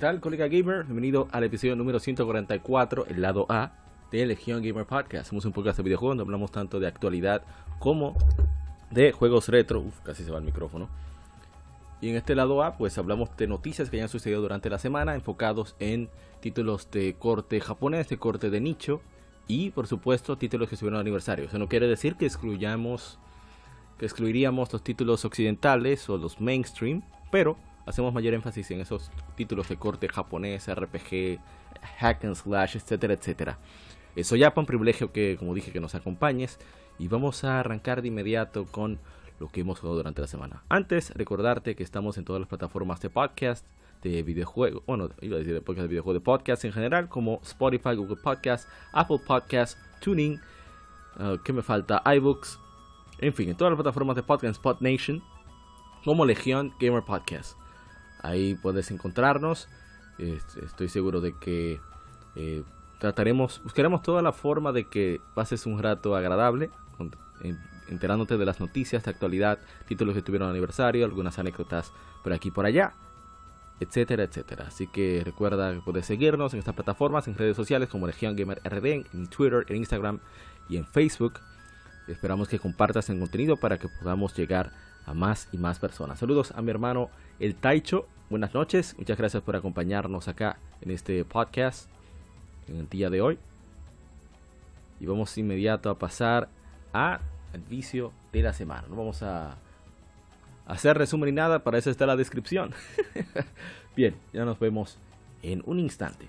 Tal, colega gamer? Bienvenido al episodio número 144, el lado A de Legion Gamer Podcast. Somos un podcast de videojuegos donde hablamos tanto de actualidad como de juegos retro. Uf, casi se va el micrófono. Y en este lado A, pues hablamos de noticias que hayan sucedido durante la semana, enfocados en títulos de corte japonés, de corte de nicho y, por supuesto, títulos que estuvieron aniversario. Eso no quiere decir que excluyamos, que excluiríamos los títulos occidentales o los mainstream, pero hacemos mayor énfasis en esos títulos de corte japonés, RPG, hack and slash, etcétera, etcétera. Eso ya para un privilegio que, como dije, que nos acompañes. Y vamos a arrancar de inmediato con lo que hemos jugado durante la semana. Antes, recordarte que estamos en todas las plataformas de podcast, de videojuegos, bueno, iba a decir de podcast de videojuegos, de podcast en general, como Spotify, Google Podcast, Apple Podcast, Tuning, uh, ¿qué me falta? iBooks, en fin, en todas las plataformas de podcast, Spot Nation, como Legión Gamer Podcast. Ahí puedes encontrarnos. Estoy seguro de que eh, trataremos, buscaremos toda la forma de que pases un rato agradable, enterándote de las noticias de actualidad, títulos que tuvieron aniversario, algunas anécdotas por aquí y por allá, etcétera, etcétera. Así que recuerda que puedes seguirnos en estas plataformas, en redes sociales como Legión Gamer RD, en Twitter, en Instagram y en Facebook. Esperamos que compartas el contenido para que podamos llegar a más y más personas. Saludos a mi hermano El Taicho. Buenas noches. Muchas gracias por acompañarnos acá en este podcast en el día de hoy. Y vamos inmediato a pasar a el vicio de la semana. No vamos a hacer resumen ni nada, para eso está la descripción. Bien, ya nos vemos en un instante.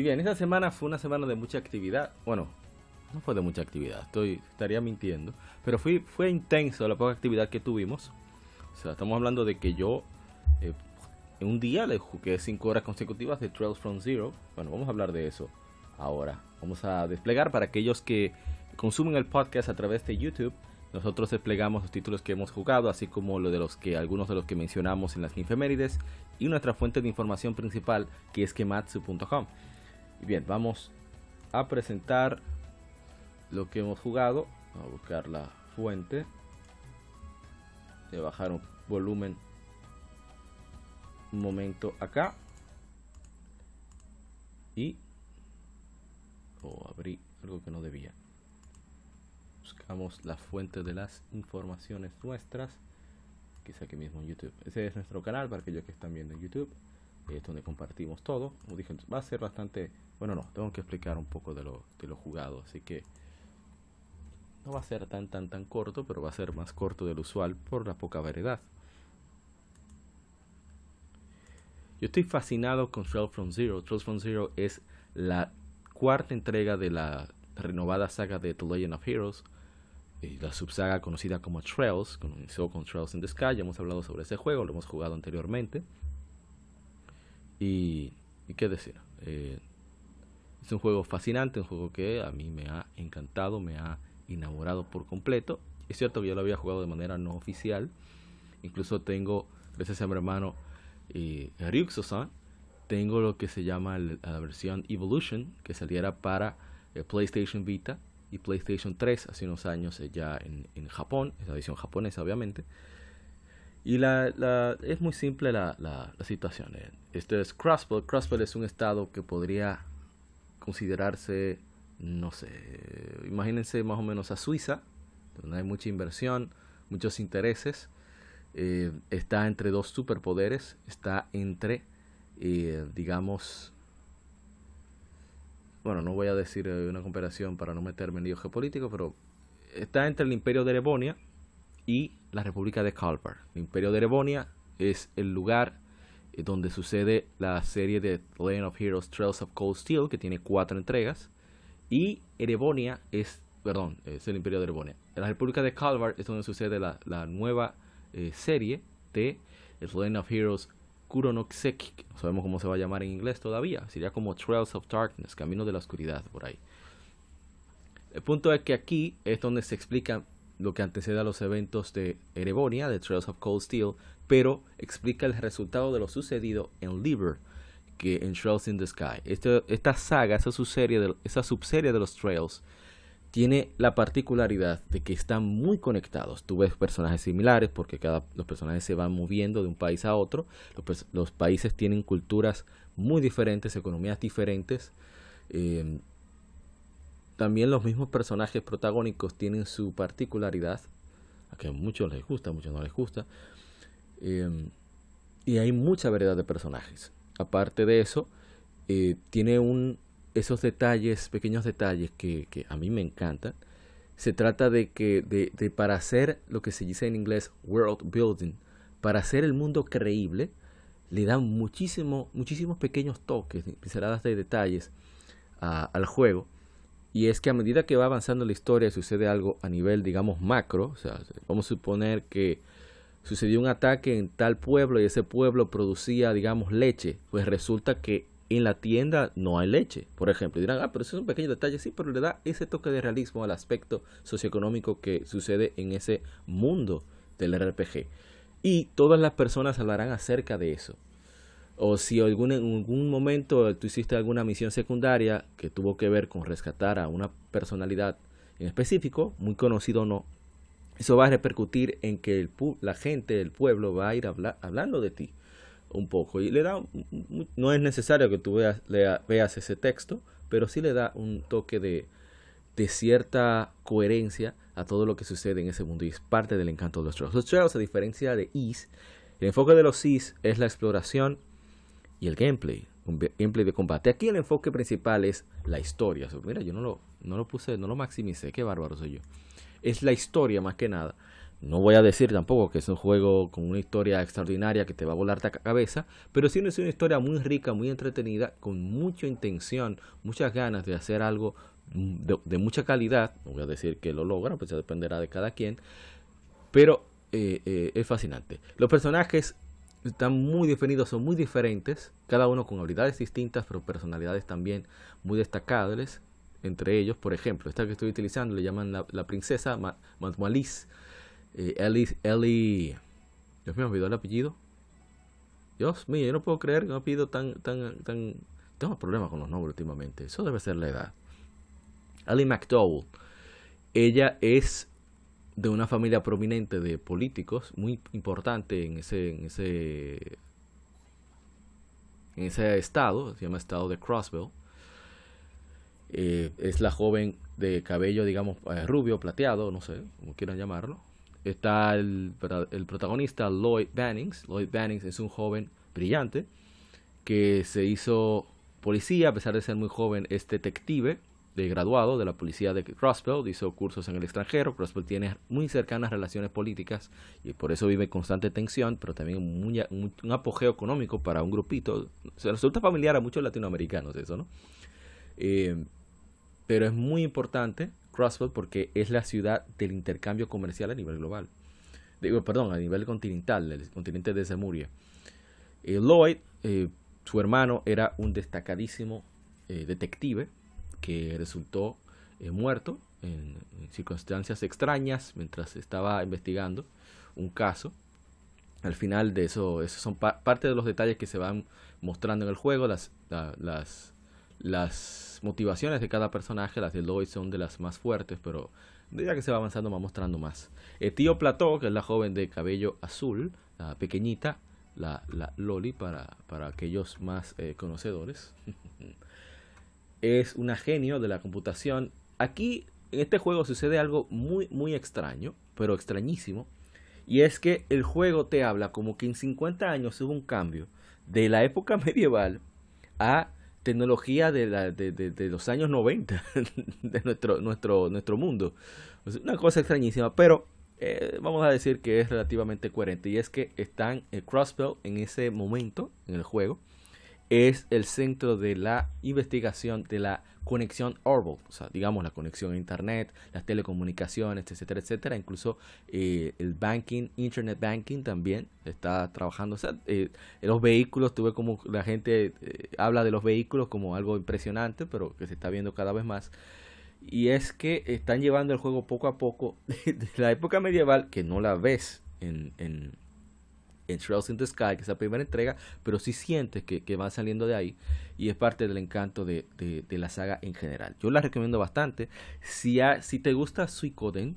Y bien, esta semana fue una semana de mucha actividad. Bueno, no fue de mucha actividad, estoy, estaría mintiendo. Pero fue, fue intenso la poca actividad que tuvimos. O sea, estamos hablando de que yo eh, en un día le jugué 5 horas consecutivas de Trails from Zero. Bueno, vamos a hablar de eso ahora. Vamos a desplegar para aquellos que consumen el podcast a través de YouTube. Nosotros desplegamos los títulos que hemos jugado, así como lo de los que algunos de los que mencionamos en las infemérides y nuestra fuente de información principal que es kematsu.com. Bien, vamos a presentar lo que hemos jugado. a buscar la fuente. Voy bajar un volumen un momento acá. Y... O abrí algo que no debía. Buscamos la fuente de las informaciones nuestras. Quizá aquí mismo en YouTube. Ese es nuestro canal para aquellos que están viendo en YouTube. Es donde compartimos todo. Como dije, va a ser bastante bueno, no, tengo que explicar un poco de lo, de lo jugado, así que no va a ser tan tan tan corto, pero va a ser más corto del usual por la poca variedad. Yo estoy fascinado con Trail from Zero. Trail from Zero es la cuarta entrega de la renovada saga de The Legend of Heroes. Y la subsaga conocida como Trails, comenzó con Trails in the Sky. Ya hemos hablado sobre ese juego, lo hemos jugado anteriormente. Y, y qué decir, eh, es un juego fascinante, un juego que a mí me ha encantado, me ha enamorado por completo. Es cierto que yo lo había jugado de manera no oficial. Incluso tengo, gracias a mi hermano eh, Ryuxo-san, tengo lo que se llama la versión Evolution, que saliera para eh, PlayStation Vita y PlayStation 3 hace unos años ya en, en Japón, es la edición japonesa obviamente. Y la, la, es muy simple la, la, la situación. Este es Crossbow. Crossbow es un estado que podría considerarse, no sé, imagínense más o menos a Suiza, donde hay mucha inversión, muchos intereses. Eh, está entre dos superpoderes, está entre, eh, digamos, bueno, no voy a decir eh, una comparación para no meterme en lío geopolítico, pero está entre el imperio de Erebonia y la República de Kalbar. El Imperio de Erebonia es el lugar donde sucede la serie de Legend of Heroes Trails of Cold Steel, que tiene cuatro entregas. Y Erebonia es, perdón, es el Imperio de Erebonia. La República de Kalbar es donde sucede la, la nueva eh, serie de Legend of Heroes Kuronokseki. No sabemos cómo se va a llamar en inglés todavía. Sería como Trails of Darkness, Camino de la Oscuridad, por ahí. El punto es que aquí es donde se explica lo que antecede a los eventos de Erebonia, de Trails of Cold Steel, pero explica el resultado de lo sucedido en Liber, que en Trails in the Sky. Este, esta saga, esa subserie, de, subserie de los Trails, tiene la particularidad de que están muy conectados. Tú ves personajes similares porque cada, los personajes se van moviendo de un país a otro. Los, los países tienen culturas muy diferentes, economías diferentes. Eh, también los mismos personajes protagónicos tienen su particularidad, a que a muchos les gusta, a muchos no les gusta, eh, y hay mucha variedad de personajes. Aparte de eso, eh, tiene un, esos detalles, pequeños detalles que, que, a mí me encantan. Se trata de que de, de para hacer lo que se dice en inglés world building, para hacer el mundo creíble, le dan muchísimo, muchísimos pequeños toques, pinceladas de detalles a, al juego y es que a medida que va avanzando la historia sucede algo a nivel, digamos, macro. O sea, vamos a suponer que sucedió un ataque en tal pueblo y ese pueblo producía, digamos, leche. Pues resulta que en la tienda no hay leche, por ejemplo. Dirán, ah, pero eso es un pequeño detalle. Sí, pero le da ese toque de realismo al aspecto socioeconómico que sucede en ese mundo del RPG. Y todas las personas hablarán acerca de eso o si algún, en algún momento tú hiciste alguna misión secundaria que tuvo que ver con rescatar a una personalidad en específico, muy conocido o no, eso va a repercutir en que el, la gente del pueblo va a ir habla, hablando de ti un poco. Y le da, no es necesario que tú veas, veas ese texto, pero sí le da un toque de, de cierta coherencia a todo lo que sucede en ese mundo y es parte del encanto de los Trails. Los Trails, a diferencia de Is, el enfoque de los Is es la exploración y el gameplay, un gameplay de combate. Aquí el enfoque principal es la historia. mira, yo no lo, no lo puse, no lo maximicé, qué bárbaro soy yo. Es la historia más que nada. No voy a decir tampoco que es un juego con una historia extraordinaria que te va a volar la cabeza, pero sí es una historia muy rica, muy entretenida, con mucha intención, muchas ganas de hacer algo de, de mucha calidad. No voy a decir que lo logra, pues ya dependerá de cada quien, pero eh, eh, es fascinante. Los personajes están muy definidos, son muy diferentes, cada uno con habilidades distintas, pero personalidades también muy destacables entre ellos. Por ejemplo, esta que estoy utilizando le llaman la, la princesa Mademoiselle eh, Ellie, Ellie. Dios mío, me olvidó el apellido. Dios mío, yo no puedo creer que un apellido tan, tan, tan. Tengo problemas con los nombres últimamente. Eso debe ser la edad. Ellie McDowell. Ella es de una familia prominente de políticos, muy importante en ese, en ese, en ese estado, se llama estado de Crossville. Eh, es la joven de cabello, digamos, eh, rubio, plateado, no sé, como quieran llamarlo. Está el, el protagonista Lloyd Bannings. Lloyd Bannings es un joven brillante que se hizo policía, a pesar de ser muy joven, es detective de graduado de la policía de Crossville, hizo cursos en el extranjero. Crossville tiene muy cercanas relaciones políticas y por eso vive constante tensión, pero también un apogeo económico para un grupito. Se resulta familiar a muchos latinoamericanos eso, ¿no? Eh, pero es muy importante Crossville porque es la ciudad del intercambio comercial a nivel global. Digo, perdón, a nivel continental, el continente de Zemuria. Eh, Lloyd, eh, su hermano, era un destacadísimo eh, detective que resultó muerto en, circunstancias extrañas mientras estaba investigando un caso. Al final de eso, esos son pa parte de los detalles que se van mostrando en el juego, las, la, las, las motivaciones de cada personaje, las de Lois son de las más fuertes, pero ya que se va avanzando va mostrando más. El tío Plató, que es la joven de cabello azul, la pequeñita, la, la Loli para, para aquellos más eh, conocedores. es una genio de la computación. Aquí en este juego sucede algo muy muy extraño, pero extrañísimo. Y es que el juego te habla como que en 50 años hubo un cambio de la época medieval a tecnología de, la, de, de, los años 90 de nuestro, nuestro, nuestro mundo. Una cosa extrañísima, pero eh, vamos a decir que es relativamente coherente. Y es que están el Crossbell en ese momento en el juego. Es el centro de la investigación de la conexión Orbital, o sea, digamos la conexión a Internet, las telecomunicaciones, etcétera, etcétera. Incluso eh, el banking, Internet banking también está trabajando. O sea, eh, los vehículos, tuve como la gente eh, habla de los vehículos como algo impresionante, pero que se está viendo cada vez más. Y es que están llevando el juego poco a poco de la época medieval, que no la ves en, en en Trails in the Sky, que es la primera entrega, pero sí sientes que, que van saliendo de ahí y es parte del encanto de, de, la saga en general. Yo la recomiendo bastante. Si, si te gusta Suicoden,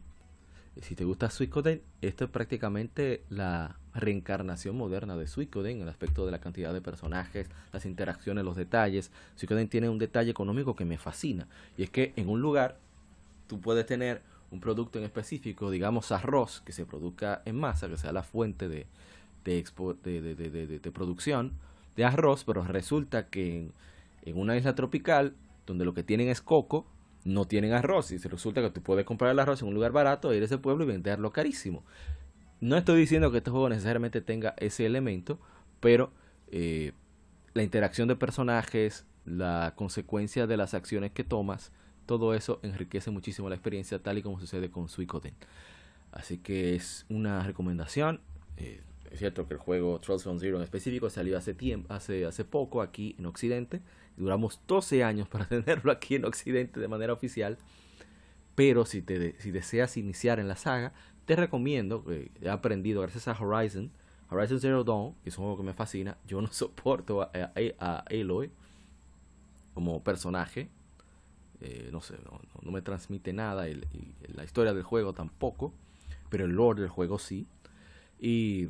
si te gusta Suicoden, esto es prácticamente la reencarnación moderna de Suicoden en el aspecto de la cantidad de personajes, las interacciones, los detalles. Suicoden tiene un detalle económico que me fascina y es que en un lugar tú puedes tener un producto en específico, digamos arroz, que se produzca en masa, que sea la fuente de, de, de, de, producción de arroz, pero resulta que en, una isla tropical, donde lo que tienen es coco, no tienen arroz. Y resulta que tú puedes comprar el arroz en un lugar barato, ir a ese pueblo y venderlo carísimo. No estoy diciendo que este juego necesariamente tenga ese elemento, pero eh, la interacción de personajes, la consecuencia de las acciones que tomas, todo eso enriquece muchísimo la experiencia, tal y como sucede con Suicoden. Así que es una recomendación. Eh, es cierto que el juego Trolls from Zero en específico salió hace tiempo, hace, hace poco aquí en Occidente. Duramos 12 años para tenerlo aquí en Occidente de manera oficial. Pero si, te, si deseas iniciar en la saga, te recomiendo, eh, he aprendido gracias a Horizon, Horizon Zero Dawn, que es un juego que me fascina. Yo no soporto a, a, Aloy como personaje. Eh, no sé, no, me transmite nada. la historia del juego tampoco. Pero el lore del juego sí. Y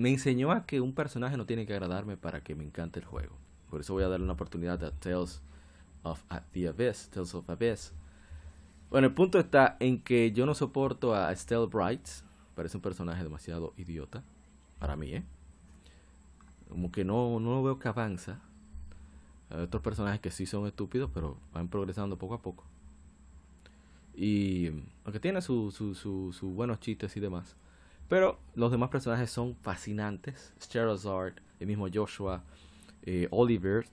me enseñó a que un personaje no tiene que agradarme para que me encante el juego. Por eso voy a darle una oportunidad a Tales of the Abyss, of Abyss. Bueno, el punto está en que yo no soporto a Estelle Bright. Parece un personaje demasiado idiota. Para mí, ¿eh? Como que no, no veo que avanza. Hay otros personajes que sí son estúpidos, pero van progresando poco a poco. Y aunque tiene sus su, su, su buenos chistes y demás. Pero los demás personajes son fascinantes. Charizard, el mismo Joshua, eh, Oliver,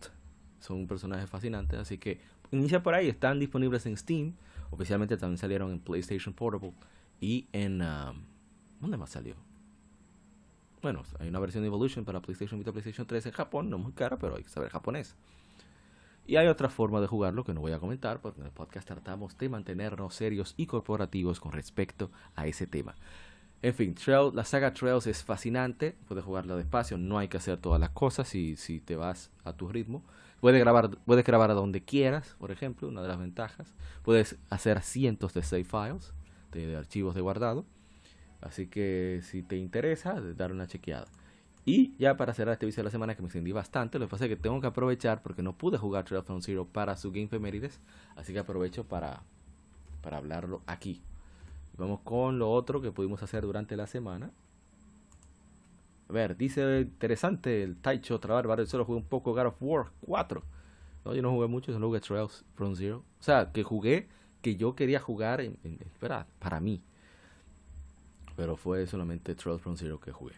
son personajes fascinantes. Así que inicia por ahí. Están disponibles en Steam. Oficialmente también salieron en PlayStation Portable. Y en... Um, ¿Dónde más salió? Bueno, hay una versión de Evolution para PlayStation Vita, PlayStation 3 en Japón. No muy cara, pero hay que saber japonés. Y hay otra forma de jugarlo que no voy a comentar porque en el podcast tratamos de mantenernos serios y corporativos con respecto a ese tema. En fin, Trail, la saga Trails es fascinante, puedes jugarla despacio, no hay que hacer todas las cosas si, si te vas a tu ritmo. Puedes grabar, puedes grabar a donde quieras, por ejemplo, una de las ventajas. Puedes hacer cientos de save files, de, archivos de guardado. Así que si te interesa, dar una chequeada. Y ya para cerrar este video de la semana que me extendí bastante, lo que pasa es que tengo que aprovechar porque no pude jugar Trail from Zero para su Game Femérides, así que aprovecho para, para hablarlo aquí. Vamos con lo otro que pudimos hacer durante la semana. A ver, dice interesante el Taicho Trabar Barrio. Solo jugué un poco God of War 4. No, yo no jugué mucho, solo jugué Trails from Zero. O sea, que jugué que yo quería jugar en, espera, para mí. Pero fue solamente Trails from Zero que jugué.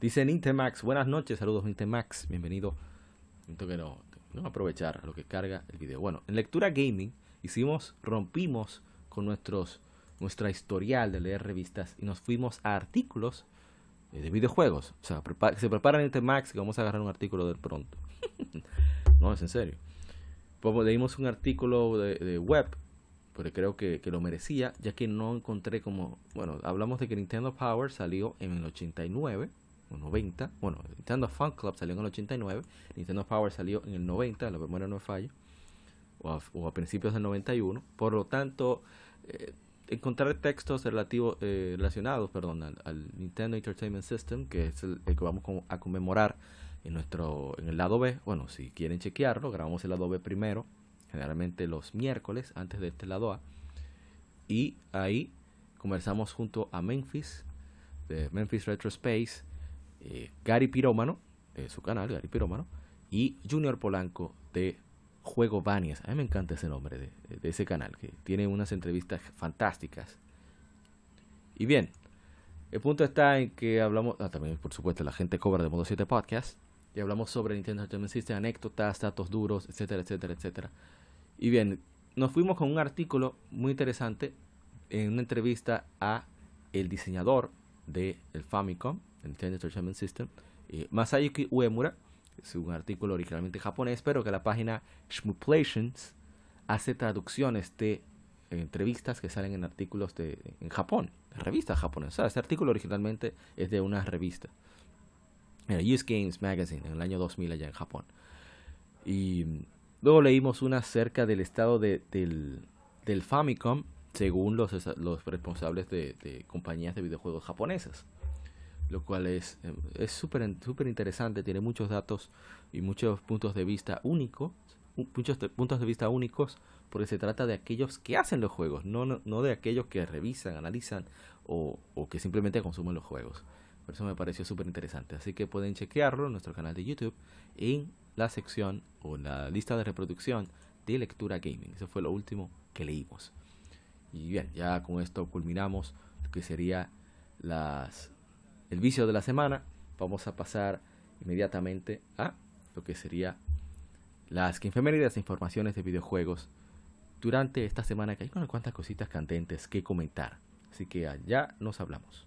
Dice Nintemax, buenas noches, saludos Nintemax, bienvenido. Siento que no, no aprovechar lo que carga el video. Bueno, en lectura gaming hicimos, rompimos con nuestros nuestra historial de leer revistas y nos fuimos a artículos eh, de videojuegos. O sea, se preparan en Max que vamos a agarrar un artículo de pronto. no, es en serio. Pues leímos un artículo de, web, porque creo que, que, lo merecía, ya que no encontré como... Bueno, hablamos de que Nintendo Power salió en el 89, o 90. Bueno, Nintendo Fun Club salió en el 89, Nintendo Power salió en el 90, la memoria no falla. o a, principios del 91. Por lo tanto, eh, encontrar textos relativos, eh, relacionados perdón, al, Nintendo Entertainment System, que es el, que vamos a conmemorar en, nuestro, en el lado B. Bueno, si quieren chequearlo, grabamos el lado B primero, generalmente los miércoles, antes de este lado A. Y ahí conversamos junto a Memphis, de Memphis Retro Space, eh, Gary Pirómano, de su canal, Gary Pirómano, y Junior Polanco de Juego Banias. A mí me encanta ese nombre de, ese canal, que tiene unas entrevistas fantásticas. Y bien, el punto está en que hablamos, ah, también por supuesto la gente cobra de Modo 7 Podcast, y hablamos sobre Nintendo Entertainment System, anécdotas, datos duros, etcétera, etcétera, etcétera. Y bien, nos fuimos con un artículo muy interesante en una entrevista a el diseñador del el Famicom, Nintendo Entertainment System, eh, Masayuki Uemura, un artículo originalmente japonés, pero que la página Shmuplations hace traducciones de entrevistas que salen en artículos de, en Japón, en revistas japonesas. Este artículo originalmente es de una revista, era Use Games Magazine, en el año 2000 allá en Japón. Y luego leímos una acerca del estado de, del, del Famicom, según los, los responsables de, de compañías de videojuegos japonesas lo cual es em, es súper super interesante, tiene muchos datos y muchos puntos de vista únicos, muchos puntos de vista únicos, porque se trata de aquellos que hacen los juegos, no, no, de aquellos que revisan, analizan o, o, que simplemente consumen los juegos. Por eso me pareció súper interesante. Así que pueden chequearlo en nuestro canal de YouTube en la sección o la lista de reproducción de lectura gaming. Eso fue lo último que leímos. Y bien, ya con esto culminamos lo que sería las el vicio de la semana, vamos a pasar inmediatamente a lo que sería las e informaciones de videojuegos durante esta semana que hay unas cuantas cositas candentes que comentar. Así que allá nos hablamos.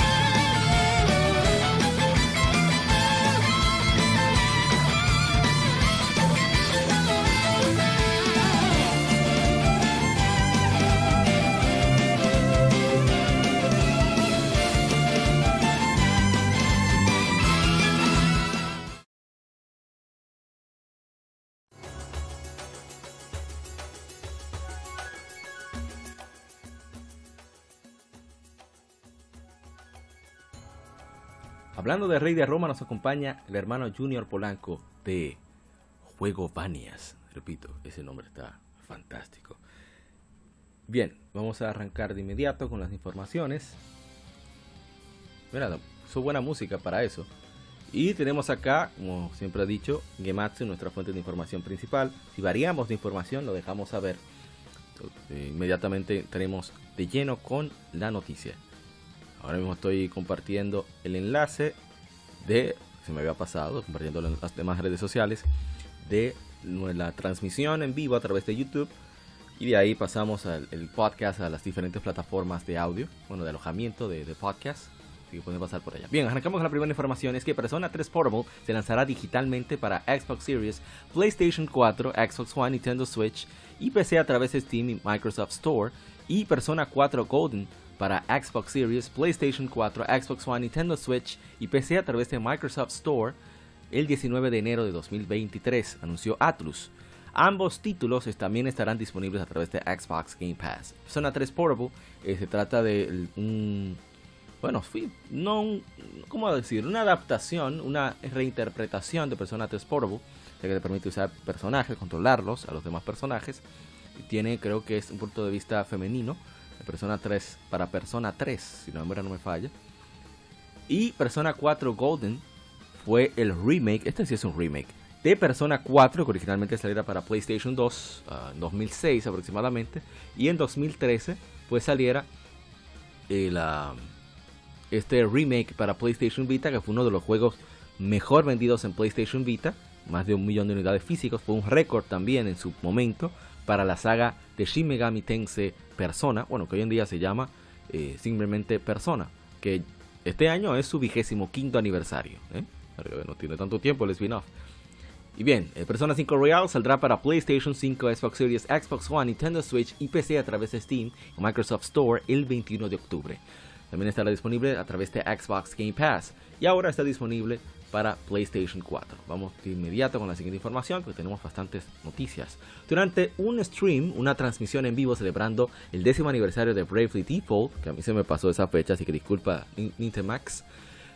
Hablando de Rey de Roma, nos acompaña el hermano Junior Polanco de Juego Banias. Repito, ese nombre está fantástico. Bien, vamos a arrancar de inmediato con las informaciones. Mira, son buena música para eso. Y tenemos acá, como siempre ha dicho, Gematsu, nuestra fuente de información principal. Si variamos de información, lo dejamos saber. inmediatamente tenemos de lleno con la noticia. Ahora mismo estoy compartiendo el enlace de, se me había pasado, compartiendo en las demás redes sociales, de la transmisión en vivo a través de YouTube. Y de ahí pasamos al podcast a las diferentes plataformas de audio, bueno, de alojamiento de, de podcast. Así que pueden pasar por allá. Bien, arrancamos con la primera información. Es que Persona 3 Portable se lanzará digitalmente para Xbox Series, PlayStation 4, Xbox One, Nintendo Switch y PC a través de Steam y Microsoft Store. Y Persona 4 Golden para Xbox Series, PlayStation 4, Xbox One, Nintendo Switch y PC a través de Microsoft Store el 19 de enero de 2023, anunció Atlus. Ambos títulos también estarán disponibles a través de Xbox Game Pass. Persona 3 Portable eh, se trata de un bueno, no un, ¿cómo decir? Una adaptación, una reinterpretación de Persona 3 Portable, que te permite usar personajes, controlarlos a los demás personajes. Tiene, creo que es un punto de vista femenino, Persona 3 para Persona 3, si no me falla. Y Persona 4 Golden fue el remake, este sí es un remake, de Persona 4 que originalmente saliera para PlayStation 2 ah, en 2006 aproximadamente. Y en 2013 pues saliera el, este remake para PlayStation Vita que fue uno de los juegos mejor vendidos en PlayStation Vita. Más de un millón de unidades físicas. Fue un récord también en su momento para la saga de Shin Megami Tensei Persona, bueno, que hoy en día se llama eh, simplemente Persona, que Este año es su vigésimo quinto aniversario. ¿eh? No tiene tanto tiempo el spin-off. Y bien, el Persona 5 Royal saldrá para PlayStation 5, Xbox Series, Xbox One, Nintendo Switch y PC a través de Steam y Microsoft Store el 21 de octubre. También estará disponible a través de Xbox Game Pass y ahora está disponible para PlayStation 4. Vamos de inmediato con la siguiente información porque tenemos bastantes noticias. Durante un stream, una transmisión en vivo celebrando el décimo aniversario de Bravely Default, que a mí se me pasó esa fecha, así que disculpa Nintemax,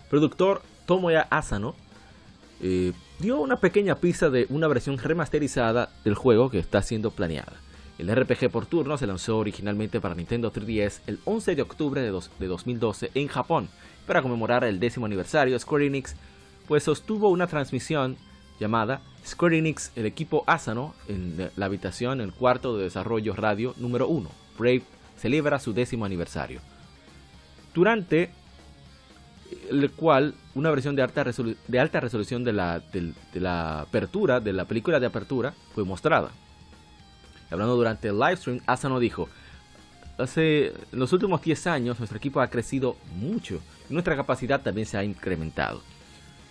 productor Tomoya Asano eh, dio una pequeña pista de una versión remasterizada del juego que está siendo planeada. El RPG por turno se lanzó originalmente para Nintendo 3DS el 11 de octubre de, de 2012 en Japón. Para conmemorar el décimo aniversario, Square Enix pues sostuvo una transmisión llamada Square Enix, el equipo Asano, en la habitación, el cuarto de desarrollo radio número 1. Brave celebra su décimo aniversario. Durante el cual una versión de alta, de alta resolución de la, de, la apertura, de la película de apertura, fue mostrada. Hablando durante el livestream, Asano dijo, hace en los últimos 10 años nuestro equipo ha crecido mucho y nuestra capacidad también se ha incrementado.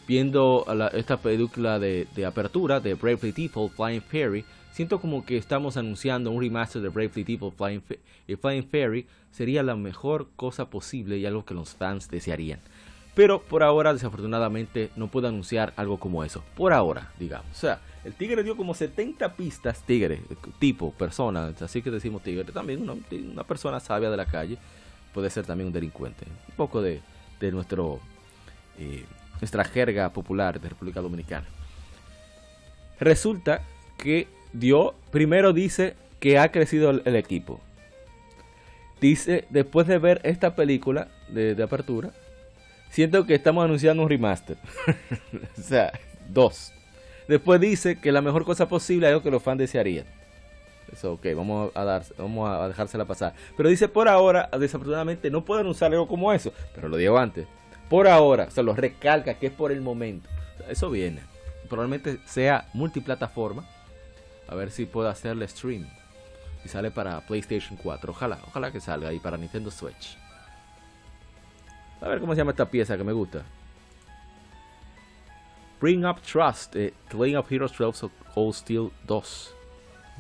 Viendo esta película de, apertura de Bravely Default Flying Fairy, siento como que estamos anunciando un remaster de Bravely Default Flying, Flying Fairy sería la mejor cosa posible y algo que los fans desearían. Pero por ahora, desafortunadamente, no puedo anunciar algo como eso. Por ahora, digamos. O sea, el tigre dio como 70 pistas, tigre, tipo, persona. Así que decimos tigre. También una, persona sabia de la calle puede ser también un delincuente. Un poco de, nuestro, eh, nuestra jerga popular de República Dominicana. Resulta que dio, primero dice que ha crecido el, equipo. Dice, después de ver esta película de apertura, siento que estamos anunciando un remaster. o sea, dos. Después dice que la mejor cosa posible es algo que los fans desearían. Eso, ok, vamos a, dar, vamos a dejársela pasar. Pero dice por ahora, desafortunadamente, no pueden usar algo como eso. Pero lo digo antes. Por ahora, se lo recalca que es por el momento. eso viene. Probablemente sea multiplataforma. A ver si puedo hacerle stream. Y sale para PlayStation 4. Ojalá, ojalá que salga. Y para Nintendo Switch. A ver cómo se llama esta pieza que me gusta. Bring Up Trust, eh, Up Heroes 12 Cold Steel 2.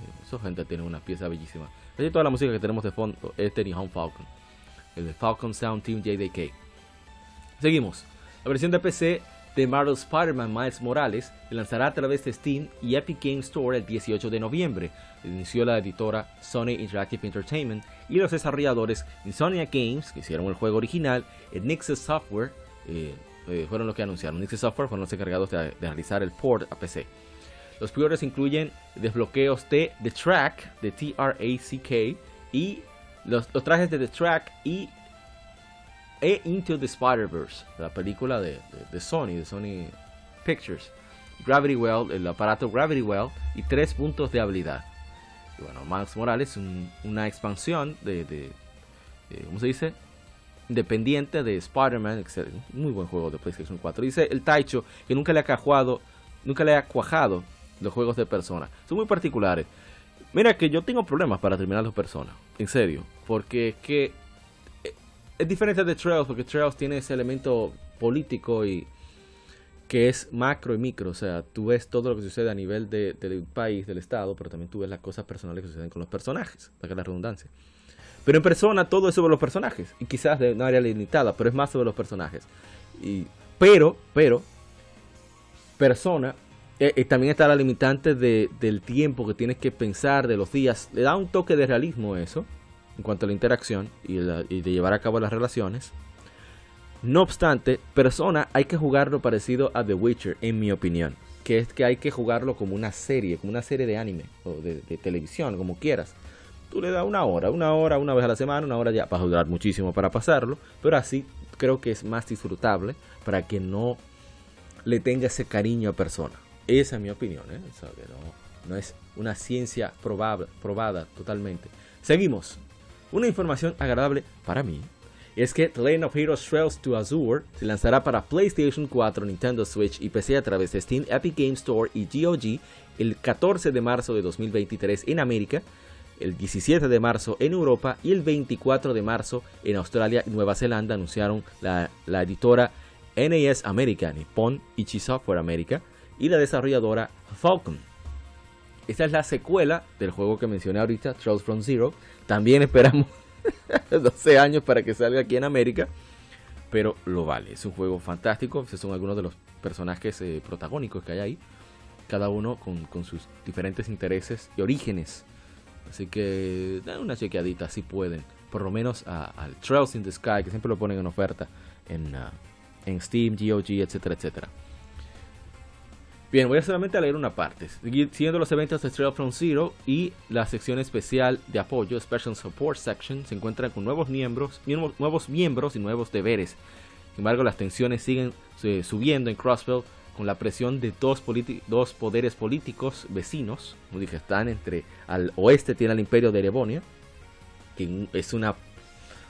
Eh, esa gente tiene una pieza bellísima. Casi toda la música que tenemos de fondo es de Home Falcon. El de Falcon Sound Team JDK. Seguimos. La versión de PC de Marvel Spider-Man Miles Morales se lanzará a través de Steam y Epic Games Store el 18 de noviembre. Inició la editora Sony Interactive Entertainment y los desarrolladores Insomnia Games, que hicieron el juego original, y Nixes Software, eh, eh, fueron los que anunciaron. Nixes Software fueron los encargados de, realizar el port a PC. Los pre incluyen desbloqueos de The Track, de T-R-A-C-K, y los, trajes de The Track y e Into the Spider-Verse, la película de, Sony, de Sony Pictures. Gravity Well, el aparato Gravity Well y tres puntos de habilidad. Y bueno, Miles Morales, una expansión de, ¿cómo se dice? Independiente de Spider-Man, muy buen juego de PlayStation 4. Dice el Taicho que nunca le ha cajado, nunca le ha cuajado los juegos de persona. Son muy particulares. Mira que yo tengo problemas para terminar los personas, en serio, porque es que es diferente de Trails, porque Trails tiene ese elemento político y que es macro y micro, o sea, tú ves todo lo que sucede a nivel del país, del estado, pero también tú ves las cosas personales que suceden con los personajes, para que la redundancia. Pero en persona todo es sobre los personajes, y quizás de una área limitada, pero es más sobre los personajes. Y, pero, pero, persona, eh, eh, también está la limitante del tiempo que tienes que pensar, de los días, le da un toque de realismo eso, en cuanto a la interacción y de llevar a cabo las relaciones. No obstante, Persona hay que jugarlo parecido a The Witcher, en mi opinión. Que es que hay que jugarlo como una serie, como una serie de anime o de, televisión, como quieras. Tú le das una hora, una hora, una vez a la semana, una hora ya. Va a durar muchísimo para pasarlo, pero así creo que es más disfrutable para que no le tenga ese cariño a Persona. Esa es mi opinión, ¿eh? no, no es una ciencia probable, probada totalmente. Seguimos. Una información agradable para mí es que The Legend of Heroes Trails to Azure se lanzará para PlayStation 4, Nintendo Switch y PC a través de Steam, Epic Games Store y GOG el 14 de marzo de 2023 en América. el 17 de marzo en Europa y el 24 de marzo en Australia y Nueva Zelanda, anunciaron la, editora NAS America, Nippon Ichi Software America, y la desarrolladora Falcon. Esta es la secuela del juego que mencioné ahorita, Trails from Zero. También esperamos 12 años para que salga aquí en América, pero lo vale. Es un juego fantástico. Esos son algunos de los personajes eh, protagónicos que hay ahí, cada uno con, sus diferentes intereses y orígenes Así que den una chequeadita si pueden. Por lo menos al Trails in the Sky, que siempre lo ponen en oferta en, uh, en Steam, GOG, etcétera, etcétera. Bien, voy a solamente a leer una parte. Siguiendo los eventos de Trail from Zero y la sección especial de apoyo, Special Support Section, se encuentran con nuevos miembros, nuevos miembros y nuevos deberes. Sin embargo, las tensiones siguen subiendo en Crossville con la presión de dos, poderes políticos vecinos, dije, están entre, al oeste tiene el imperio de Erebonia, que es una,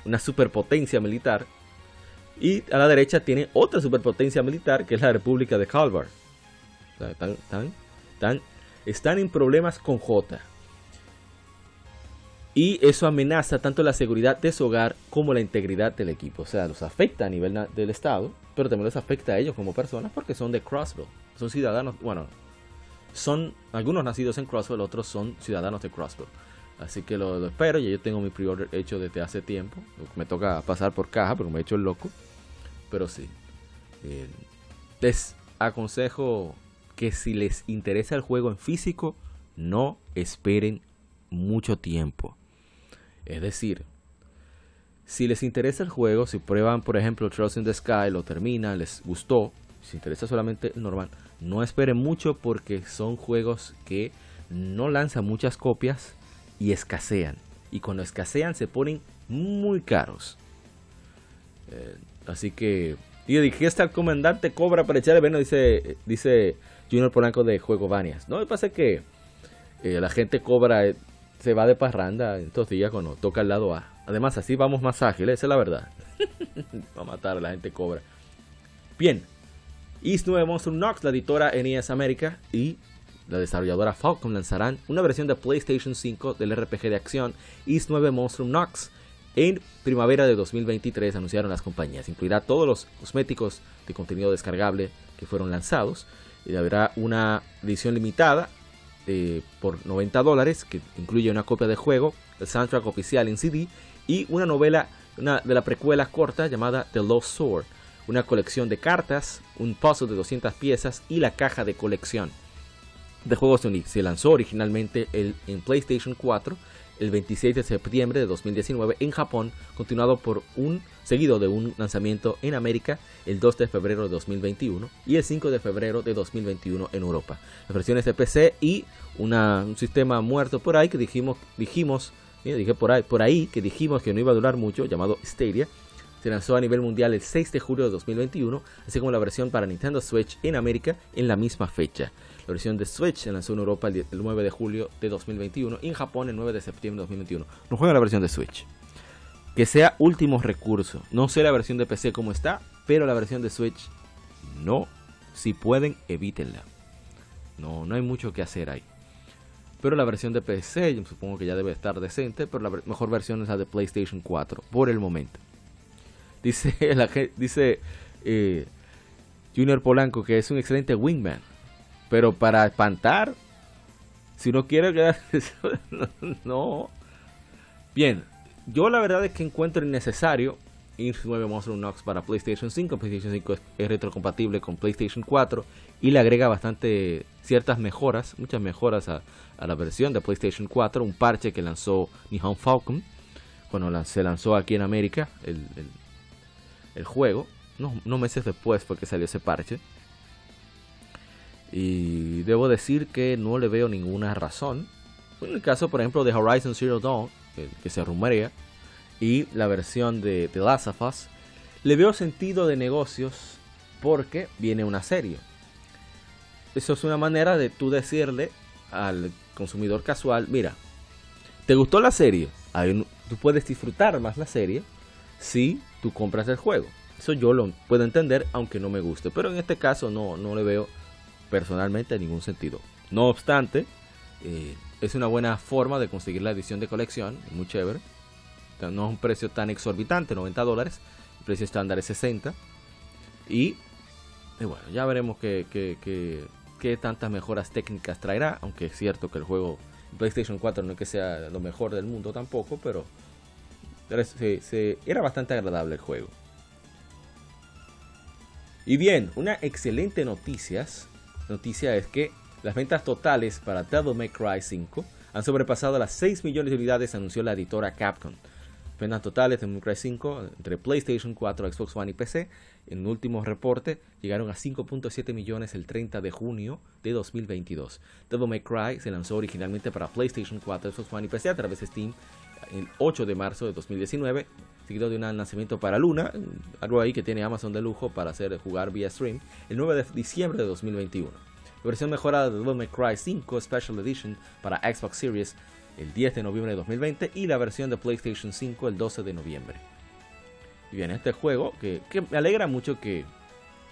una superpotencia militar, y a la derecha tiene otra superpotencia militar, que es la República de Calvar. Están, están en problemas con J. Y eso amenaza tanto la seguridad de su hogar como la integridad del equipo. O sea, los afecta a nivel del Estado, pero también los afecta a ellos como personas porque son de Crossville. Son ciudadanos, bueno, son algunos nacidos en Crossville, otros son ciudadanos de Crossville. Así que lo, espero, y yo tengo mi pre hecho desde hace tiempo. Me toca pasar por caja, pero me he hecho el loco. Pero sí. Eh, les aconsejo que si les interesa el juego en físico, no esperen mucho tiempo. Es decir, si les interesa el juego, si prueban por ejemplo Trust in the Sky, lo terminan, les gustó, si interesa solamente el normal, no esperen mucho porque son juegos que no lanzan muchas copias y escasean. Y cuando escasean se ponen muy caros. Eh, así que yo dije, está el comandante cobra para echarle bueno, dice, dice Junior Polanco de Juego Vanias. No, me pasa que eh, la gente cobra eh, se va de parranda estos días cuando toca el lado A. Además, así vamos más ágiles, esa es la verdad. va a matar, la gente cobra. Bien, East 9 Monster Nox, la editora NES América y la desarrolladora Falcon lanzarán una versión de PlayStation 5 del RPG de acción East 9 Monster Nox en primavera de 2023, anunciaron las compañías. Incluirá todos los cosméticos de contenido descargable que fueron lanzados y habrá una edición limitada eh, por 90 dólares, que incluye una copia de juego, el soundtrack oficial en CD y una novela una de la precuela corta llamada The Lost Sword, una colección de cartas, un puzzle de 200 piezas y la caja de colección de juegos de Se lanzó originalmente el, en PlayStation 4 el 26 de septiembre de 2019 en Japón, continuado por un seguido de un lanzamiento en América el 2 de febrero de 2021 y el 5 de febrero de 2021 en Europa. Las versiones de PC y un sistema muerto por ahí que dijimos, dijimos, dije por ahí, por ahí que dijimos que no iba a durar mucho, llamado Stadia, se lanzó a nivel mundial el 6 de julio de 2021, así como la versión para Nintendo Switch en América en la misma fecha. La versión de Switch se lanzó en Europa el 9 de julio de 2021 y en Japón el 9 de septiembre de 2021. No juega la versión de Switch. Que sea último recurso. No sé la versión de PC como está, pero la versión de Switch no. Si pueden, evítenla. No, no hay mucho que hacer ahí. Pero la versión de PC, yo supongo que ya debe estar decente, pero la mejor versión es la de PlayStation 4, por el momento. Dice, la, dice eh, Junior Polanco que es un excelente wingman. Pero para espantar, si uno quiere quedar. no. Bien, yo la verdad es que encuentro innecesario ir 9 Monster Nox para PlayStation 5. PlayStation 5 es, retrocompatible con PlayStation 4 y le agrega bastante ciertas mejoras, muchas mejoras a, la versión de PlayStation 4. Un parche que lanzó Nihon Falcon cuando se lanzó aquí en América el, juego. No, no meses después fue que salió ese parche. Y debo decir que no le veo ninguna razón. En el caso, por ejemplo, de Horizon Zero Dawn, que, se rumorea, y la versión de The Last of Us, le veo sentido de negocios porque viene una serie. Eso es una manera de tú decirle al consumidor casual, mira, ¿te gustó la serie? tú puedes disfrutar más la serie si tú compras el juego. Eso yo lo puedo entender, aunque no me guste. Pero en este caso no, no le veo personalmente en ningún sentido. No obstante, eh, es una buena forma de conseguir la edición de colección, muy chévere. No es un precio tan exorbitante, 90 dólares. El precio estándar es 60. Y, bueno, ya veremos qué, tantas mejoras técnicas traerá. Aunque es cierto que el juego PlayStation 4 no es que sea lo mejor del mundo tampoco, pero era bastante agradable el juego. Y bien, una excelente noticia, noticia es que las ventas totales para Devil May Cry 5 han sobrepasado las 6 millones de unidades, anunció la editora Capcom. Ventas totales de Devil May Cry 5 entre PlayStation 4, Xbox One y PC en el último reporte llegaron a 5.7 millones el 30 de junio de 2022. Devil May Cry se lanzó originalmente para PlayStation 4, Xbox One y PC a través de Steam el 8 de marzo de 2019 seguido de un lanzamiento para Luna, algo ahí que tiene Amazon de lujo para hacer jugar vía stream, el 9 de diciembre de 2021. La versión mejorada de Devil May Cry 5 Special Edition para Xbox Series el 10 de noviembre de 2020 y la versión de PlayStation 5 el 12 de noviembre. Y bien, este juego que, me alegra mucho que,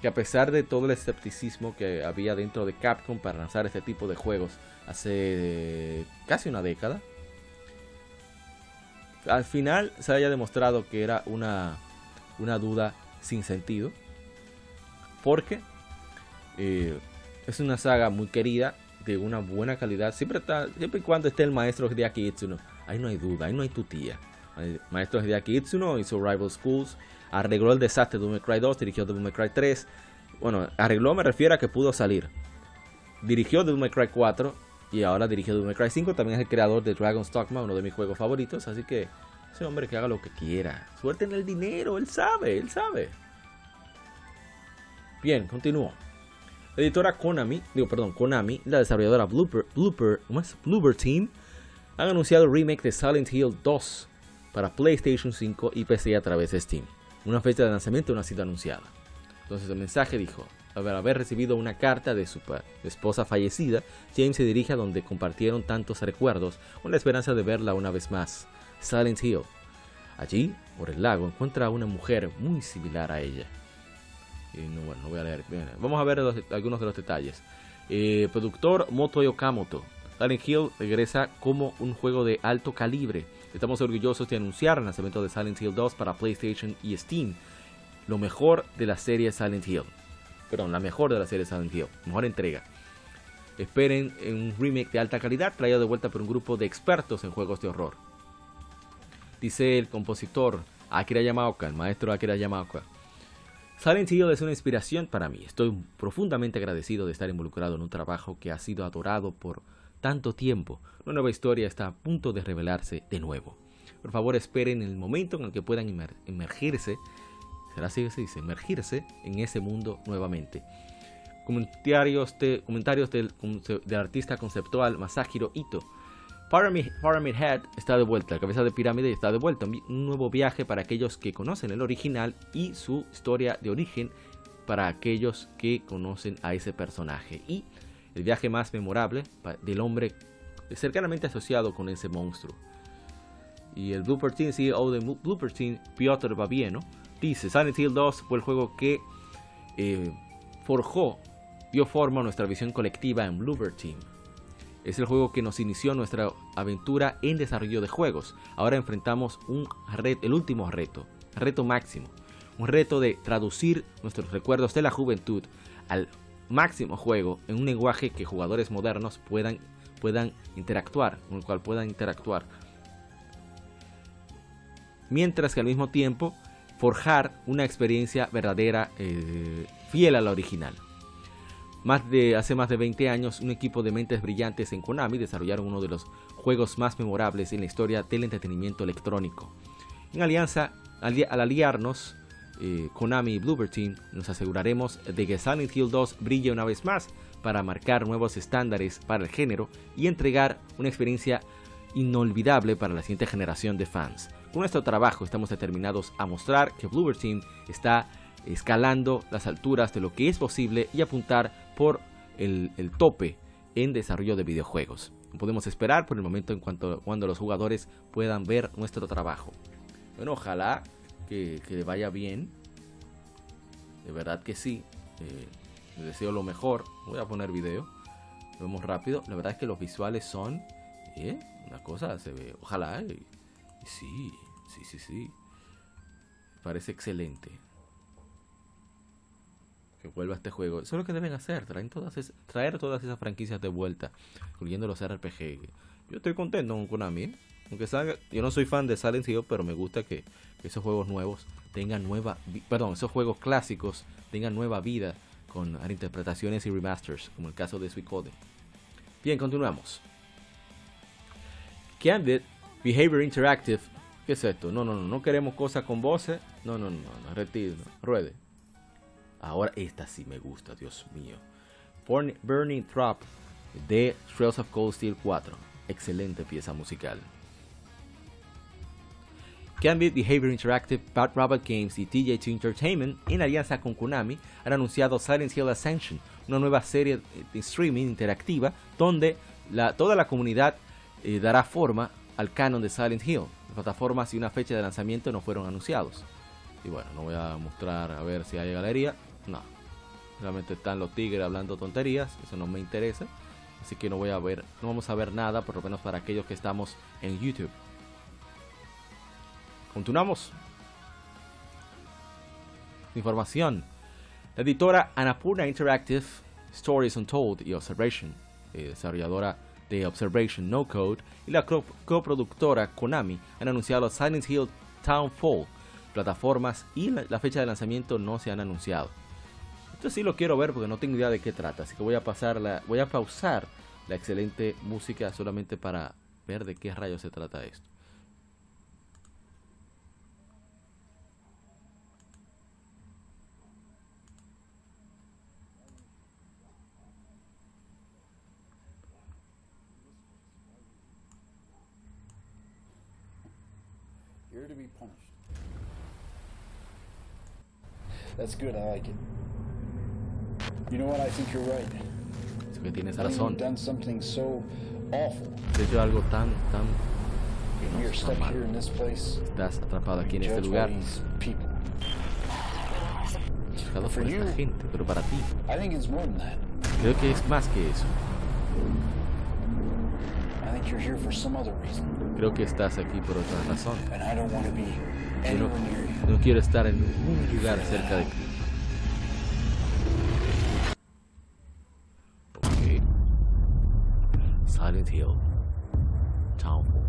que a pesar de todo el escepticismo que había dentro de Capcom para lanzar este tipo de juegos hace casi una década, al final se haya demostrado que era una, una duda sin sentido. Porque eh, es una saga muy querida, de una buena calidad. Siempre, está, siempre y cuando esté el maestro Hideaki Itsuno. Ahí no hay duda, ahí no hay tutía. Maestro Hideaki Itsuno hizo Rival Schools, arregló el desastre de Devil Cry 2, dirigió May Cry 3. Bueno, arregló me refiero a que pudo salir. Dirigió May Cry 4 y ahora dirige Doom Cry 5. También es el creador de Dragon's Dogma, uno de mis juegos favoritos. Así que ese hombre que haga lo que quiera. Suerte en el dinero, él sabe, él sabe. Bien, continúo. La editora Konami, digo, perdón, Konami, la desarrolladora Blooper, Blooper, Blooper Team, han anunciado el remake de Silent Hill 2 para PlayStation 5 y PC a través de Steam. Una fecha de lanzamiento no ha sido anunciada. Entonces el mensaje dijo, al haber recibido una carta de su esposa fallecida, James se dirige a donde compartieron tantos recuerdos con la esperanza de verla una vez más, Silent Hill. Allí, por el lago, encuentra a una mujer muy similar a ella. no, bueno, no voy a leer. vamos a ver algunos de los detalles. Eh, productor Moto Yokamoto. Silent Hill regresa como un juego de alto calibre. Estamos orgullosos de anunciar el lanzamiento de Silent Hill 2 para PlayStation y Steam. Lo mejor de la serie Silent Hill perdón, la mejor de la serie Silent Hill, mejor entrega. Esperen un remake de alta calidad traído de vuelta por un grupo de expertos en juegos de horror. Dice el compositor Akira Yamaoka, el maestro Akira Yamaoka. Silent Hill es una inspiración para mí. Estoy profundamente agradecido de estar involucrado en un trabajo que ha sido adorado por tanto tiempo. Una nueva historia está a punto de revelarse de nuevo. Por favor, esperen el momento en el que puedan emergirse será así que se dice, emergirse en ese mundo nuevamente. Comentarios, de, comentarios del, artista conceptual Masahiro Ito. Pyramid, Head está de vuelta, la cabeza de pirámide está de vuelta. Un nuevo viaje para aquellos que conocen el original y su historia de origen para aquellos que conocen a ese personaje. Y el viaje más memorable del hombre cercanamente asociado con ese monstruo. Y el Blooper Team, CEO de Blooper Team, Piotr Babieno, Dice, Silent Hill 2 fue el juego que eh, forjó, dio forma a nuestra visión colectiva en Bluebird Team. Es el juego que nos inició nuestra aventura en desarrollo de juegos. Ahora enfrentamos un el último reto, reto máximo. Un reto de traducir nuestros recuerdos de la juventud al máximo juego en un lenguaje que jugadores modernos puedan, puedan interactuar, con el cual puedan interactuar. Mientras que al mismo tiempo forjar una experiencia verdadera, eh, fiel a la original. Más de, hace más de 20 años, un equipo de mentes brillantes en Konami desarrollaron uno de los juegos más memorables en la historia del entretenimiento electrónico. En alianza, al, aliarnos, eh, Konami y Bluebird Team, nos aseguraremos de que Silent Hill 2 brille una vez más para marcar nuevos estándares para el género y entregar una experiencia inolvidable para la siguiente generación de fans. Con nuestro trabajo estamos determinados a mostrar que Bluebird Team está escalando las alturas de lo que es posible y apuntar por el, tope en desarrollo de videojuegos. podemos esperar por el momento en cuanto cuando los jugadores puedan ver nuestro trabajo. Bueno, ojalá que, vaya bien. De verdad que sí. Eh, les deseo lo mejor. Voy a poner video. Lo vemos rápido. La verdad es que los visuales son ¿Eh? Una cosa se ve. Ojalá. y sí, sí, sí, sí. Parece excelente. Que vuelva este juego. Eso es lo que deben hacer. Traen todas traer todas esas franquicias de vuelta. Incluyendo los RPG. Yo estoy contento con Konami. ¿eh? Aunque salga, yo no soy fan de Silent Hill, pero me gusta que, esos juegos nuevos tengan nueva. Perdón, esos juegos clásicos tengan nueva vida con reinterpretaciones y remasters, como el caso de Suicode. Bien, continuamos. Candid Behavior Interactive. ¿Qué es esto? No, no, no, no queremos cosas con voces. No, no, no, no, retiro, ruede. Ahora esta sí me gusta, Dios mío. Burn- Burning Trap de Trails of Cold Steel 4. Excelente pieza musical. Gambit Behavior Interactive, Bad Robot Games y TJ2 Entertainment, en alianza con Konami, han anunciado Silent Hill Ascension, una nueva serie de streaming interactiva donde la- toda la comunidad eh, dará forma al canon de Silent Hill. Plataformas y una fecha de lanzamiento no fueron anunciados. Y bueno, no voy a mostrar a ver si hay galería. No. Realmente están los tigres hablando tonterías. Eso no me interesa. Así que no voy a ver, no vamos a ver nada, por lo menos para aquellos que estamos en YouTube. Continuamos. Información. La editora Annapurna Interactive, Stories Untold y Observation, eh, desarrolladora de Observation No Code, y la co- coproductora Konami han anunciado Silent Hill Townfall. Plataformas y la, la fecha de lanzamiento no se han anunciado. Esto sí lo quiero ver porque no tengo idea de qué trata, así que voy a pasar la, voy a pausar la excelente música solamente para ver de qué rayos se trata esto. That's good, I like it. You know what? I think you're right. Así que tienes I think razón. You've done something so awful. Has hecho algo tan, tan que no You're está stuck mal. here in this place. Estás atrapado aquí en este judged by lugar, these people. juzgado por For esta you. gente, pero para ti, I think it's more than that. creo que es más que eso. I think you're here for some other reason. Creo que estás aquí por otra razón. And I don't want to be Yo no, anywhere near you. No quiero estar en ningún lugar cerca de ti. Ok. Silent Hill. Townfall.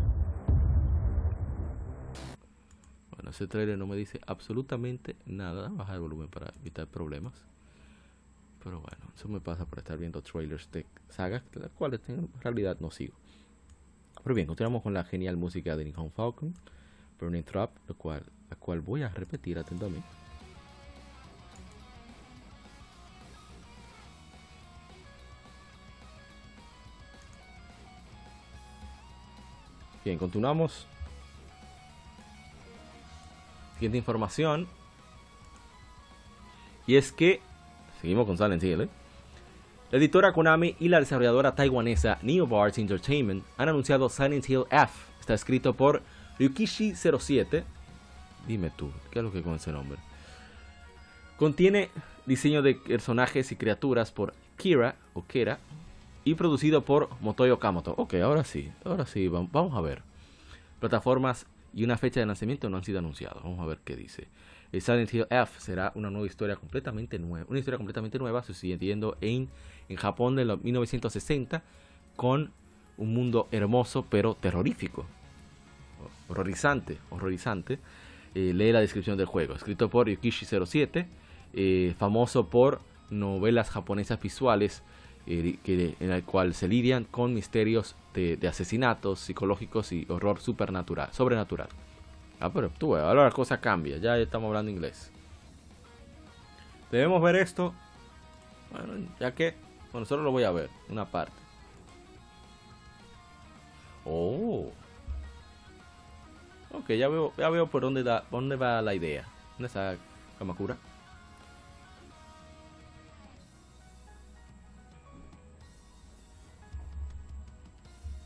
Bueno, ese trailer no me dice absolutamente nada. Bajar el volumen para evitar problemas. Pero bueno, eso me pasa por estar viendo trailers de sagas, las cuales en realidad no sigo. Pero bien, continuamos con la genial música de Nihon Falcon, Burning Trap, lo cual, la cual voy a repetir atentamente. Bien, continuamos. Siguiente información. Y es que, seguimos con Silent Hill, ¿eh? La editora Konami y la desarrolladora taiwanesa Neobards Entertainment han anunciado Silent Hill F. Está escrito por Ryukishi07. Dime tú, ¿qué es lo que con ese nombre? Contiene diseño de personajes y criaturas por Kira o y producido por Motoyo Kamoto. Ok, ahora sí, ahora sí, vam- vamos a ver. Plataformas y una fecha de lanzamiento no han sido anunciados. Vamos a ver qué dice. El Silent Hill F será una nueva historia completamente nueva, una historia completamente nueva sucediendo en, en Japón de los 1960 con un mundo hermoso pero terrorífico, horrorizante, horrorizante. Eh, lee la descripción del juego, escrito por Yukishi07, eh, famoso por novelas japonesas visuales eh, en el cual se lidian con misterios de, asesinatos psicológicos y horror supernatural, sobrenatural. Ah, pero tú, ahora la cosa cambia, ya estamos hablando inglés. Debemos ver esto. Bueno, ya que, bueno, solo lo voy a ver, una parte. Oh. Ok, ya veo, ya veo por dónde, da, por dónde va la idea. ¿Dónde está Kamakura?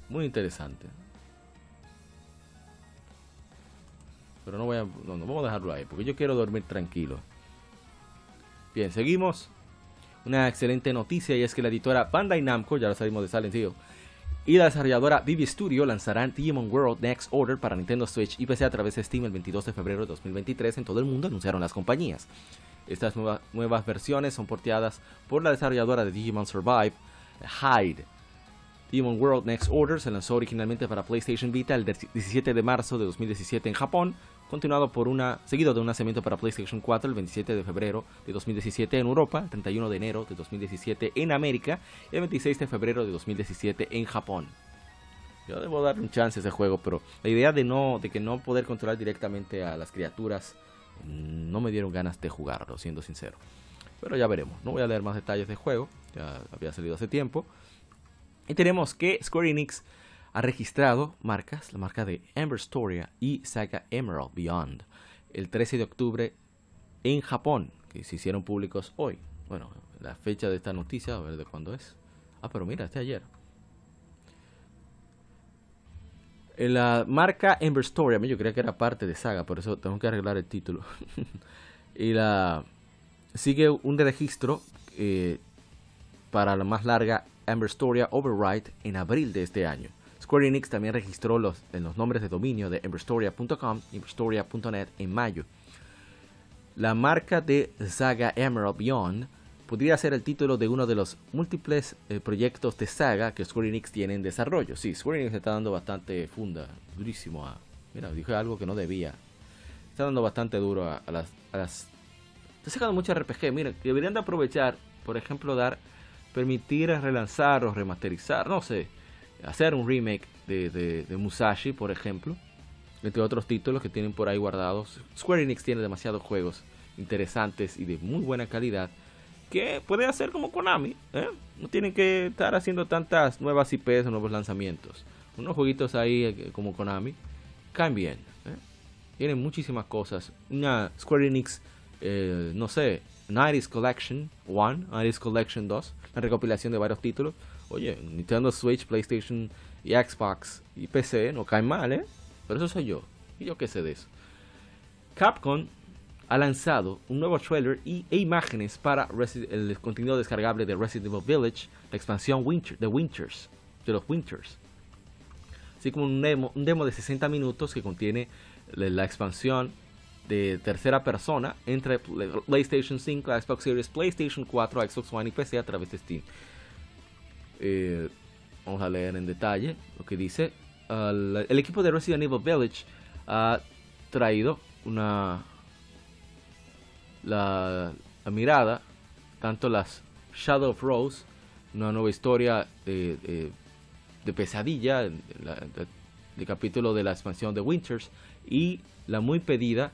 Muy interesante. Pero no voy a. No, no, vamos a dejarlo ahí, porque yo quiero dormir tranquilo. Bien, seguimos. Una excelente noticia y es que la editora Bandai Namco, ya lo salimos de Silent Y la desarrolladora Vivi Studio lanzarán Digimon World Next Order para Nintendo Switch y PC a través de Steam el 22 de febrero de 2023 en todo el mundo, anunciaron las compañías. Estas nuevas versiones son porteadas por la desarrolladora de Digimon Survive, Hyde. Digimon World Next Order se lanzó originalmente para PlayStation Vita el 17 de marzo de 2017 en Japón, continuado por una, seguido de un lanzamiento para PlayStation 4 el 27 de febrero de 2017 en Europa, el 31 de enero de 2017 en América y el 26 de febrero de 2017 en Japón. Yo debo dar un chance a ese juego, pero la idea de no de que no poder controlar directamente a las criaturas no me dieron ganas de jugarlo, siendo sincero. Pero ya veremos. No voy a leer más detalles del juego, ya había salido hace tiempo. Y tenemos que Square Enix ha registrado marcas, la marca de Amber Storia y Saga Emerald Beyond, el 13 de octubre en Japón, que se hicieron públicos hoy. Bueno, la fecha de esta noticia, a ver de cuándo es. Ah, pero mira, este ayer. La marca Amber Story, yo creía que era parte de Saga, por eso tengo que arreglar el título. y la sigue un registro eh, para la más larga Amber Storia Override en abril de este año. Square Enix también registró los, en los nombres de dominio de Emberstoria.com y Emberstoria.net en mayo. La marca de Saga Emerald Beyond podría ser el título de uno de los múltiples eh, proyectos de saga que Square Enix tiene en desarrollo. Sí, Square Enix está dando bastante funda, durísimo a... Mira, dije algo que no debía. Está dando bastante duro a, las, a las... Está sacando mucho RPG. Mira, deberían de aprovechar, por ejemplo, dar... Permitir relanzar o remasterizar, no sé hacer un remake de, Musashi, por ejemplo, entre otros títulos que tienen por ahí guardados. Square Enix tiene demasiados juegos interesantes y de muy buena calidad que puede hacer como Konami. ¿eh? No tienen que estar haciendo tantas nuevas IPs o nuevos lanzamientos. Unos jueguitos ahí eh, como Konami caen bien. ¿eh? Tienen muchísimas cosas. Una Square Enix, no sé, 90 Collection 1, 90 Collection 2, una recopilación de varios títulos Oye, Nintendo Switch, PlayStation y Xbox y PC no caen mal, ¿eh? Pero eso soy yo. Y yo qué sé de eso. Capcom ha lanzado un nuevo trailer y, e imágenes para el contenido descargable de Resident Evil Village, la expansión Winter, de Winters, de los Winters. Así como un demo, un demo de 60 minutos que contiene la, expansión de tercera persona entre PlayStation 5, Xbox Series, PlayStation 4, Xbox One y PC a través de Steam. Eh, vamos a leer en detalle lo que dice. el equipo de Resident Evil Village ha traído una la, mirada, tanto las Shadow of Rose, una nueva historia de, de, pesadilla, el capítulo de la expansión de Winters, y la muy pedida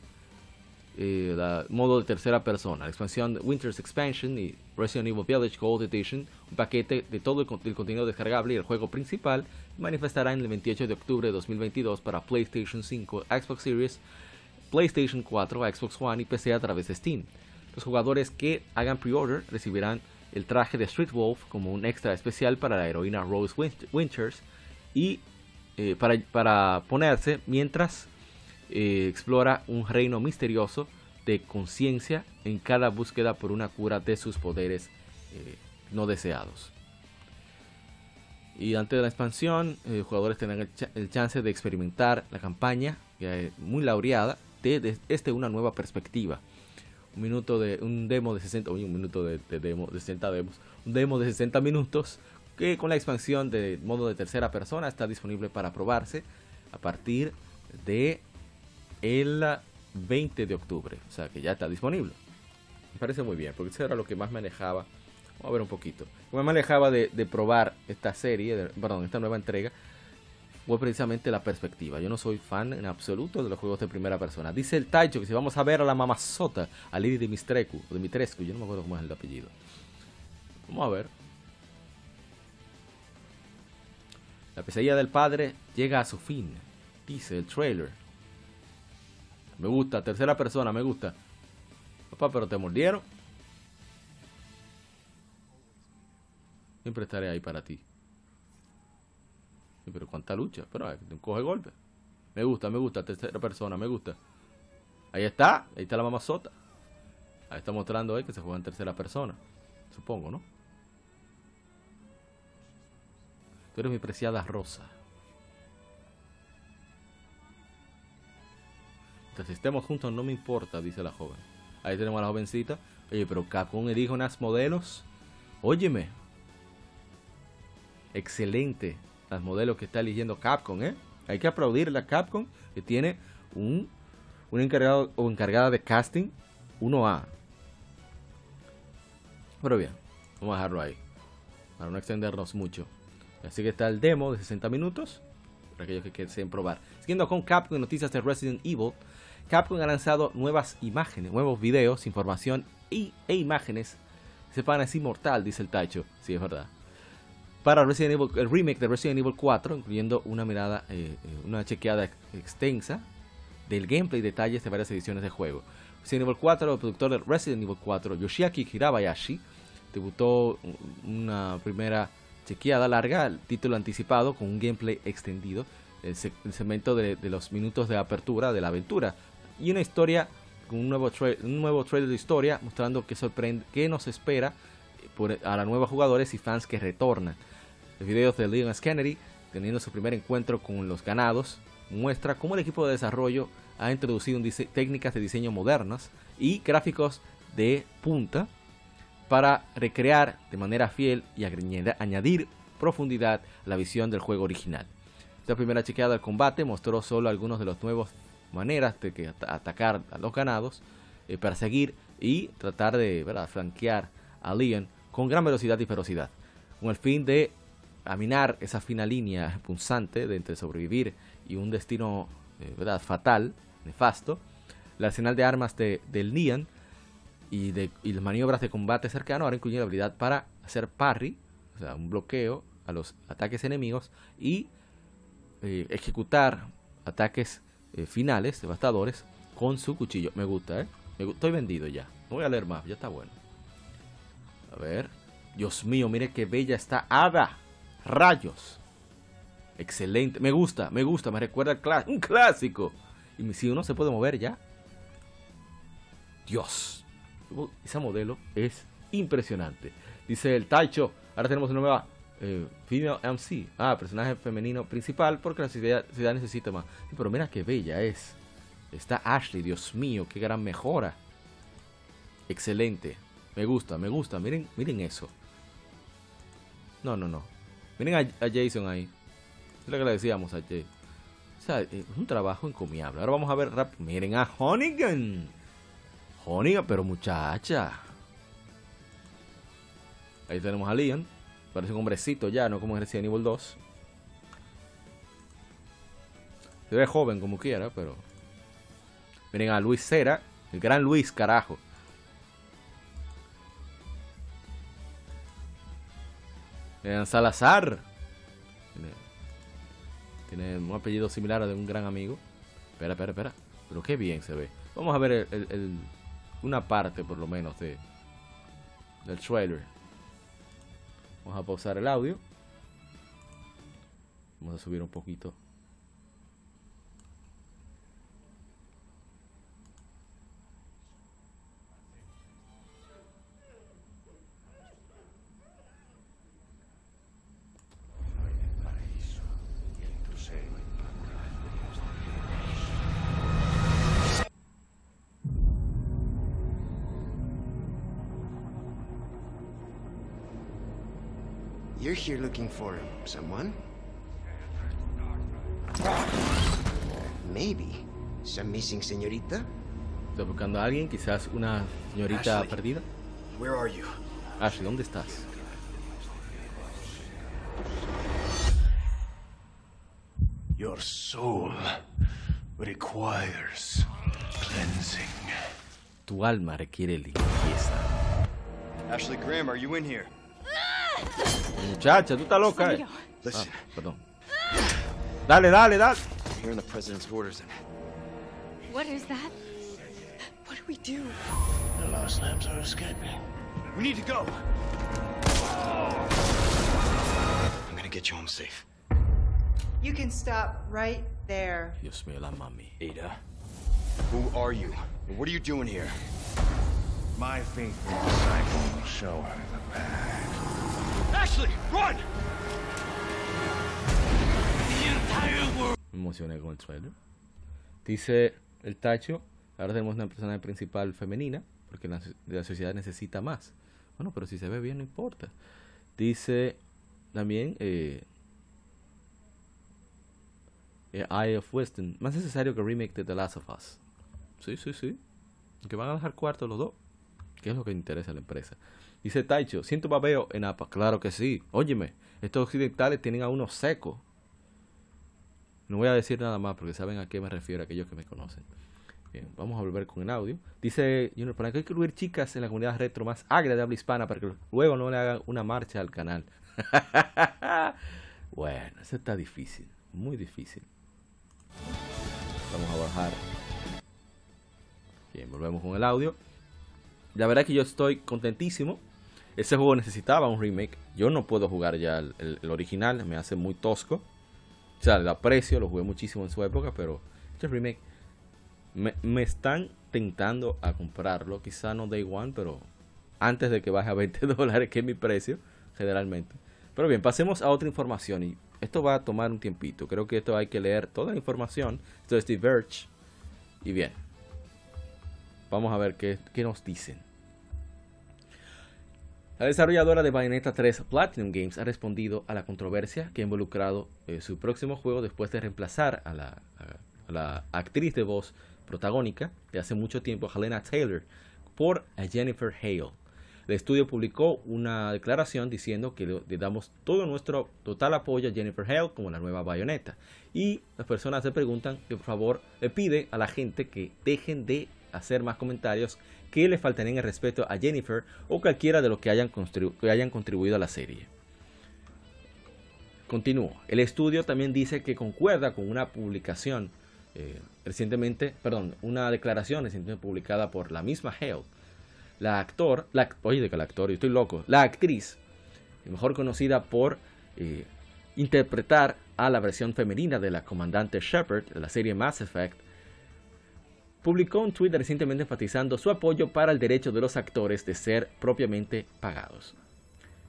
eh, modo de tercera persona, la expansión Winter's Expansion y Resident Evil Village Gold Edition, un paquete de todo el, contenido descargable y el juego principal, manifestará en el 28 de octubre de 2022 para PlayStation 5, Xbox Series, PlayStation 4, Xbox One y PC a través de Steam. Los jugadores que hagan pre-order recibirán el traje de Street Wolf como un extra especial para la heroína Rose Winters y eh, para, para ponerse mientras eh, explora un reino misterioso de conciencia en cada búsqueda por una cura de sus poderes eh, no deseados. Y antes de la expansión, los eh, jugadores tendrán el, chance de experimentar la campaña, muy laureada, desde este una nueva perspectiva. Un minuto de un demo de 60, un minuto de, demo de 60 demos, un demo de 60 minutos que con la expansión de modo de tercera persona está disponible para probarse a partir de el 20 de octubre. O sea que ya está disponible. Me parece muy bien, porque eso era lo que más me alejaba. Vamos a ver un poquito. Lo que más me alejaba de, probar esta serie, perdón, esta nueva entrega, fue precisamente la perspectiva. Yo no soy fan en absoluto de los juegos de primera persona. Dice el Taicho que si vamos a ver a la mamazota, a Lady Dimitrescu, o Dimitrescu, yo no me acuerdo cómo es el apellido. Vamos a ver. La pesadilla del padre llega a su fin, dice el trailer. Me gusta, tercera persona, me gusta. Papá, pero te mordieron. Siempre estaré ahí para ti. pero cuánta lucha. Pero coge golpe. Me gusta, me gusta, tercera persona, me gusta. Ahí está, ahí está la mamazota. Ahí está mostrando ahí que se juega en tercera persona. Supongo, ¿no? Tú eres mi preciada rosa. Entonces, estemos juntos no me importa, dice la joven. Ahí tenemos a la jovencita. Oye, pero Capcom elige unas modelos. Óyeme. Excelente. Las modelos que está eligiendo Capcom, ¿eh? Hay que aplaudirle a Capcom que tiene un, un encargado o encargada de casting 1A. Pero bien, vamos a dejarlo ahí. Para no extendernos mucho. Así que está el demo de 60 minutos. Para aquellos que quieren probar. Siguiendo con Capcom noticias de Resident Evil. Capcom ha lanzado nuevas imágenes, nuevos videos, información y, e imágenes. Se van es inmortal, dice el Tacho. Sí, es verdad. Para Resident Evil, el remake de Resident Evil 4, incluyendo una mirada, eh, eh, una chequeada extensa del gameplay y detalles de varias ediciones de juego. Resident Evil 4, el productor de Resident Evil 4, Yoshiaki Hirabayashi, debutó una primera chequeada larga, el título anticipado con un gameplay extendido, el, segmento de, los minutos de apertura de la aventura y una historia con un nuevo, nuevo trailer de historia mostrando que sorprende, qué nos espera por, a los nuevos jugadores y fans que retornan. Los videos de Leon S. Kennedy teniendo su primer encuentro con los ganados muestra cómo el equipo de desarrollo ha introducido técnicas de diseño modernas y gráficos de punta para recrear de manera fiel y añadir profundidad la visión del juego original. Esta primera chequeada del combate mostró solo algunos de las nuevas maneras de que atacar a los ganados, eh, perseguir y tratar de flanquear a Leon con gran velocidad y ferocidad, con el fin de aminar esa fina línea punzante de entre sobrevivir y un destino eh, ¿verdad? fatal, nefasto. El arsenal de armas de, del Neon y, de, y las maniobras de combate cercano ahora incluyen la habilidad para hacer parry, o sea, un bloqueo a los ataques enemigos y eh, ejecutar ataques eh, finales devastadores con su cuchillo. Me gusta, ¿eh? estoy vendido ya. No voy a leer más, ya está bueno. A ver. Dios mío, mire qué bella está Ada. Rayos. Excelente. Me gusta, me gusta. Me recuerda un clásico. Y si uno se puede mover ya. Dios. Esa modelo es impresionante. Dice el Taicho. Ahora tenemos una nueva eh, female MC. Ah, personaje femenino principal porque la ciudad, necesita más. pero mira qué bella es. Está Ashley, Dios mío, qué gran mejora. Excelente. Me gusta, me gusta. Miren, miren eso. No, no, no. Miren a, Jason ahí. Es lo que le decíamos a Jay. O sea, es un trabajo encomiable. Ahora vamos a ver rap. Miren a Honigan. Honigan, pero muchacha. Ahí tenemos a Leon. Parece un hombrecito ya, no como en Resident Evil 2. Se ve joven como quiera, pero. Miren a Luis Cera, el gran Luis, carajo. Miren Salazar. Tiene, un apellido similar a de un gran amigo. Espera, espera, espera. Pero qué bien se ve. Vamos a ver una parte, por lo menos, de, del trailer. Vamos a pausar el audio. Vamos a subir un poquito. Looking for someone? Maybe. Some missing señorita? ¿Estás buscando a alguien? Quizás una señorita Ashley, perdida. Where are you? Ashley, ¿dónde estás? Your soul requires cleansing. Tu alma requiere limpieza. Ashley Graham, are you in here? Muchacha, tú estás loca, eh. Listen. Ah, perdón. Dale, dale, dale. I'm hearing the president's orders. And... What is that? What do we do? The lost lambs are escaping. We need to go. I'm gonna get you home safe. You can stop right there. Dios mío, la mami. Ada, who are you? What are you doing here? My faithful disciple will show her the path. Me emocioné con el trailer. Dice el Tacho, ahora tenemos una persona principal femenina, porque la, la sociedad necesita más. Bueno, pero si se ve bien no importa. Dice también eh, eh, Eye of Wisdom, más necesario que remake de The Last of Us. Sí, sí, sí. Que van a dejar cuarto los dos. ¿Qué es lo que interesa a la empresa? Dice Taicho, siento babeo en APA. Claro que sí. Óyeme, estos occidentales tienen a uno seco. No voy a decir nada más porque saben a qué me refiero aquellos que me conocen. Bien, vamos a volver con el audio. Dice Junior, ¿para qué hay que incluir chicas en la comunidad retro más agria de habla hispana para que luego no le hagan una marcha al canal? bueno, eso está difícil, muy difícil. Vamos a bajar. Bien, volvemos con el audio. La verdad es que yo estoy contentísimo. Ese juego necesitaba un remake. Yo no puedo jugar ya el, original, me hace muy tosco. O sea, lo aprecio, lo jugué muchísimo en su época, pero este remake me, me están tentando a comprarlo. Quizá no day one, pero antes de que baje a 20 dólares, que es mi precio, generalmente. Pero bien, pasemos a otra información. Y esto va a tomar un tiempito. Creo que esto hay que leer toda la información. Esto es The Verge. Y bien, vamos a ver qué, qué nos dicen. La desarrolladora de Bayonetta 3 Platinum Games ha respondido a la controversia que ha involucrado eh, su próximo juego después de reemplazar a la, a- la actriz de voz protagónica de hace mucho tiempo, Helena Taylor, por a Jennifer Hale. El estudio publicó una declaración diciendo que le, damos todo nuestro total apoyo a Jennifer Hale como la nueva Bayonetta. Y las personas se preguntan que por favor le pide a la gente que dejen de hacer más comentarios que le faltarían el respeto a Jennifer o cualquiera de los que hayan, contribuido a la serie. Continúo. El estudio también dice que concuerda con una publicación eh, recientemente, perdón, una declaración recientemente publicada por la misma Hale. La actor, oye, que el actor, yo estoy loco, la actriz, mejor conocida por eh, interpretar a la versión femenina de la comandante Shepard de la serie Mass Effect, publicó un tweet recientemente enfatizando su apoyo para el derecho de los actores de ser propiamente pagados.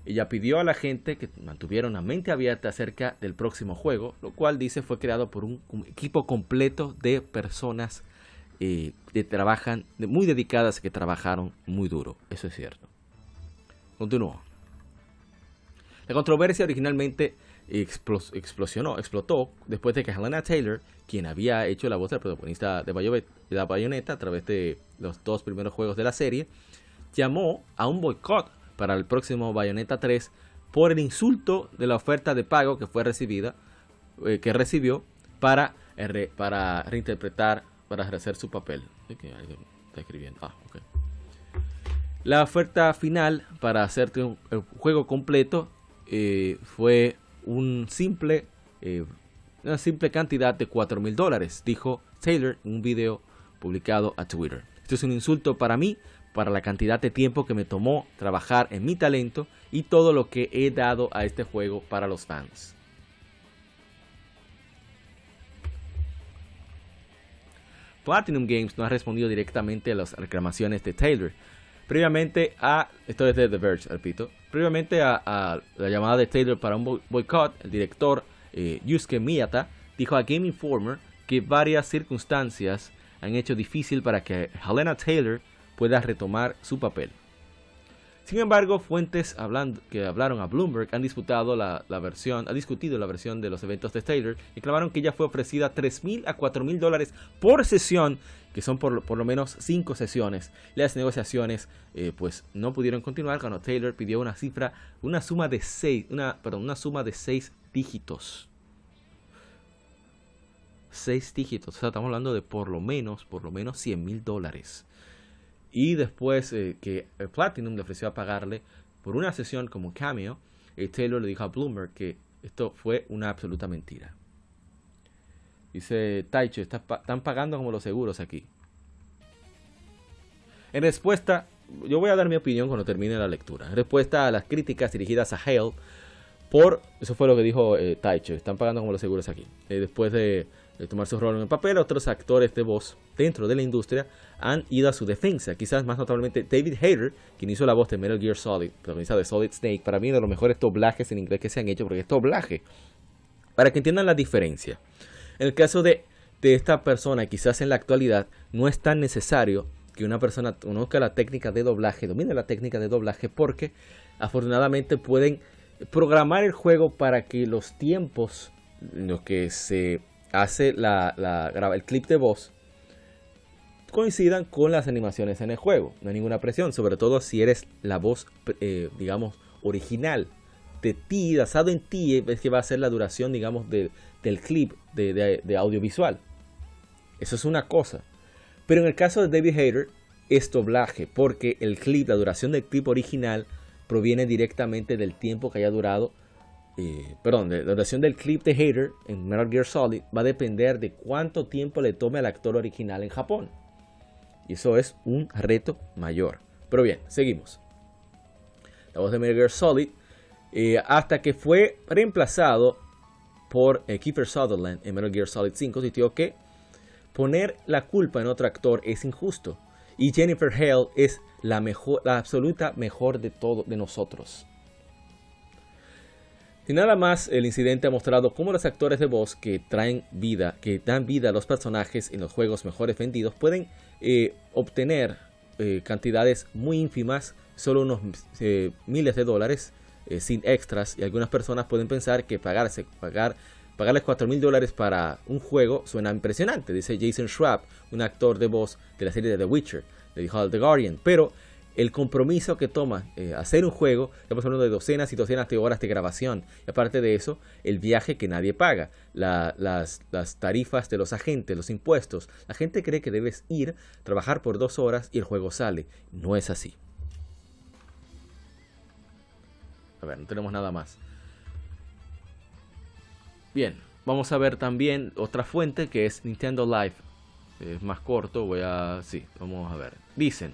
Ella pidió a la gente que mantuviera una mente abierta acerca del próximo juego, lo cual dice fue creado por un, equipo completo de personas eh, que trabajan, muy dedicadas que trabajaron muy duro. Eso es cierto. Continúo. La controversia originalmente explos- explosionó, explotó después de que Helena Taylor, quien había hecho la voz del protagonista de Bayo- de la Bayonetta a través de los dos primeros juegos de la serie, llamó a un boicot para el próximo Bayonetta 3 por el insulto de la oferta de pago que fue recibida, eh, que recibió para, re- para reinterpretar, para ejercer su papel. ¿De qué alguien está escribiendo? Ah, ok. La oferta final para hacerte un, el juego completo eh, fue simple, eh, una simple cantidad de 4 mil dólares, dijo Taylor en un video publicado a Twitter. Esto es un insulto para mí, para la cantidad de tiempo que me tomó trabajar en mi talento y todo lo que he dado a este juego para los fans. Platinum Games no ha respondido directamente a las reclamaciones de Taylor. Previamente a, esto es de The Verge, repito, previamente a, la llamada de Taylor para un boicot, el director eh, Yusuke Miyata dijo a Game Informer que varias circunstancias han hecho difícil para que Helena Taylor pueda retomar su papel. Sin embargo, fuentes que hablaron a Bloomberg han disputado la, versión, ha discutido la versión de los eventos de Taylor y clamaron que ella fue ofrecida 3 mil a 4 mil dólares por sesión, que son por, lo- por lo menos 5 sesiones. Las negociaciones eh, pues no pudieron continuar cuando Taylor pidió una cifra, una suma de 6, una, perdón, una suma de 6 dígitos. 6 dígitos, o sea, estamos hablando de por lo menos, por lo menos 100 mil dólares. Y después eh, que eh, Platinum le ofreció a pagarle por una sesión como cameo, eh, Taylor le dijo a Bloomberg que esto fue una absoluta mentira. Dice Taicho, "Está están pagando como los seguros aquí. En respuesta, yo voy a dar mi opinión cuando termine la lectura. En respuesta a las críticas dirigidas a Hale por, eso fue lo que dijo eh, Taicho, están pagando como los seguros aquí. Eh, después de, de tomar su rol en el papel, otros actores de voz dentro de la industria han ido a su defensa. Quizás más notablemente David Hayter, quien hizo la voz de Metal Gear Solid, protagonista de Solid Snake, para mí de los mejores doblajes en inglés que se han hecho, porque es doblaje. Para que entiendan la diferencia. En el caso de, de esta persona, quizás en la actualidad, no es tan necesario que una persona conozca la técnica de doblaje, domine la técnica de doblaje, porque afortunadamente pueden programar el juego para que los tiempos en los que se hace la, graba el clip de voz coincidan con las animaciones en el juego. No hay ninguna presión, sobre todo si eres la voz, eh, digamos, original de ti, basado en ti, es que va a ser la duración, digamos, de- del clip de audiovisual. Eso es una cosa. Pero en el caso de David Hayter es doblaje, porque el clip, la duración del clip original proviene directamente del tiempo que haya durado. Eh, perdón, la duración del clip de Hater en Metal Gear Solid va a depender de cuánto tiempo le tome al actor original en Japón. Y eso es un reto mayor. Pero bien, seguimos. La voz de Metal Gear Solid, eh, hasta que fue reemplazado por eh, Kiefer Sutherland en Metal Gear Solid 5, sintió que poner la culpa en otro actor es injusto. Y Jennifer Hale es la mejor, la absoluta mejor de todos de nosotros. Y nada más, el incidente ha mostrado cómo los actores de voz que traen vida, que dan vida a los personajes en los juegos mejores vendidos, pueden eh, obtener eh, cantidades muy ínfimas, solo unos eh, miles de dólares, sin extras. Y algunas personas pueden pensar que pagarse, pagar, pagarles 4 mil dólares para un juego suena impresionante, dice Jason Schwab, un actor de voz de la serie de The Witcher, de The Guardian. Pero el compromiso que toma eh, hacer un juego, estamos hablando de docenas y docenas de horas de grabación. Y aparte de eso, el viaje que nadie paga, la- las, las tarifas de los agentes, los impuestos. La gente cree que debes ir, trabajar por dos horas y el juego sale. No es así. A ver, no tenemos nada más. Bien, vamos a ver también otra fuente que es Nintendo Live. Es más corto, voy a... Sí, vamos a ver. Dicen,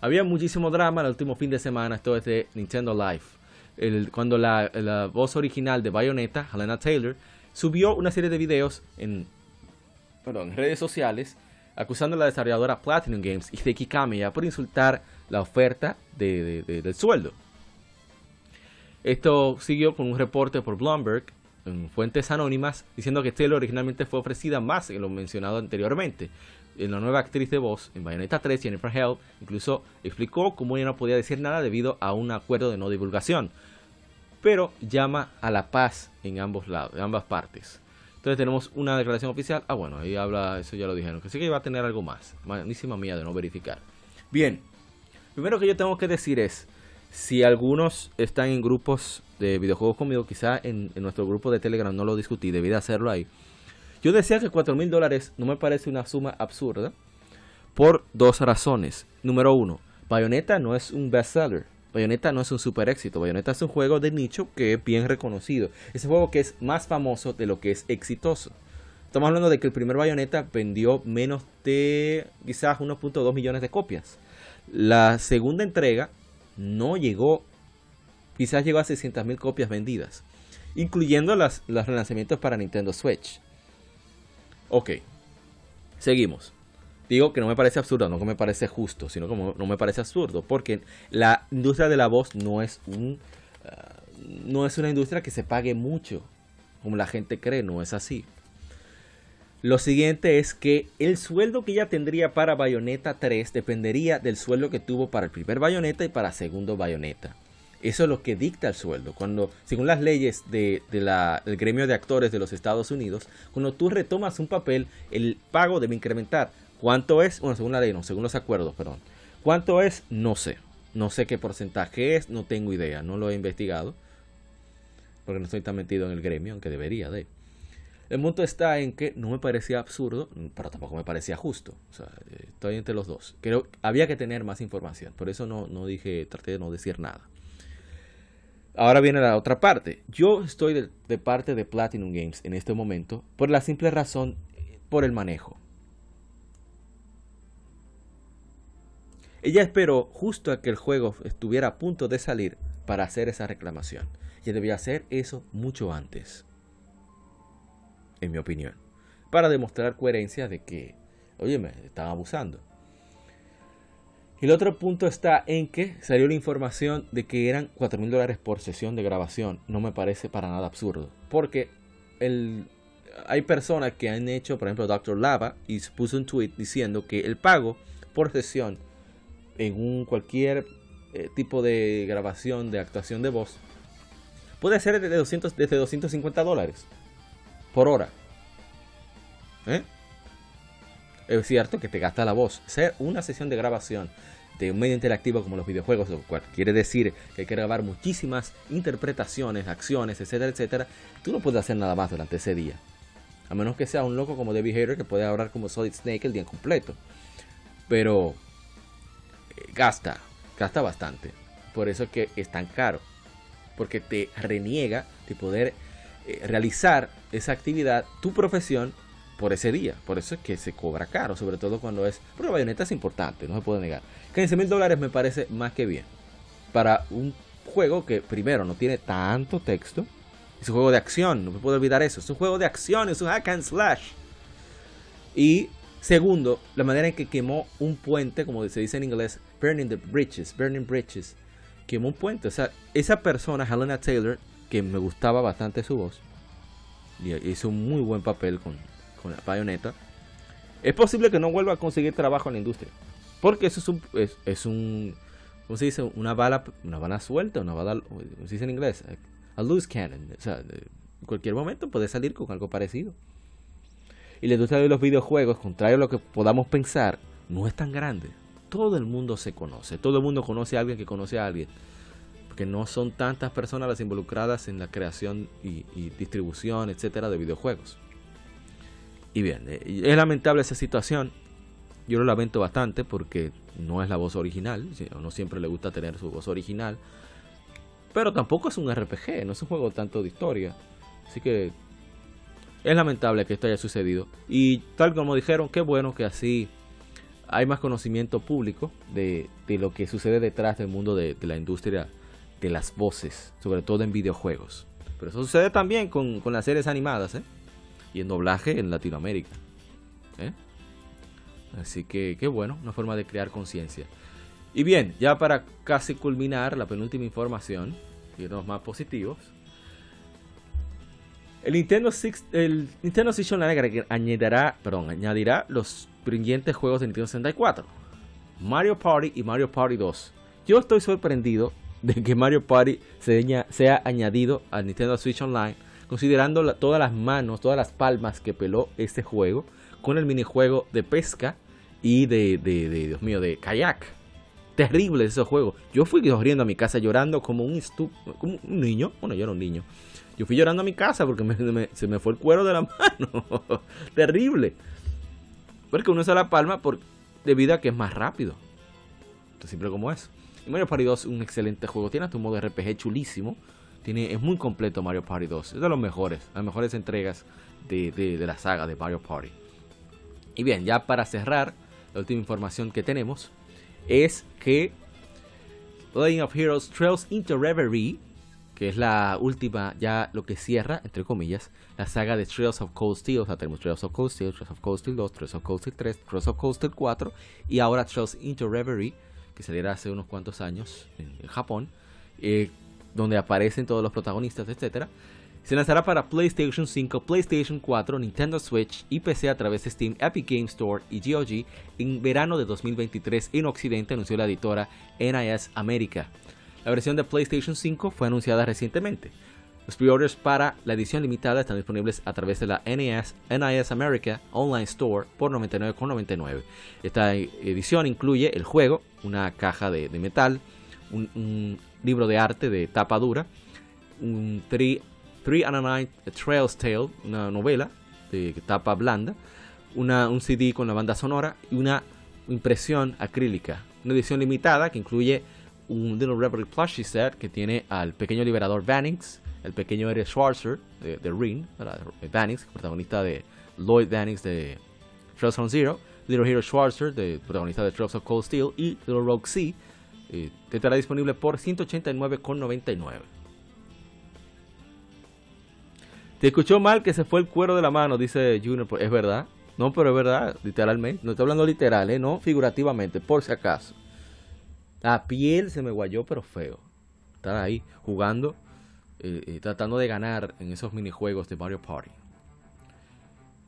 había muchísimo drama el último fin de semana, esto es de Nintendo Live. Cuando la, voz original de Bayonetta, Helena Taylor, subió una serie de videos en, perdón, redes sociales acusando a la desarrolladora Platinum Games Hideki Kamiya por insultar la oferta de- del sueldo. Esto siguió con un reporte por Bloomberg en fuentes anónimas diciendo que Taylor originalmente fue ofrecida más que lo mencionado anteriormente. En la nueva actriz de voz en Bayonetta 3, Jennifer Hale, incluso explicó cómo ella no podía decir nada debido a un acuerdo de no divulgación, pero llama a la paz en ambos lados, en ambas partes. Entonces tenemos una declaración oficial. Ah, bueno, ahí habla, eso ya lo dijeron, que sí que iba a tener algo más. Manísima mía de no verificar. Bien, primero que yo tengo que decir es, si algunos están en grupos de videojuegos conmigo, quizá en, en nuestro grupo de Telegram no lo discutí, debí de hacerlo ahí. Yo decía que 4 mil dólares no me parece una suma absurda por dos razones. Número uno, Bayonetta no es un bestseller. Bayonetta no es un super éxito. Bayonetta es un juego de nicho que es bien reconocido. Es un juego que es más famoso de lo que es exitoso. Estamos hablando de que el primer Bayonetta vendió menos de quizás 1.2 millones de copias. La segunda entrega no llegó, quizás llegó a 600 mil copias vendidas, incluyendo las, los relanzamientos para Nintendo Switch. Ok, seguimos. Digo que no me parece absurdo, no que me parece justo, sino como no me parece absurdo, porque la industria de la voz no es un ah, no es una industria que se pague mucho, como la gente cree, no es así. Lo siguiente es que el sueldo que ella tendría para Bayonetta 3 dependería del sueldo que tuvo para el primer Bayonetta y para segundo Bayonetta. Eso es lo que dicta el sueldo. Cuando, según las leyes de, de la- del gremio de actores de los Estados Unidos, cuando tú retomas un papel, el pago debe incrementar. ¿Cuánto es? Bueno, según la ley, no, según los acuerdos, perdón. ¿Cuánto es? No sé. No sé qué porcentaje es, no tengo idea, no lo he investigado. Porque no estoy tan metido en el gremio, aunque debería de. El punto está en que no me parecía absurdo, pero tampoco me parecía justo. O sea, eh, estoy entre los dos. Creo había que tener más información. Por eso no, no dije, traté de no decir nada. Ahora viene la otra parte. Yo estoy de, parte de Platinum Games en este momento por la simple razón, por el manejo. Ella esperó justo a que el juego estuviera a punto de salir para hacer esa reclamación. Ella debía hacer eso mucho antes en mi opinión, para demostrar coherencia de que, oye, me están abusando. El otro punto está en que salió la información de que eran 4 mil dólares por sesión de grabación. No me parece para nada absurdo, porque hay personas que han hecho, por ejemplo, Dr. Lava, y puso un tweet diciendo que el pago por sesión en un cualquier eh, tipo de grabación de actuación de voz puede ser desde, 200, desde 250 dólares por hora. ¿Eh? Es cierto que te gasta la voz. Ser una sesión de grabación de un medio interactivo como los videojuegos, lo cual quiere decir que hay que grabar muchísimas interpretaciones, acciones, etcétera, etcétera, tú no puedes hacer nada más durante ese día. A menos que sea un loco como Debbie Hater que puede hablar como Solid Snake el día completo. Pero eh, gasta, gasta bastante. Por eso es que es tan caro. Porque te reniega de poder eh, realizar esa actividad, tu profesión, por ese día. Por eso es que se cobra caro, sobre todo cuando es... Porque bayoneta es importante, no se puede negar. 15 mil dólares me parece más que bien. Para un juego que primero no tiene tanto texto. Es un juego de acción, no me puedo olvidar eso. Es un juego de acción, es un hack and slash. Y segundo, la manera en que quemó un puente, como se dice en inglés, burning the bridges, burning bridges. Quemó un puente. O sea, esa persona, Helena Taylor, que me gustaba bastante su voz, y hizo un muy buen papel con, con la bayoneta, es posible que no vuelva a conseguir trabajo en la industria. Porque eso es un, es, un ¿cómo se dice? Una bala, una bala suelta, una bala, ¿cómo se dice en inglés? A loose cannon. O sea, en cualquier momento puede salir con algo parecido. Y la industria de los videojuegos, contrario a lo que podamos pensar, no es tan grande. Todo el mundo se conoce, todo el mundo conoce a alguien que conoce a alguien. Porque no son tantas personas las involucradas en la creación y distribución, etcétera, de videojuegos. Y bien, es lamentable esa situación. Yo lo lamento bastante porque no es la voz original. No siempre le gusta tener su voz original. Pero tampoco es un RPG, no es un juego tanto de historia. Así que es lamentable que esto haya sucedido. Y tal como dijeron, qué bueno que así hay más conocimiento público de, de lo que sucede detrás del mundo de, de, la industria de las voces, sobre todo en videojuegos. Pero eso sucede también con, con las series animadas, ¿eh? Y en doblaje en Latinoamérica. ¿eh? Así que qué bueno, una forma de crear conciencia. Y bien, ya para casi culminar la penúltima información, irnos más positivos. El Nintendo, Six, el Nintendo Switch Online añadirá, perdón, añadirá los brillantes juegos de Nintendo 64. Mario Party y Mario Party 2. Yo estoy sorprendido de que Mario Party sea, sea añadido al Nintendo Switch Online considerando todas las manos, todas las palmas que peló este juego con el minijuego de pesca y de, de, Dios mío, de kayak. Terrible ese juego. Yo fui corriendo a mi casa llorando como un, como un niño. Bueno, yo era un niño. Yo fui llorando a mi casa porque se me fue el cuero de la mano. Terrible. Porque uno usa la palma por, debido a que es más rápido. Tan simple como eso. Y Mario Party 2 es un excelente juego. Tiene tu modo RPG chulísimo. Tiene, es muy completo Mario Party 2. Es de los mejores, las mejores entregas de, de, de, la saga de Mario Party. Y bien, ya para cerrar, la última información que tenemos es que Legend of Heroes Trails into Reverie, que es la última, ya lo que cierra, entre comillas, la saga de Trails of Cold Steel. O sea, tenemos Trails of Cold Steel, Trails of Cold Steel 2, Trails of Cold Steel 3, Trails of Cold Steel 4 y ahora Trails into Reverie, que saliera hace unos cuantos años en, en Japón. Eh, donde aparecen todos los protagonistas, etc. Se lanzará para PlayStation 5, PlayStation 4, Nintendo Switch y PC a través de Steam, Epic Game Store y GOG en verano de 2023 en Occidente, anunció la editora NIS América. La versión de PlayStation 5 fue anunciada recientemente. Los pre-orders para la edición limitada están disponibles a través de la NIS, NIS America Online Store por $99,99. $99. Esta edición incluye el juego, una caja de, metal, un libro de arte de tapa dura, un Three, Three and a Night Trail's Tale, una novela de tapa blanda, una, un CD con la banda sonora y una impresión acrílica. Una edición limitada que incluye un Little Reverie plushie set que tiene al pequeño liberador Vanix, el pequeño Eric Schwarzer de, Ring, Vanix, protagonista de Lloyd Vanix de Trails on Zero, Little Hero Schwarzer, de, protagonista de Trails of Cold Steel, y Little Rogue Sea, eh, estará disponible por 189,99. Te escuchó mal que se fue el cuero de la mano, dice Junior. Es verdad. No, pero es verdad, literalmente. No estoy hablando literal, ¿eh? No figurativamente, por si acaso. La piel se me guayó, pero feo. Estar ahí jugando eh, eh, tratando de ganar en esos minijuegos de Mario Party.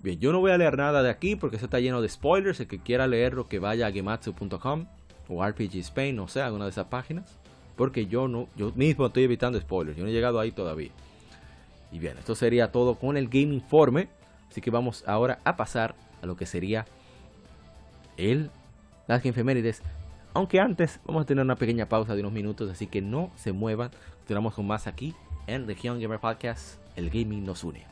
Bien, yo no voy a leer nada de aquí porque eso está lleno de spoilers. El que quiera leerlo, que vaya a gematsu.com o RPG Spain, no sé, alguna de esas páginas. Porque yo no, yo mismo estoy evitando spoilers. Yo no he llegado ahí todavía. Y bien, esto sería todo con el Game Informe. Así que vamos ahora a pasar a lo que sería el las efemérides. Aunque antes vamos a tener una pequeña pausa de unos minutos, así que no se muevan. Continuamos con más aquí en Legion Gamer Podcast. El gaming nos une.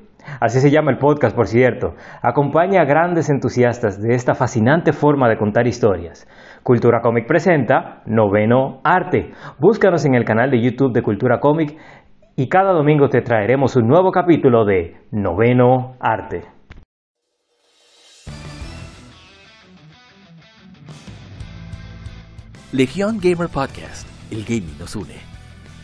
Así se llama el podcast, por cierto. Acompaña a grandes entusiastas de esta fascinante forma de contar historias. Cultura Comic presenta Noveno Arte. Búscanos en el canal de YouTube de Cultura Comic y cada domingo te traeremos un nuevo capítulo de Noveno Arte. Legión Gamer Podcast. El gaming nos une.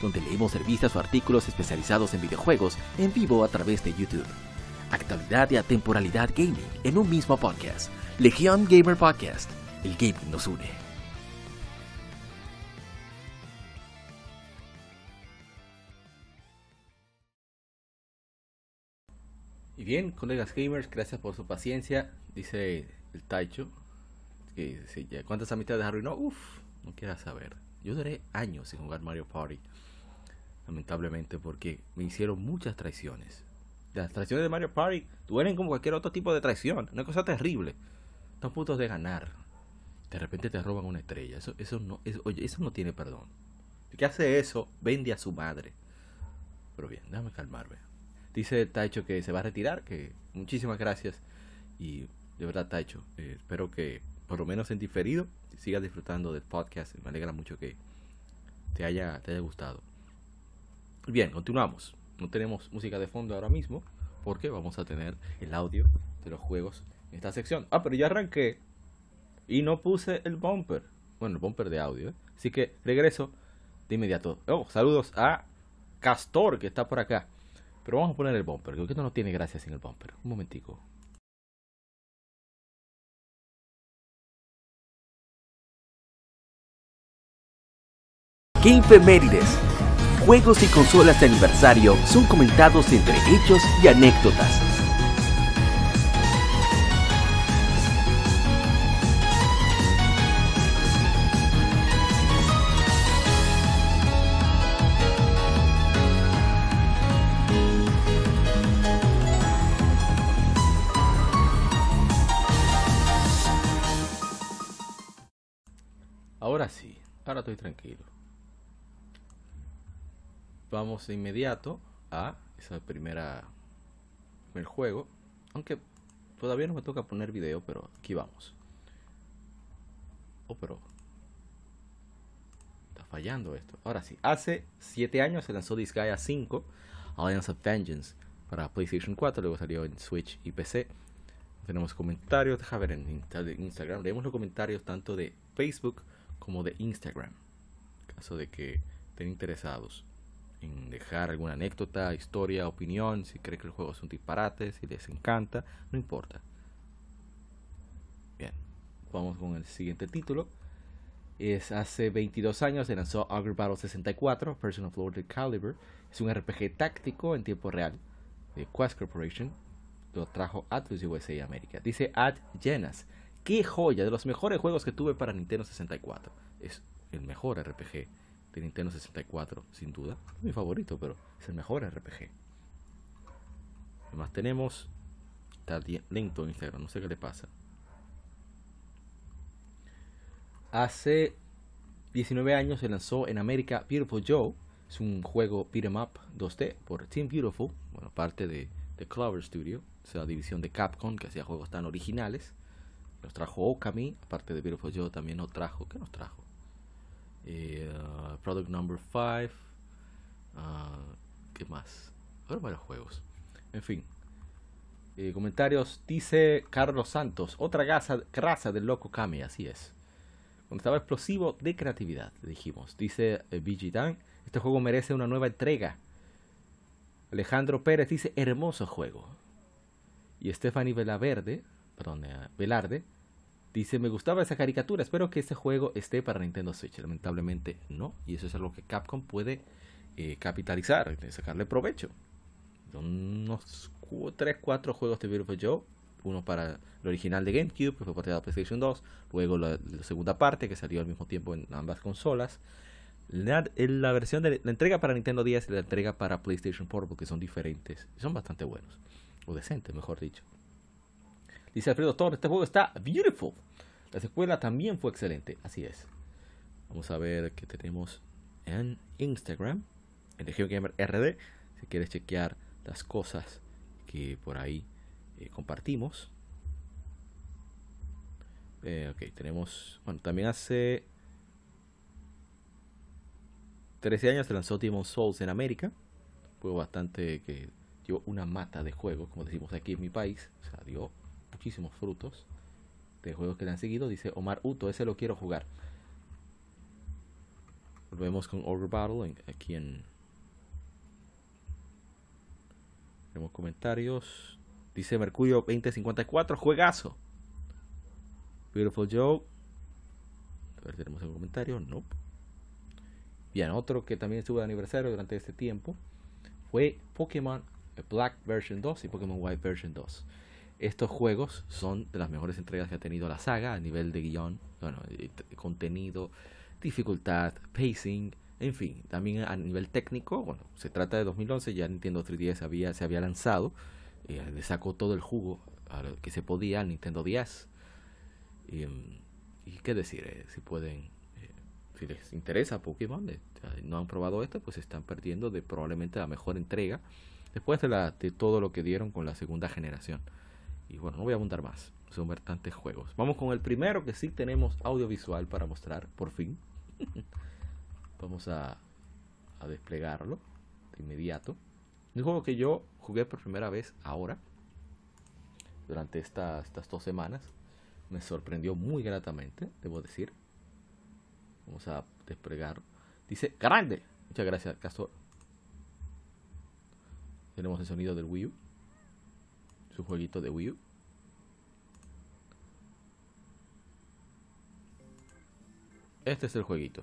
donde leemos revistas o artículos especializados en videojuegos en vivo a través de YouTube. Actualidad y atemporalidad gaming en un mismo podcast. Legión Gamer Podcast. El gaming nos une. Y bien, colegas gamers, gracias por su paciencia. Dice el Taicho. Que dice, ¿Cuántas amistades arruinó? Uf, no quieras saber. Yo duré años sin jugar Mario Party. Lamentablemente, porque me hicieron muchas traiciones. Las traiciones de Mario Party duelen como cualquier otro tipo de traición. Una cosa terrible. Están puntos de ganar. De repente te roban una estrella. Eso, eso no, eso, oye, eso no tiene perdón. El que hace eso, vende a su madre. Pero bien, déjame calmarme. Dice Taicho que se va a retirar, que muchísimas gracias. Y de verdad, Taicho, eh, espero que por lo menos en diferido sigas disfrutando del podcast. Me alegra mucho que te haya, te haya gustado. Bien, continuamos. No tenemos música de fondo ahora mismo porque vamos a tener el audio de los juegos en esta sección. Ah, pero ya arranqué y no puse el bumper. Bueno, el bumper de audio. ¿eh? Así que regreso de inmediato. Oh, saludos a Castor que está por acá. Pero vamos a poner el bumper. Creo que esto no tiene gracia sin el bumper. Un momentico. Gamefemérides juegos y consolas de aniversario son comentados entre hechos y anécdotas. Ahora sí, ahora estoy tranquilo. Vamos de inmediato a esa primera el juego, aunque todavía no me toca poner video, pero aquí vamos. Oh, pero está fallando esto. Ahora sí, hace 7 años se lanzó Disgaea 5, Alliance of Vengeance para PlayStation 4, luego salió en Switch y PC. Tenemos comentarios, deja ver en Instagram, leemos los comentarios tanto de Facebook como de Instagram. En caso de que estén interesados en dejar alguna anécdota, historia, opinión, si creen que el juego es un disparate, si les encanta, no importa. Bien, vamos con el siguiente título. Es hace 22 años se lanzó Augur Battle 64, Person of Lord Caliber. Es un RPG táctico en tiempo real de Quest Corporation. Lo trajo Atlus USA América. Dice Ad Jenas. Qué joya, de los mejores juegos que tuve para Nintendo 64. Es el mejor RPG de Nintendo 64, sin duda. mi favorito, pero es el mejor RPG. Además tenemos... Está lento en Instagram, no sé qué le pasa. Hace 19 años se lanzó en América Beautiful Joe. Es un juego beat'em up 2D por Team Beautiful, bueno, parte de, de Clover Studio, o sea, división de Capcom que hacía juegos tan originales. Nos trajo Okami, aparte de Beautiful Joe también nos trajo, ¿qué nos trajo? Eh, uh, product Number 5. Uh, ¿Qué más? Ahora varios juegos. En fin. Eh, comentarios. Dice Carlos Santos. Otra raza, raza del loco Kami. Así es. Cuando estaba explosivo de creatividad. Dijimos. Dice eh, Dan. Este juego merece una nueva entrega. Alejandro Pérez dice. Hermoso juego. Y Stephanie Velaverde. Perdón, eh, Velarde Dice, me gustaba esa caricatura, espero que este juego esté para Nintendo Switch. Lamentablemente no, y eso es algo que Capcom puede eh, capitalizar, sacarle provecho. Unos 3, 4 juegos de Beautiful Joe. Uno para el original de GameCube, que fue portado a PlayStation 2. Luego la, segunda parte, que salió al mismo tiempo en ambas consolas. La, la, versión de la entrega para Nintendo 10 y la entrega para PlayStation 4, porque son diferentes. Son bastante buenos. O decentes, mejor dicho. Dice Alfredo Torres, este juego está beautiful. La secuela también fue excelente, así es. Vamos a ver qué tenemos en Instagram, en Legion Gamer RD, si quieres chequear las cosas que por ahí eh, compartimos. Eh, ok, tenemos, bueno, también hace 13 años se lanzó Demon Souls en América. Juego bastante que dio una mata de juego, como decimos aquí en mi país. O sea, dio muchísimos frutos de juegos que le han seguido. Dice Omar Uto, ese lo quiero jugar. Volvemos con Over Battle aquí en. Tenemos comentarios. Dice Mercurio 2054, juegazo. Beautiful Joe. A ver, tenemos un comentario. No. Bien, otro que también estuvo de aniversario durante este tiempo fue Pokémon Black Version 2 y Pokémon White Version 2 estos juegos son de las mejores entregas que ha tenido la saga a nivel de guion, bueno, contenido, dificultad, pacing, en fin, también a nivel técnico, bueno, se trata de 2011, ya Nintendo 3DS había, se había lanzado, eh, le sacó todo el jugo que se podía al Nintendo 10. Y, y qué decir, eh, si pueden, eh, si les interesa Pokémon, no han probado esto, pues están perdiendo de probablemente la mejor entrega después de, la, de todo lo que dieron con la segunda generación. Y bueno, no voy a abundar más. Son bastantes juegos. Vamos con el primero que sí tenemos audiovisual para mostrar, por fin. Vamos a, desplegarlo de inmediato. Un juego que yo jugué por primera vez ahora, durante estas, estas dos semanas. Me sorprendió muy gratamente, debo decir. Vamos a desplegar. Dice, grande. Muchas gracias, Castor. Tenemos el sonido del Wii U su jueguito de Wii U. Este es el jueguito.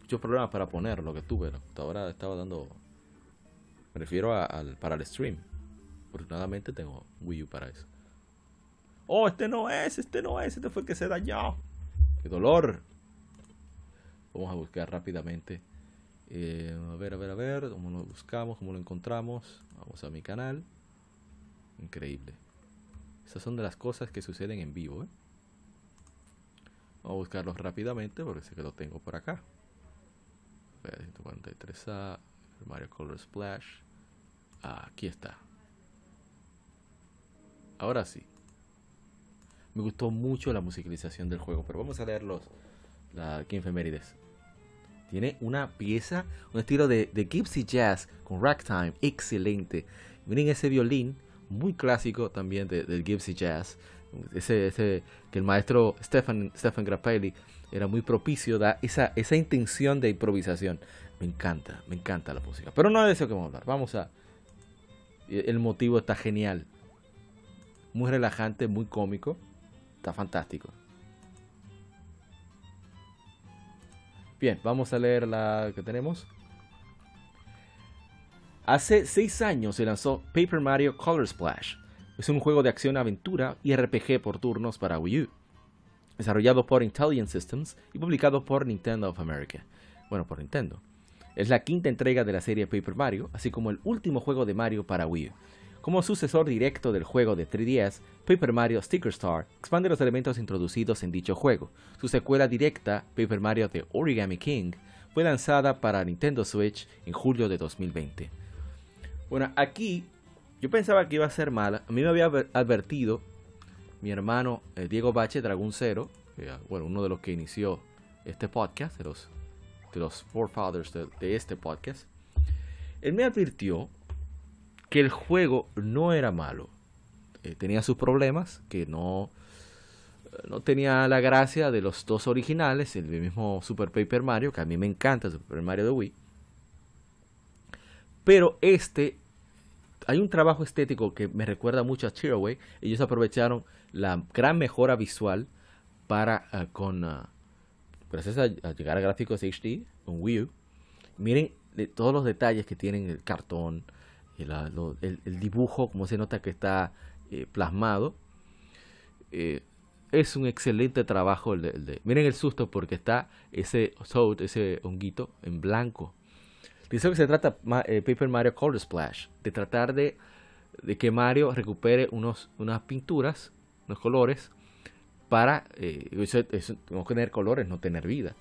Muchos problemas para poner lo que tuve. La computadora estaba dando. Me refiero al, para el stream. Afortunadamente tengo Wii U para eso. Oh, este no es, este no es, este fue el que se dañó. ¡Qué dolor! Vamos a buscar rápidamente. Eh, a ver, a ver, a ver. ¿Cómo lo buscamos? ¿Cómo lo encontramos? Vamos a mi canal. Increíble. Esas son de las cosas que suceden en vivo. ¿eh? Vamos a buscarlos rápidamente porque sé que lo tengo por acá. 143A, Mario Color Splash. aquí está. Ahora sí. Me gustó mucho la musicalización del juego, pero vamos a leer los la aquí Tiene una pieza, un estilo de, de Gypsy Jazz con ragtime excelente. Miren ese violín, muy clásico también del Gypsy Jazz. Ese, ese que el maestro Stefan, Stefan Grappelli era muy propicio, da esa, esa intención de improvisación. Me encanta, me encanta la música. Pero no es de eso que vamos a hablar. Vamos a. El motivo está genial. Muy relajante, muy cómico. Está fantástico. Bien, vamos a leer la que tenemos. Hace 6 años se lanzó Paper Mario Color Splash. Es un juego de acción-aventura y RPG por turnos para Wii U. Desarrollado por Intelligent Systems y publicado por Nintendo of America. Bueno, por Nintendo. Es la quinta entrega de la serie Paper Mario, así como el último juego de Mario para Wii U. Como sucesor directo del juego de 3DS, Paper Mario Sticker Star expande los elementos introducidos en dicho juego. Su secuela directa, Paper Mario The Origami King, fue lanzada para Nintendo Switch en julio de 2020. Bueno, aquí yo pensaba que iba a ser mala. A mí me había advertido mi hermano eh, Diego Bache, Dragon Zero, bueno, uno de los que inició este podcast, de los, de los forefathers de, este podcast. Él me advirtió que el juego no era malo. Eh, tenía sus problemas, que no, no tenía la gracia de los dos originales, el mismo Super Paper Mario, que a mí me encanta Super Mario de Wii. Pero este, hay un trabajo estético que me recuerda mucho a Tearaway. Ellos aprovecharon la gran mejora visual para ah, con ah, gracias a, llegar a gráficos HD con Wii U. Miren todos los detalles que tienen el cartón, el, dibujo, como se nota que está eh, plasmado. Eh, es un excelente trabajo el de, Miren el susto porque está ese ese honguito en blanco. Dice que se trata eh, Paper Mario Color Splash, de tratar de, de, que Mario recupere unos, unas pinturas, unos colores, para eso, no tener colores, no tener vida.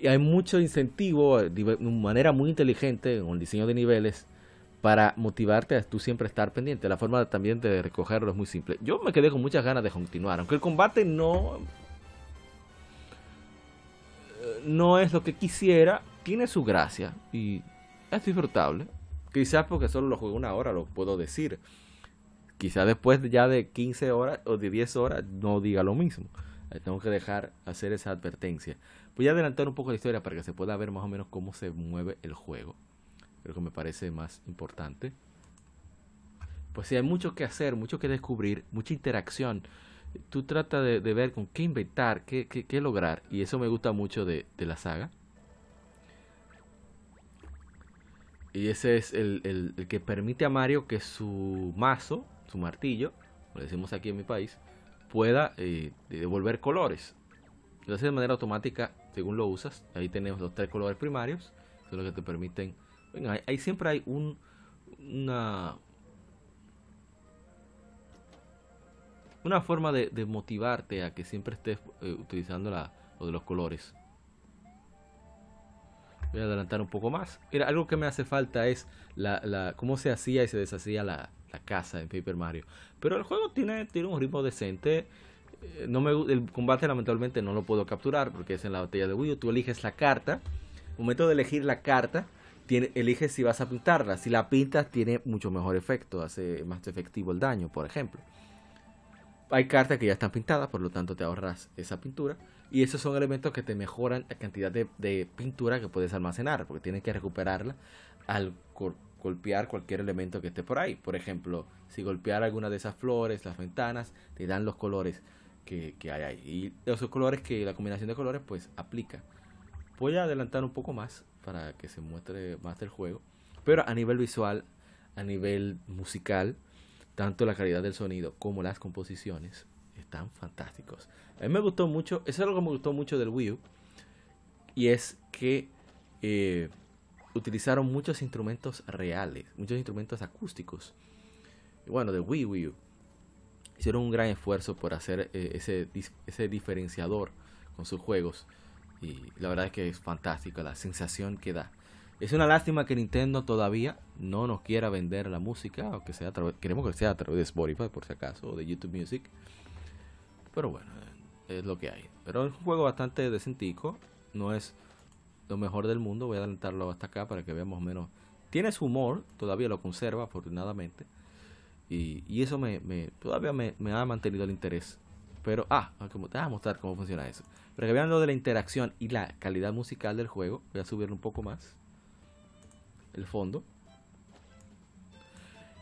Y hay mucho incentivo de manera muy inteligente con el diseño de niveles para motivarte a tú siempre estar pendiente. La forma también de recogerlo es muy simple. Yo me quedé con muchas ganas de continuar, aunque el combate no no es lo que quisiera, tiene su gracia y es disfrutable. Quizás porque solo lo juego una hora, lo puedo decir. Quizás después ya de 15 horas o de 10 horas no diga lo mismo. Eh, tengo que dejar hacer esa advertencia. Voy a adelantar un poco la historia para que se pueda ver más o menos cómo se mueve el juego creo que me parece más importante. Pues sí, hay mucho que hacer, mucho que descubrir, mucha interacción. Tú tratas de, ver con qué inventar, qué, qué, lograr. Y eso me gusta mucho de, la saga. Y ese es el, que permite a Mario que su mazo, su martillo, lo decimos aquí en mi país, pueda eh, devolver colores. Lo hace de manera automática según lo usas. Ahí tenemos los tres colores primarios, son los que te permiten ahí, siempre hay un, una, una forma de, motivarte a que siempre estés eh, utilizando la, lo de los colores. Voy a adelantar un poco más. Mira, algo que me hace falta es la, cómo se hacía y se deshacía la, casa en Paper Mario. Pero el juego tiene, tiene un ritmo decente. Eh, no me, el combate lamentablemente no lo puedo capturar porque es en la botella de Wii Tú eliges la carta. Momento de elegir la carta, tiene, elige si vas a pintarla. Si la pintas, tiene mucho mejor efecto, hace más efectivo el daño, por ejemplo. Hay cartas que ya están pintadas, por lo tanto te ahorras esa pintura. Y esos son elementos que te mejoran la cantidad de, pintura que puedes almacenar, porque tienes que recuperarla al golpear cualquier elemento que esté por ahí. Por ejemplo, si golpear alguna de esas flores, las ventanas, te dan los colores que, que hay ahí. Y esos colores que la combinación de colores pues aplica. Voy a adelantar un poco más para que se muestre más del juego. Pero a nivel visual, a nivel musical, tanto la calidad del sonido como las composiciones están fantásticos. A mí me gustó mucho, eso es algo que me gustó mucho del Wii U, y es que eh, utilizaron muchos instrumentos reales, muchos instrumentos acústicos. Y bueno, de Wii, U. Hicieron un gran esfuerzo por hacer eh, ese, ese diferenciador con sus juegos. Y la verdad es que es fantástico la sensación que da. Es una lástima que Nintendo todavía no nos quiera vender la música, aunque sea a queremos que sea a través de Spotify por si acaso, o de YouTube Music. Pero bueno, es lo que hay. Pero es un juego bastante decentico, no es lo mejor del mundo, voy a adelantarlo hasta acá para que veamos menos. Tiene su humor, todavía lo conserva afortunadamente. Y, y eso me, me todavía me, me, ha mantenido el interés. Pero, ah, te voy a mostrar cómo funciona eso. Para que vean lo de la interacción y la calidad musical del juego, voy a subirlo un poco más. El fondo.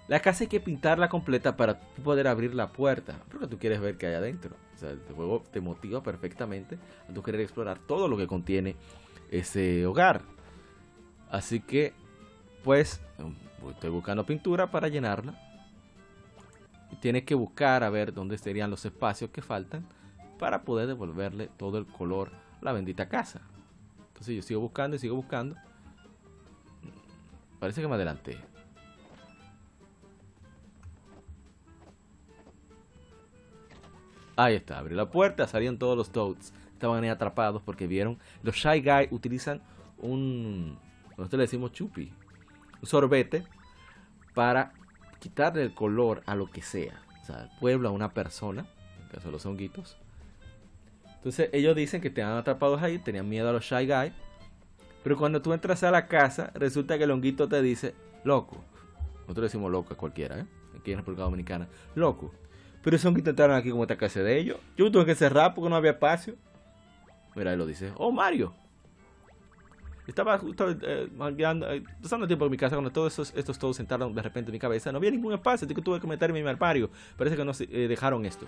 La casa hay que pintarla completa para poder abrir la puerta. Porque tú quieres ver qué hay adentro. O el juego te motiva perfectamente a tú querer explorar todo lo que contiene ese hogar. Así que, pues, estoy buscando pintura para llenarla. Y tienes que buscar a ver dónde serían los espacios que faltan para poder devolverle todo el color a la bendita casa. Entonces yo sigo buscando y sigo buscando. Parece que me adelanté. Ahí está, abrí la puerta, salían todos los Toads. Estaban ahí atrapados porque vieron. Los Shy Guy utilizan un. Nosotros le decimos chupi. Un sorbete para quitarle el color a lo que sea. O sea, al pueblo, a una persona. En caso de los honguitos. Entonces ellos dicen que te han atrapados ahí, tenían miedo a los Shy Guy. Pero cuando tú entras a la casa, resulta que el honguito te dice, loco. Nosotros decimos loco a cualquiera, ¿eh? Aquí en República Dominicana. Loco. Pero esos honguitos entraron aquí como esta casa de ellos. Yo tuve que cerrar porque no había espacio. Mira, ahí lo dice. Oh, Mario. Estaba justo eh, eh, pasando tiempo en mi casa cuando todos estos todos sentaron de repente en mi cabeza. No había ningún espacio, así que tuve que meterme en mi armario. Parece que no eh, dejaron esto.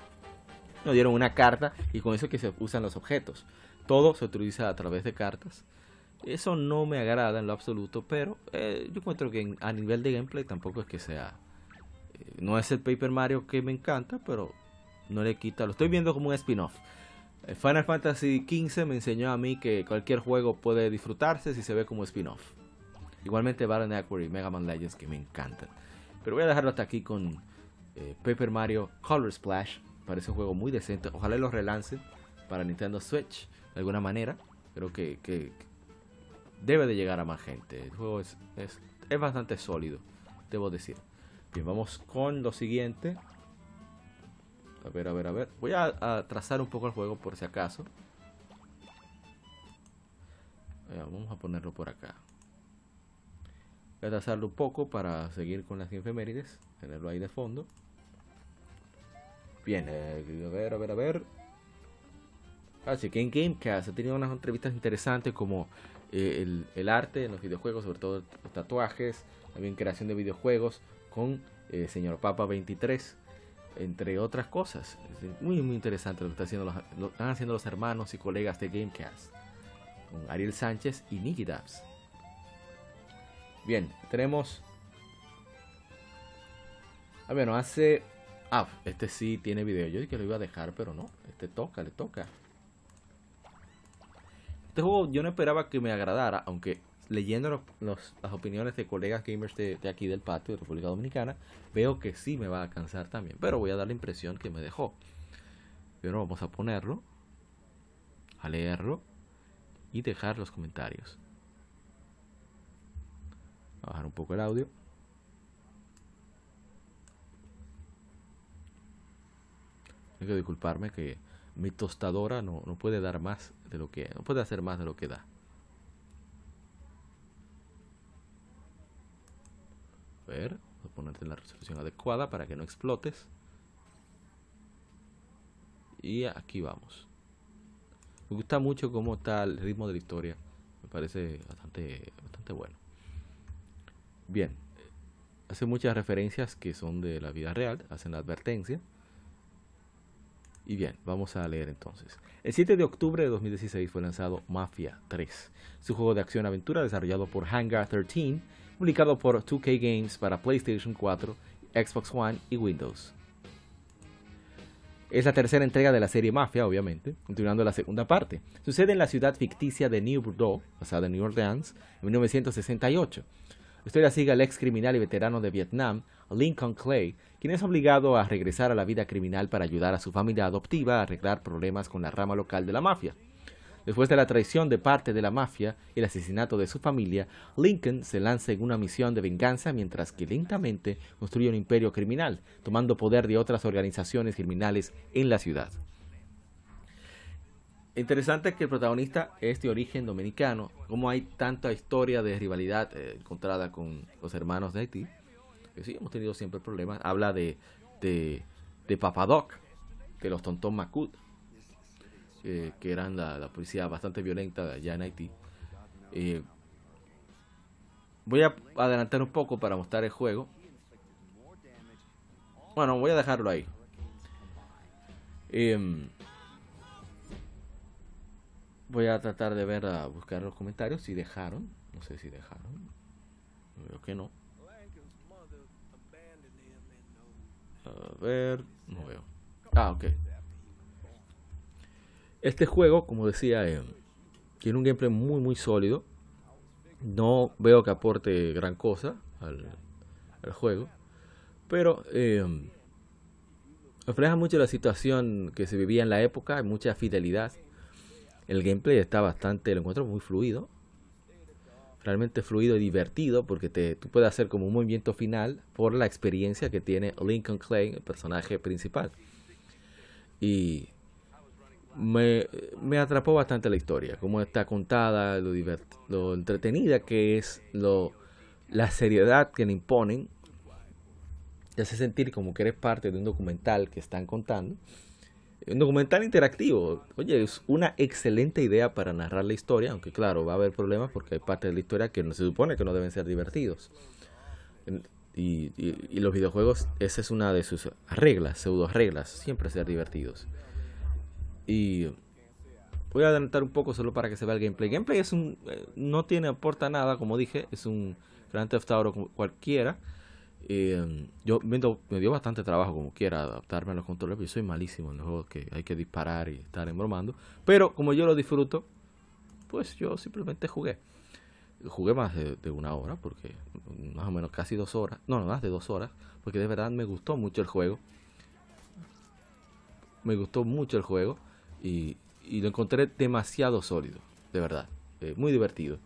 Nos dieron una carta y con eso es que se usan los objetos. Todo se utiliza a través de cartas. Eso no me agrada en lo absoluto, pero eh, yo encuentro que a nivel de gameplay tampoco es que sea... No es el Paper Mario que me encanta, pero no le quita... Lo estoy viendo como un spin-off. Eh, Final Fantasy XV me enseñó a mí que cualquier juego puede disfrutarse si se ve como spin-off. Igualmente Baron Aquary y Mega Man Legends que me encantan. Pero voy a dejarlo hasta aquí con eh, Paper Mario Color Splash. Parece un juego muy decente. Ojalá lo relancen para Nintendo Switch de alguna manera. Creo que, que debe de llegar a más gente. El juego es, es, es bastante sólido, debo decir. Bien, vamos con lo siguiente. A ver, a ver, a ver. Voy a, a trazar un poco el juego por si acaso. Eh, vamos a ponerlo por acá. Voy a trazarlo un poco para seguir con las efemérides. Tenerlo ahí de fondo. Bien, eh, a ver, a ver, a ver. Así que en Gamecast ha tenido unas entrevistas interesantes como eh, el, el, arte en los videojuegos, sobre todo los tatuajes, también creación de videojuegos con eh, Señor Papa 23, entre otras cosas. Muy, muy interesante lo que está haciendo los, lo están haciendo los hermanos y colegas de Gamecast, con Ariel Sánchez y Nicky Dabs. Bien, tenemos. Ah, bueno, hace. Ah, este sí tiene video. Yo dije que lo iba a dejar, pero no. Este toca, le toca. Este juego yo no esperaba que me agradara, aunque leyendo los, las opiniones de colegas gamers de, de, aquí del patio de República Dominicana, veo que sí me va a cansar también. Pero voy a dar la impresión que me dejó. Pero vamos a ponerlo, a leerlo y dejar los comentarios. Bajar un poco el audio. Tengo que disculparme que mi tostadora no, no puede dar más de lo que no puede hacer más de lo que da. Ver, voy a ponerte en la resolución adecuada para que no explotes. Y aquí vamos. Me gusta mucho cómo está el ritmo de la historia. Me parece bastante, bastante bueno. Bien. Hace muchas referencias que son de la vida real. Hacen la advertencia. Y bien, vamos a leer entonces. El 7 de octubre de 2016 fue lanzado Mafia 3, su juego de acción-aventura desarrollado por Hangar 13, publicado por 2K Games para PlayStation 4, Xbox One y Windows. Es la tercera entrega de la serie Mafia, obviamente, continuando la segunda parte. Sucede en la ciudad ficticia de New Bordeaux, basada en New Orleans, en 1968. La historia sigue al ex criminal y veterano de Vietnam, Lincoln Clay, quien es obligado a regresar a la vida criminal para ayudar a su familia adoptiva a arreglar problemas con la rama local de la mafia. Después de la traición de parte de la mafia y el asesinato de su familia, Lincoln se lanza en una misión de venganza mientras que lentamente construye un imperio criminal, tomando poder de otras organizaciones criminales en la ciudad. Interesante que el protagonista es de origen dominicano, como hay tanta historia de rivalidad eh, encontrada con los hermanos de Haití, que sí hemos tenido siempre problemas. Habla de, de, de Papadoc, de los Tontón Macut, eh, que eran la, policía bastante violenta allá en Haití. Eh, voy a adelantar un poco para mostrar el juego. Bueno, voy a dejarlo ahí. Em, voy a tratar de ver, a buscar los comentarios si dejaron. No sé si dejaron. Creo que no. A ver, no veo. Ah, ok. Este juego, como decía, eh, tiene un gameplay muy, muy sólido. No veo que aporte gran cosa al, juego. Pero eh, refleja mucho la situación que se vivía en la época. Mucha fidelidad. El gameplay está bastante, lo encuentro muy fluido. Realmente fluido y divertido porque te, tú puedes hacer como un movimiento final por la experiencia que tiene Lincoln Clay, el personaje principal. Y me, me, atrapó bastante la historia, cómo está contada, lo, lo entretenida que es, lo, la seriedad que le imponen. Te hace sentir como que eres parte de un documental que están contando. Un documental interactivo. Oye, es una excelente idea para narrar la historia, aunque claro, va a haber problemas porque hay partes de la historia que no se supone que no deben ser divertidos. Y, y los videojuegos, esa es una de sus reglas, pseudo reglas, siempre ser divertidos. Y voy a adelantar un poco solo para que se vea el gameplay. Gameplay es un eh, no tiene aporta nada, como dije, es un Grand Theft Auto cualquiera. Eh, yo me, dio bastante trabajo como quiera adaptarme a los controles, yo soy malísimo en los juegos que hay que disparar y estar embromando. Pero como yo lo disfruto, pues yo simplemente jugué. Jugué más de, de, una hora, porque más o menos casi dos horas, no, más de dos horas, porque de verdad me gustó mucho el juego. Me gustó mucho el juego y, lo encontré demasiado sólido, de verdad, eh, muy divertido.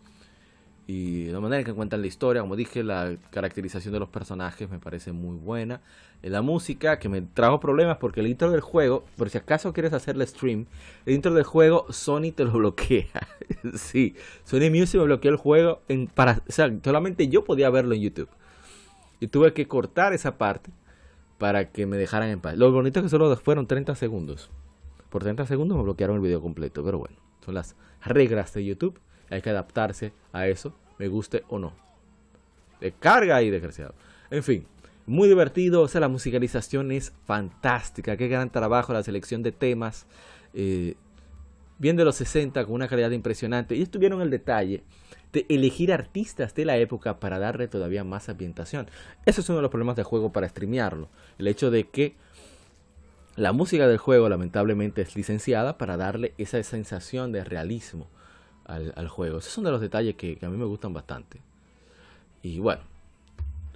Y la manera en que cuentan la historia, como dije, la caracterización de los personajes me parece muy buena. Eh, la música, que me trajo problemas porque el intro del juego, por si acaso quieres hacerle stream, el intro del juego Sony te lo bloquea. sí, Sony Music me bloqueó el juego para, o sea, solamente yo podía verlo en YouTube. Y tuve que cortar esa parte para que me dejaran en paz. Lo bonito es que solo fueron 30 segundos. Por 30 segundos me bloquearon el video completo, pero bueno, son las reglas de YouTube. Hay que adaptarse a eso, me guste o no. De carga ahí, desgraciado. En fin, muy divertido. O sea, la musicalización es fantástica. Qué gran trabajo, la selección de temas. Eh, bien de los 60 con una calidad impresionante. Y estuvieron el detalle de elegir artistas de la época para darle todavía más ambientación. Eso es uno de los problemas del juego para streamearlo. El hecho de que la música del juego lamentablemente es licenciada para darle esa sensación de realismo al, juego. Esos son de los detalles que, a mí me gustan bastante. Y bueno,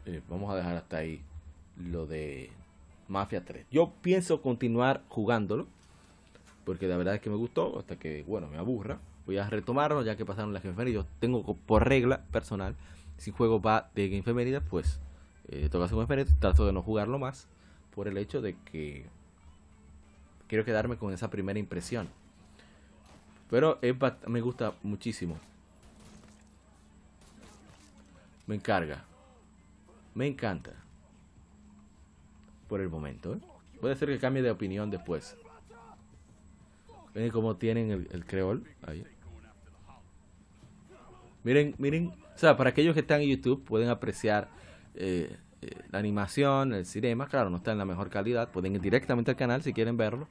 eh, vamos a dejar hasta ahí lo de Mafia 3. Yo pienso continuar jugándolo. Porque la verdad es que me gustó. Hasta que, bueno, me aburra. Voy a retomarlo ya que pasaron las Game Yo tengo por regla personal. Si juego va de Game pues eh, toca su Game Trato de no jugarlo más. Por el hecho de que quiero quedarme con esa primera impresión. Pero me gusta muchísimo. Me encarga. Me encanta. Por el momento. ¿eh? Puede ser que cambie de opinión después. Ven cómo tienen el, creol. Ahí. Miren, miren. O sea, para aquellos que están en YouTube pueden apreciar eh, eh, la animación, el cinema, claro, no está en la mejor calidad, pueden ir directamente al canal si quieren verlo,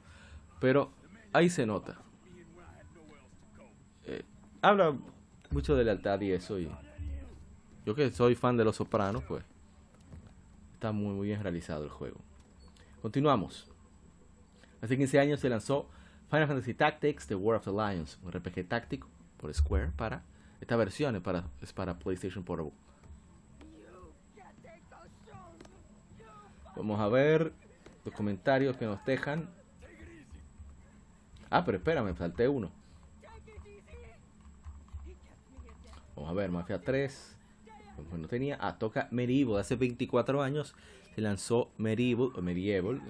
pero ahí se nota. Eh, habla mucho de lealtad y eso, y yo que soy fan de Los Sopranos, pues está muy, muy bien realizado el juego. Continuamos. Hace 15 años se lanzó Final Fantasy Tactics The War of the Lions, un RPG táctico por Square para esta versión es para, es para PlayStation Portable. Vamos a ver los comentarios que nos dejan. Ah, pero espérame, falté uno. Vamos a ver, Mafia 3. Pues no tenía. Ah, toca Medieval. Hace 24 años se lanzó Medieval, o Medieval,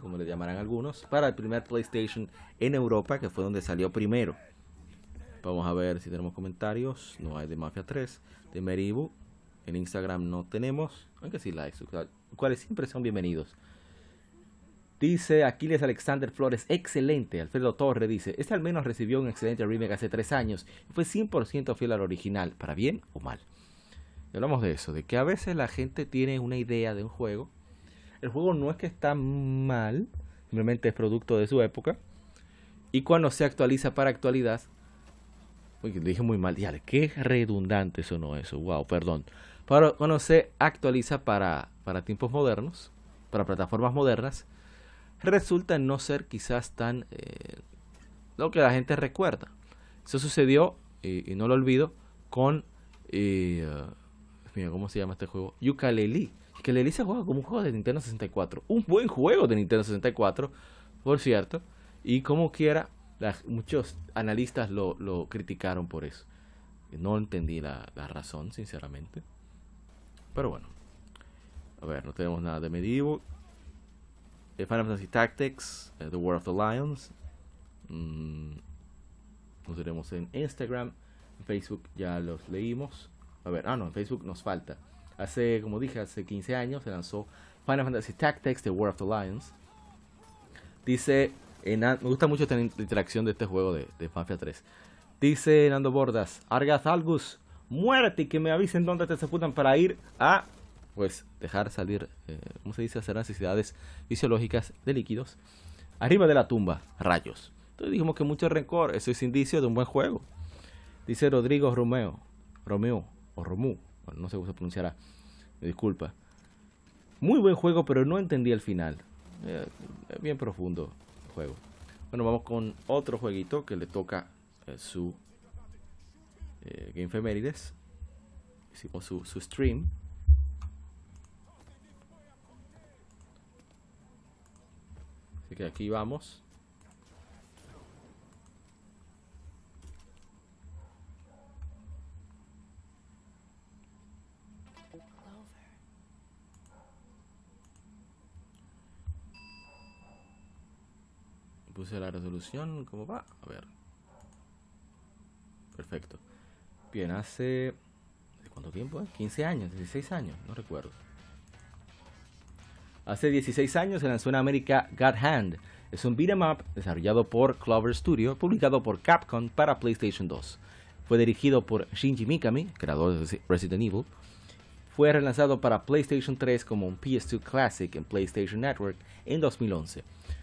como le llamarán algunos, para el primer PlayStation en Europa, que fue donde salió primero. Vamos a ver si tenemos comentarios. No hay de Mafia 3. De Medieval. En Instagram no tenemos. Aunque sí likes. Cuales siempre son bienvenidos. Dice Aquiles Alexander Flores, excelente. Alfredo Torre dice, este al menos recibió un excelente remake hace tres años y fue 100% fiel al original, para bien o mal. Y hablamos de eso, de que a veces la gente tiene una idea de un juego. El juego no es que está mal, simplemente es producto de su época. Y cuando se actualiza para actualidad, uy, dije muy mal, ya, qué redundante sonó eso, wow, perdón. Pero cuando se actualiza para, para tiempos modernos, para plataformas modernas, resulta no ser quizás tan eh, lo que la gente recuerda. Eso sucedió, y, no lo olvido, con... Eh, mira, ¿cómo se llama este juego? Yooka-Laylee. Yooka-Laylee se juega como un juego de Nintendo 64. Un buen juego de Nintendo 64, por cierto. Y como quiera, muchos analistas lo, criticaron por eso. No entendí la, la razón, sinceramente. Pero bueno. A ver, no tenemos nada de Medieval. Final Fantasy Tactics, eh, The War of the Lions. Mm, nos veremos en Instagram. En Facebook ya los leímos. A ver, ah, no, en Facebook nos falta. Hace, como dije, hace 15 años se lanzó Final Fantasy Tactics, The War of the Lions. Dice, me gusta mucho la interacción de este juego de, de Fanfia 3. Dice Nando Bordas, Argas Algus, muérete y que me avisen dónde te seputan para ir a pues dejar salir, eh, ¿cómo se dice? Hacer necesidades fisiológicas de líquidos. Arriba de la tumba, rayos. Entonces dijimos que mucho rencor, eso es indicio de un buen juego. Dice Rodrigo Romeo, Romeo, o Romu, no sé cómo se pronunciará, me disculpa. Muy buen juego, pero no entendí el final. Eh, bien profundo el juego. Bueno, vamos con otro jueguito que le toca eh, su eh, Game Femérides. Hicimos su, su stream. Así que aquí vamos. Puse la resolución, ¿cómo va? A ver. Perfecto. Bien, hace... ¿Cuánto tiempo? 15 años, 16 años, no recuerdo. Hace 16 años se lanzó en América God Hand. Es un beat'em up desarrollado por Clover Studio, publicado por Capcom para PlayStation 2. Fue dirigido por Shinji Mikami, creador de Resident Evil. Fue relanzado para PlayStation 3 como un PS2 Classic en PlayStation Network en 2011.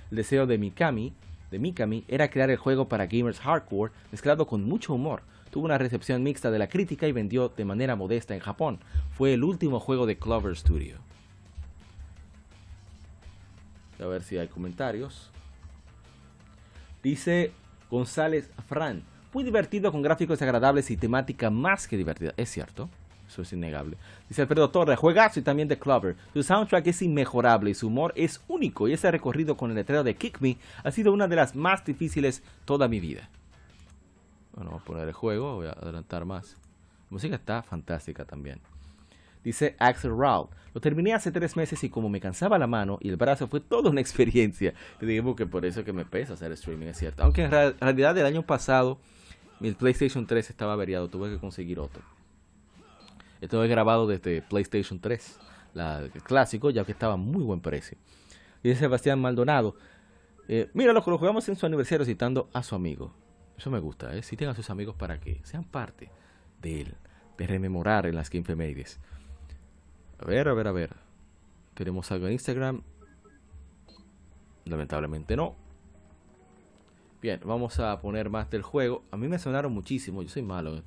El deseo de Mikami, de Mikami era crear el juego para gamers hardcore mezclado con mucho humor. Tuvo una recepción mixta de la crítica y vendió de manera modesta en Japón. Fue el último juego de Clover Studio. A ver si hay comentarios. Dice González Fran. Muy divertido con gráficos agradables y temática más que divertida. Es cierto. Eso es innegable. Dice Alfredo Torres, juegazo y también de Clover. Su soundtrack es inmejorable y su humor es único. Y ese recorrido con el letrero de Kick Me ha sido una de las más difíciles toda mi vida. Bueno, vamos a poner el juego, voy a adelantar más. La música está fantástica también. Dice Axel Raul. Lo terminé hace tres meses y como me cansaba la mano y el brazo fue toda una experiencia. Te digo que por eso que me pesa hacer streaming, es cierto. Aunque en realidad el año pasado mi PlayStation 3 estaba averiado, tuve que conseguir otro. Esto es grabado desde PlayStation 3, la, el clásico, ya que estaba muy buen precio. Dice Sebastián Maldonado. Eh, mira, lo que lo jugamos en su aniversario citando a su amigo. Eso me gusta, ¿eh? Citen a sus amigos para que sean parte de él, de rememorar en las Game Femades. A ver, a ver, a ver. ¿Tenemos algo en Instagram? Lamentablemente no. Bien, vamos a poner más del juego. A mí me sonaron muchísimo. Yo soy malo.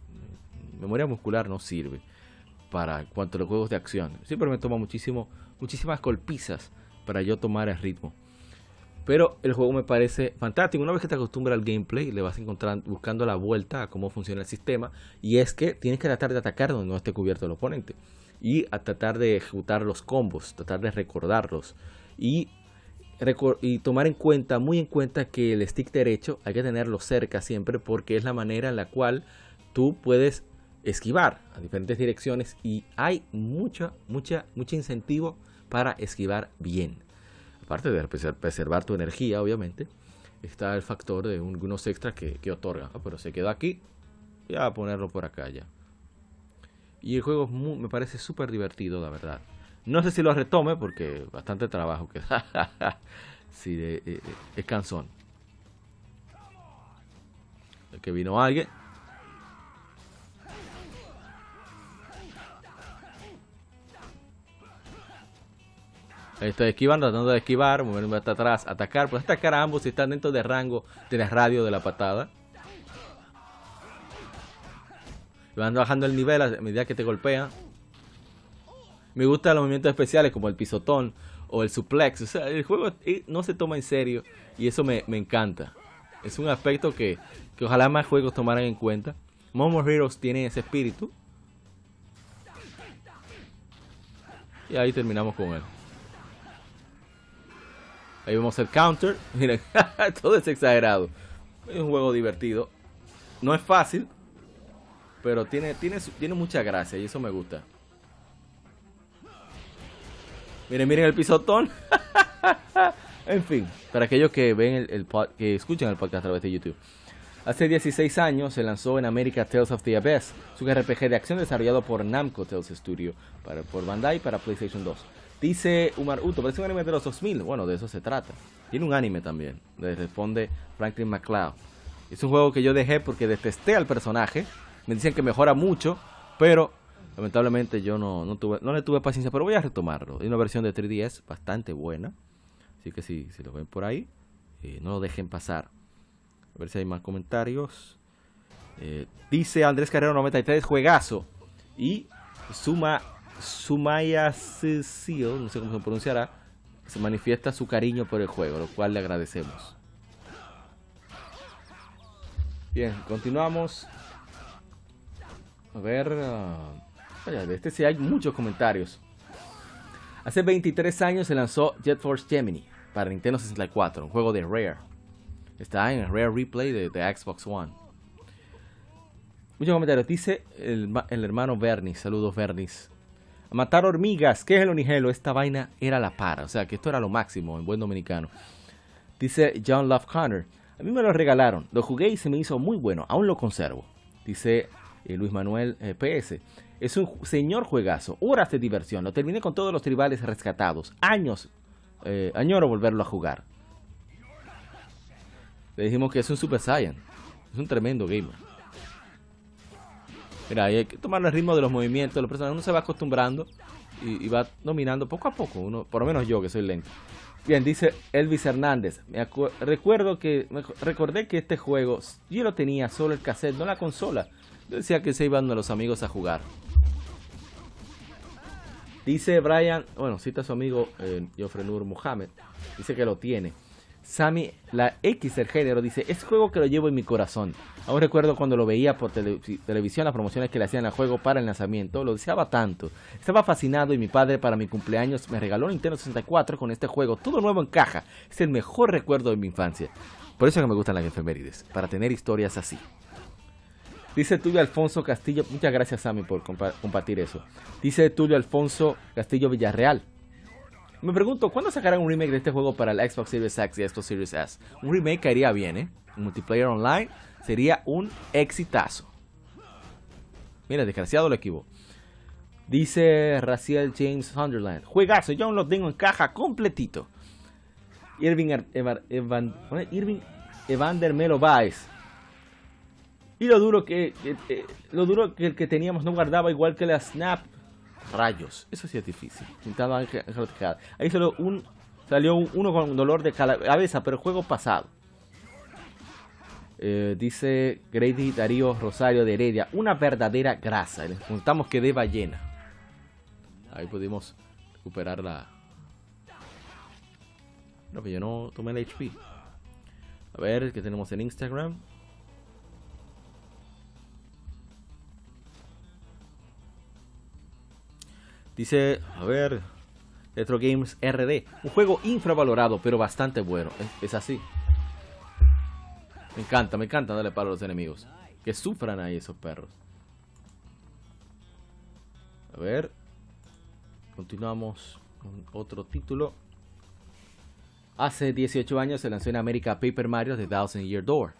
Memoria muscular no sirve para cuanto a los juegos de acción. Siempre me toma muchísimo, muchísimas golpizas para yo tomar el ritmo. Pero el juego me parece fantástico. Una vez que te acostumbras al gameplay, le vas a encontrar buscando la vuelta a cómo funciona el sistema. Y es que tienes que tratar de atacar donde no esté cubierto el oponente y a tratar de ejecutar los combos, tratar de recordarlos y, tomar en cuenta, muy en cuenta que el stick derecho hay que tenerlo cerca siempre porque es la manera en la cual tú puedes esquivar a diferentes direcciones y hay mucha, mucha, mucho incentivo para esquivar bien. Aparte de preservar tu energía, obviamente, está el factor de unos extras que, otorga. Ah, pero se quedó aquí, ya a ponerlo por acá ya. Y el juego me parece súper divertido, la verdad. No sé si lo retome porque bastante trabajo que sí, de, es cansón. Que vino alguien. Estoy esquivando, tratando de esquivar, moverme hasta atrás, atacar. Pues atacar a ambos si están dentro del rango de la radio de la patada. Van bajando el nivel a medida que te golpean. Me gustan los movimientos especiales como el pisotón o el suplex. O sea, el juego eh, no se toma en serio y eso me, encanta. Es un aspecto que, que, ojalá más juegos tomaran en cuenta. Momo Heroes tiene ese espíritu. Y ahí terminamos con él. Ahí vemos el counter. Miren, todo es exagerado. Es un juego divertido. No es fácil, pero tiene, tiene, tiene mucha gracia y eso me gusta. Miren, miren el pisotón. en fin, para aquellos que ven el, que escuchan el podcast a través de YouTube. Hace 16 años se lanzó en América Tales of the Abyss, un RPG de acción desarrollado por Namco Tales Studio para, por Bandai para PlayStation 2. Dice Umar Uto, parece un anime de los 2000. Bueno, de eso se trata. Tiene un anime también. Le responde Franklin McCloud. Es un juego que yo dejé porque detesté al personaje. Me dicen que mejora mucho, pero lamentablemente yo no, no, tuve, no le tuve paciencia. Pero voy a retomarlo. Hay una versión de 3DS bastante buena. Así que si, si lo ven por ahí, eh, no lo dejen pasar. A ver si hay más comentarios. Eh, dice Andrés Carrero 93, juegazo. Y suma Sumaya Cecil, no sé cómo se pronunciará, se manifiesta su cariño por el juego, lo cual le agradecemos. Bien, continuamos. A ver. Uh, de este sí hay muchos comentarios. Hace 23 años se lanzó Jet Force Gemini para Nintendo 64, un juego de Rare. Está en el Rare Replay de, Xbox One. Muchos comentarios. Dice el, hermano Bernis. Saludos, Bernis matar hormigas. ¿Qué es el onigelo? Esta vaina era la para. O sea, que esto era lo máximo en buen dominicano. Dice John Love Connor. A mí me lo regalaron. Lo jugué y se me hizo muy bueno. Aún lo conservo. Dice eh, Luis Manuel eh, PS. Es un señor juegazo. Horas de diversión. Lo terminé con todos los tribales rescatados. Años. Eh, añoro volverlo a jugar. Le dijimos que es un Super Saiyan. Es un tremendo gamer. Mira, hay que tomar el ritmo de los movimientos, los personajes uno se va acostumbrando y, va dominando poco a poco, uno, por lo menos yo que soy lento. Bien, dice Elvis Hernández. Me recuerdo que recordé que este juego yo lo tenía solo el cassette, no la consola. Yo decía que se iban los amigos a jugar. Dice Brian, bueno, cita a su amigo eh, Joffre Nur Mohamed. Dice que lo tiene. Sammy, la X del género, dice, es juego que lo llevo en mi corazón. Aún recuerdo cuando lo veía por televisión, las promociones que le hacían al juego para el lanzamiento, lo deseaba tanto. Estaba fascinado y mi padre para mi cumpleaños me regaló Nintendo 64 con este juego, todo nuevo en caja. Es el mejor recuerdo de mi infancia. Por eso que me gustan las efemérides, para tener historias así. Dice Tulio Alfonso Castillo, muchas gracias Sammy por compartir eso. Dice Tulio Alfonso Castillo Villarreal, me pregunto, ¿cuándo sacarán un remake de este juego para el Xbox Series X y Xbox Series S? Un remake caería bien, ¿eh? Multiplayer online sería un exitazo. Mira, desgraciado lo equivoco. Dice Raciel James Sunderland. Juegazo, yo aún lo tengo en caja completito. Irving, Evan, Irving Evander Melo Baez. Y lo duro que, lo duro que el que teníamos no guardaba igual que la Snap Rayos, eso sí es difícil. Ahí solo un, salió uno con dolor de cabeza, pero juego pasado. Eh, dice Grady Darío Rosario de Heredia, una verdadera grasa. Les contamos que de ballena. Ahí pudimos recuperar la. No, que yo no tomé el HP. A ver, ¿qué tenemos en Instagram? Dice, a ver, Retro Games RD. Un juego infravalorado, pero bastante bueno. Es, así. Me encanta, me encanta darle palo a los enemigos. Que sufran ahí esos perros. A ver. Continuamos con otro título. Hace 18 años se lanzó en América Paper Mario The Thousand Year Door.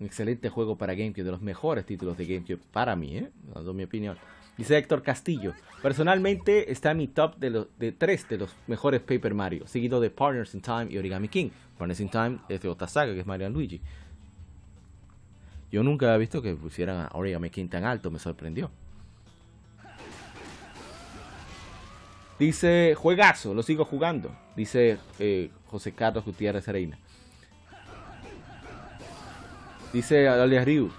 Un excelente juego para GameCube, de los mejores títulos de GameCube para mí, ¿eh? dando mi opinión. Dice Héctor Castillo. Personalmente está en mi top de, los de tres de los mejores Paper Mario, seguido de Partners in Time y Origami King. Partners in Time es de otra saga, que es Mario Luigi. Yo nunca había visto que pusieran a Origami King tan alto, me sorprendió. Dice, juegazo, lo sigo jugando. Dice eh, José Carlos Gutiérrez Reina. Dice Alias Ryu,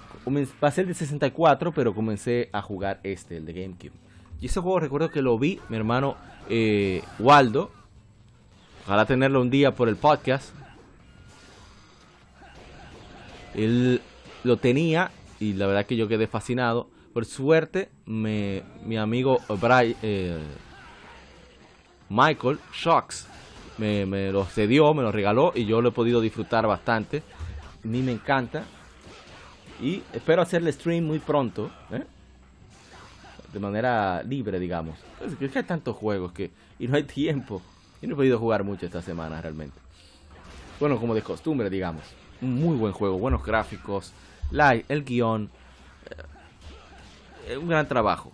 a ser de 64, pero comencé a jugar este, el de GameCube. Y ese juego recuerdo que lo vi, mi hermano eh, Waldo. Ojalá tenerlo un día por el podcast. Él lo tenía y la verdad que yo quedé fascinado. Por suerte, mi amigo Brian, eh, Michael Shocks me lo cedió, me lo regaló y yo lo he podido disfrutar bastante. A mí me encanta. Y espero hacerle stream muy pronto. ¿eh? De manera libre, digamos. Es que hay tantos juegos que... Y no hay tiempo. Y no he podido jugar mucho esta semana realmente. Bueno, como de costumbre, digamos. Un muy buen juego. Buenos gráficos. La, el guion. Eh, un gran trabajo.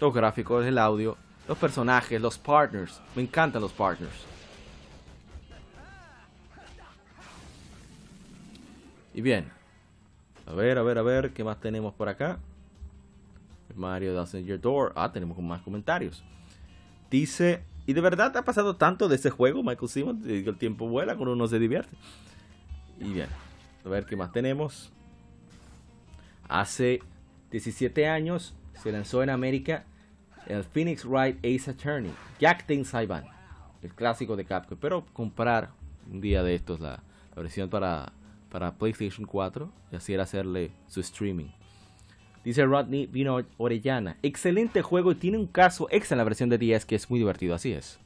Los gráficos, el audio. Los personajes, los partners. Me encantan los partners. Y bien, a ver, a ver, a ver, ¿qué más tenemos por acá? Mario Doesn't Your Door. Ah, tenemos más comentarios. Dice, ¿y de verdad ha pasado tanto de ese juego, Michael Simmons? El tiempo vuela cuando uno se divierte. Y bien, a ver qué más tenemos. Hace 17 años se lanzó en América el Phoenix Wright Ace Attorney, Jack Tin Saiban, el clásico de Capcom. Pero comprar un día de estos la versión para para PlayStation 4 y así era hacerle su streaming. Dice Rodney Vino Orellana, excelente juego y tiene un caso extra en la versión de 10 que es muy divertido, así es.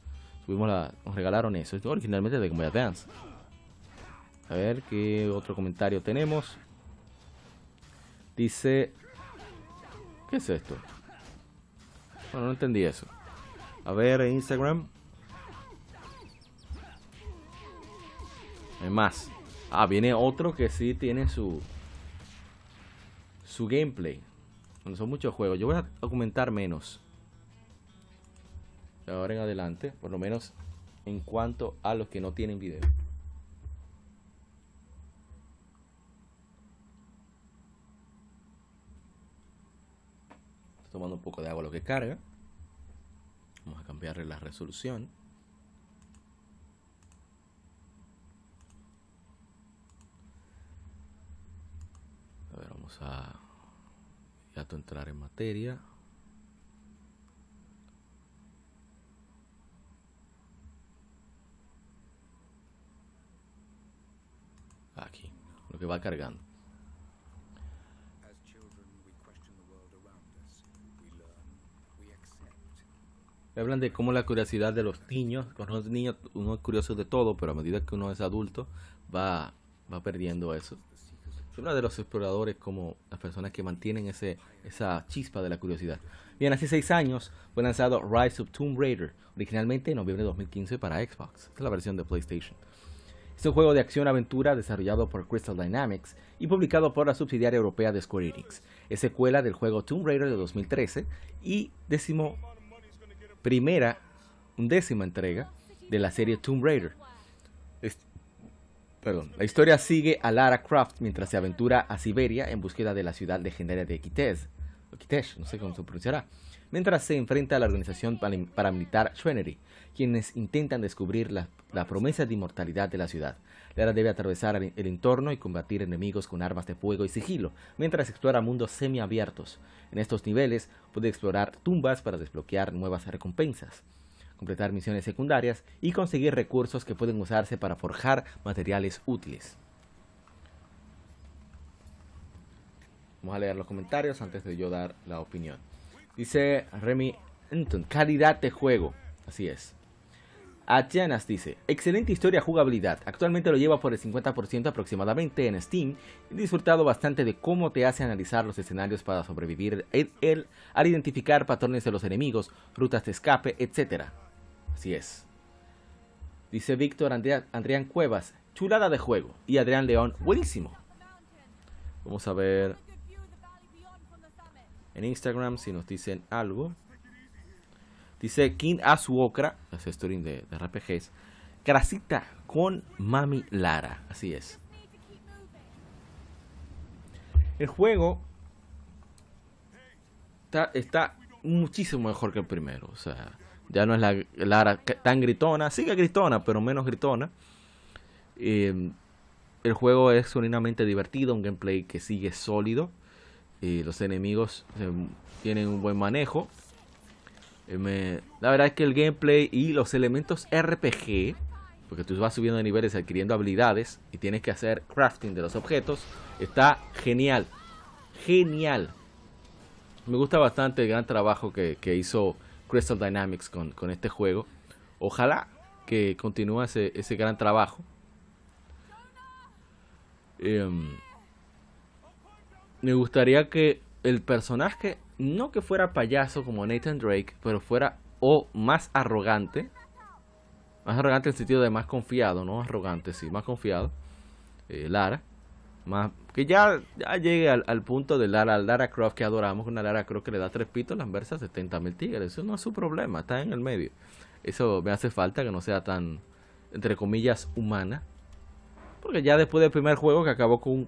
la, nos regalaron eso, es originalmente de Game Advance. A ver qué otro comentario tenemos. Dice, ¿qué es esto? Bueno, no entendí eso. A ver, Instagram. Hay más. Ah, viene otro que sí tiene su su gameplay. Son muchos juegos. Yo voy a documentar menos. Ahora en adelante, por lo menos en cuanto a los que no tienen video. Estoy tomando un poco de agua lo que carga. Vamos a cambiarle la resolución. A ver, vamos a ya entrar en materia. Aquí, lo que va cargando. Hablan de cómo la curiosidad de los niños, con los niños uno es curioso de todo, pero a medida que uno es adulto va, va perdiendo eso. Soy uno de los exploradores como las personas que mantienen ese, esa chispa de la curiosidad. Bien, hace seis años fue lanzado Rise of Tomb Raider, originalmente en noviembre de 2015 para Xbox. Esta es la versión de PlayStation. Es un juego de acción-aventura desarrollado por Crystal Dynamics y publicado por la subsidiaria europea de Square Enix. Es secuela del juego Tomb Raider de 2013 y décimo primera, undécima entrega de la serie Tomb Raider. La historia sigue a Lara Croft mientras se aventura a Siberia en búsqueda de la ciudad legendaria de Kitez, o Kitesh, no sé cómo se pronunciará, mientras se enfrenta a la organización paramilitar Trinity, quienes intentan descubrir la, la, promesa de inmortalidad de la ciudad. Lara debe atravesar el entorno y combatir enemigos con armas de fuego y sigilo, mientras explora mundos semiabiertos. En estos niveles puede explorar tumbas para desbloquear nuevas recompensas completar misiones secundarias y conseguir recursos que pueden usarse para forjar materiales útiles. Vamos a leer los comentarios antes de yo dar la opinión. Dice Remy Anton, calidad de juego. Así es. Atyanas dice, excelente historia jugabilidad, actualmente lo lleva por el 50% aproximadamente en Steam, he disfrutado bastante de cómo te hace analizar los escenarios para sobrevivir el, al identificar patrones de los enemigos, rutas de escape, etc. Así es. Dice Víctor Andrián Cuevas, chulada de juego, y Adrián León, buenísimo. Vamos a ver en Instagram si nos dicen algo. Dice King Azuokra, es stream de, de RPGs. Grasita con Mami Lara. Así es. El juego está, está, muchísimo mejor que el primero. O sea, ya no es la Lara tan gritona. Sigue gritona, pero menos gritona. Eh, el juego es genuinamente divertido, un gameplay que sigue sólido. Y los enemigos eh, tienen un buen manejo. Eh, la verdad es que el gameplay y los elementos RPG, porque tú vas subiendo de niveles adquiriendo habilidades y tienes que hacer crafting de los objetos, está genial. Genial. Me gusta bastante el gran trabajo que, hizo Crystal Dynamics con, este juego. Ojalá que continúe ese, gran trabajo. Em, me gustaría que el personaje no que fuera payaso como Nathan Drake, pero fuera o más arrogante. Más arrogante en el sentido de más confiado, no arrogante, sí, más confiado. Eh, Lara. Más, que ya, ya llegue al, punto de Lara, Lara Croft que adoramos, una Lara Croft que le da tres pitos, las versas 70 mil tigres. Eso no es su problema, está en el medio. Eso me hace falta que no sea tan, entre comillas, humana. Porque ya después del primer juego que acabó con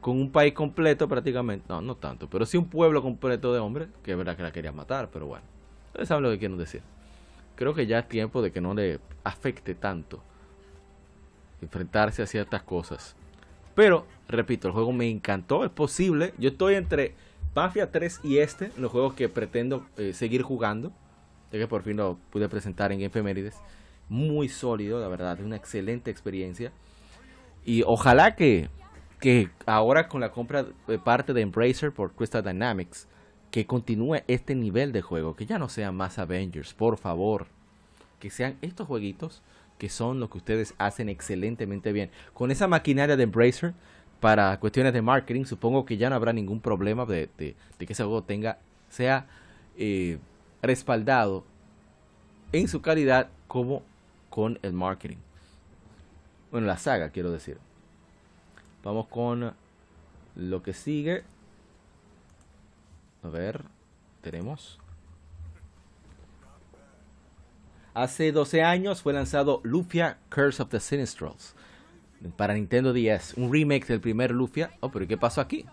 con un país completo prácticamente, no, no tanto, pero sí un pueblo completo de hombres, que es verdad que la quería matar, pero bueno, ustedes saben lo que quiero decir. Creo que ya es tiempo de que no le afecte tanto enfrentarse a ciertas cosas. Pero, repito, el juego me encantó, es posible, yo estoy entre Mafia 3 y este, los juegos que pretendo eh, seguir jugando, ya que por fin lo pude presentar en Efemérides, muy sólido, la verdad, es una excelente experiencia. Y ojalá que que ahora con la compra de parte de Embracer por Crystal Dynamics, que continúe este nivel de juego, que ya no sean más Avengers, por favor, que sean estos jueguitos que son lo que ustedes hacen excelentemente bien. Con esa maquinaria de Embracer para cuestiones de marketing, supongo que ya no habrá ningún problema de, que ese juego tenga, sea eh, respaldado en su calidad como con el marketing. Bueno, la saga, quiero decir. Vamos con lo que sigue. A ver, tenemos. Hace 12 años fue lanzado Lufia Curse of the Sinistrals para Nintendo DS, un remake del primer Lufia. Oh, pero ¿qué pasó aquí?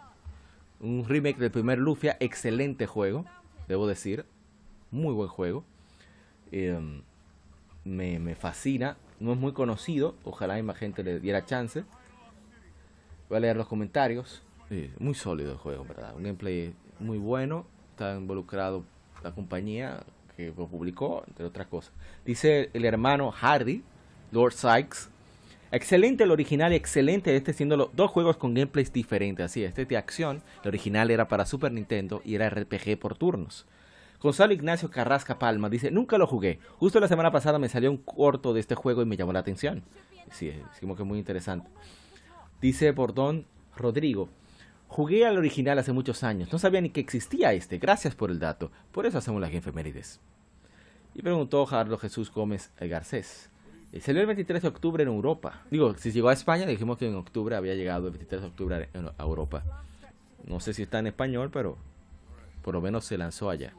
Un remake del primer Lufia, excelente juego, debo decir, muy buen juego. Em, me, me fascina, no es muy conocido, ojalá más gente le diera chance. Voy a leer los comentarios. muy sólido el juego, ¿verdad? Un gameplay muy bueno. Está involucrado la compañía que lo publicó, entre otras cosas. Dice el hermano Hardy, Lord Sykes. Excelente el original y excelente este siendo los dos juegos con gameplays diferentes. Así, este de acción, el original era para Super Nintendo y era RPG por turnos. Gonzalo Ignacio Carrasca Palma dice, nunca lo jugué. Justo la semana pasada me salió un corto de este juego y me llamó la atención. Sí, es como que muy interesante. Dice Bordón Rodrigo. Jugué al original hace muchos años. No sabía ni que existía este. Gracias por el dato. Por eso hacemos las efemérides. Y preguntó Carlos Jesús Gómez Garcés. Eh, salió el 23 de octubre en Europa. Digo, si llegó a España, dijimos que en octubre había llegado el 23 de octubre a Europa. No sé si está en español, pero por lo menos se lanzó allá.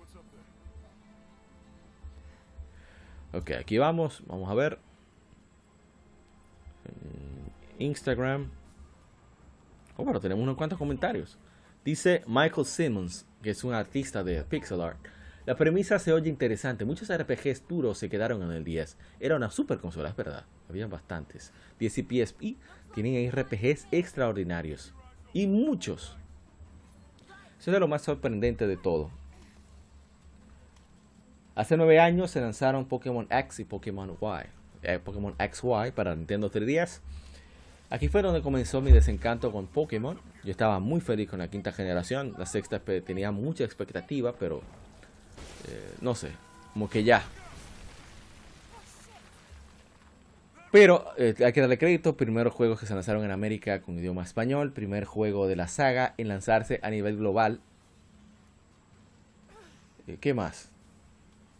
Ok, aquí vamos. Vamos a ver. Instagram. Oh, pero tenemos unos cuantos comentarios. Dice Michael Simmons, que es un artista de pixel art. La premisa se oye interesante. Muchos RPGs duros se quedaron en el 10. Era una super consola, es verdad. Habían bastantes. 10 y PSP tienen RPGs extraordinarios. Y muchos. Eso es lo más sorprendente de todo. Hace nueve años se lanzaron Pokémon X y Pokémon Y. Eh, Pokémon XY para Nintendo 3DS. Aquí fue donde comenzó mi desencanto con Pokémon. Yo estaba muy feliz con la quinta generación. La sexta tenía mucha expectativa, pero eh, no sé, como que ya. Pero eh, hay que darle crédito, primeros juegos que se lanzaron en América con idioma español, primer juego de la saga en lanzarse a nivel global. Eh, ¿Qué más?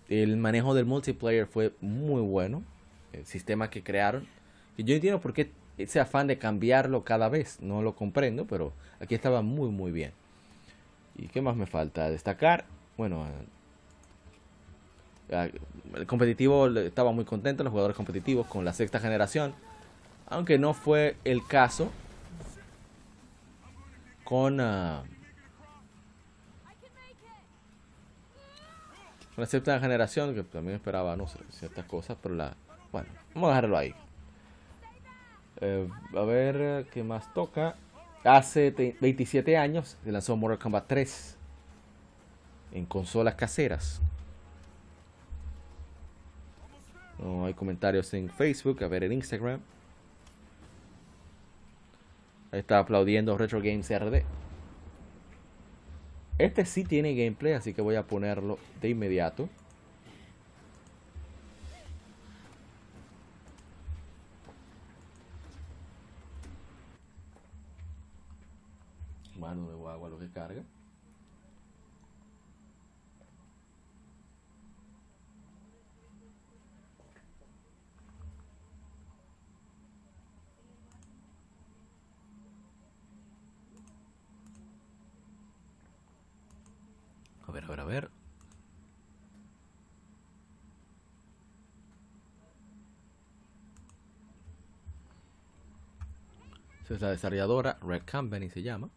El manejo del multiplayer fue muy bueno. El sistema que crearon. Y yo entiendo por qué ese afán de cambiarlo cada vez. No lo comprendo, pero aquí estaba muy muy bien. ¿Y qué más me falta? Destacar. Bueno, el competitivo estaba muy contento, los jugadores competitivos con la sexta generación. Aunque no fue el caso con, uh, con la sexta generación, que también esperaba, no sé, ciertas cosas, pero la... Bueno, vamos a dejarlo ahí. Eh, a ver qué más toca. Hace 27 años se lanzó Mortal Kombat 3 en consolas caseras. No hay comentarios en Facebook, a ver en Instagram. Ahí está aplaudiendo Retro Games RD. Este sí tiene gameplay, así que voy a ponerlo de inmediato. Mano de agua lo que carga. Ver, a ver, a ver. Esa es la desarrolladora, Red Company se llama.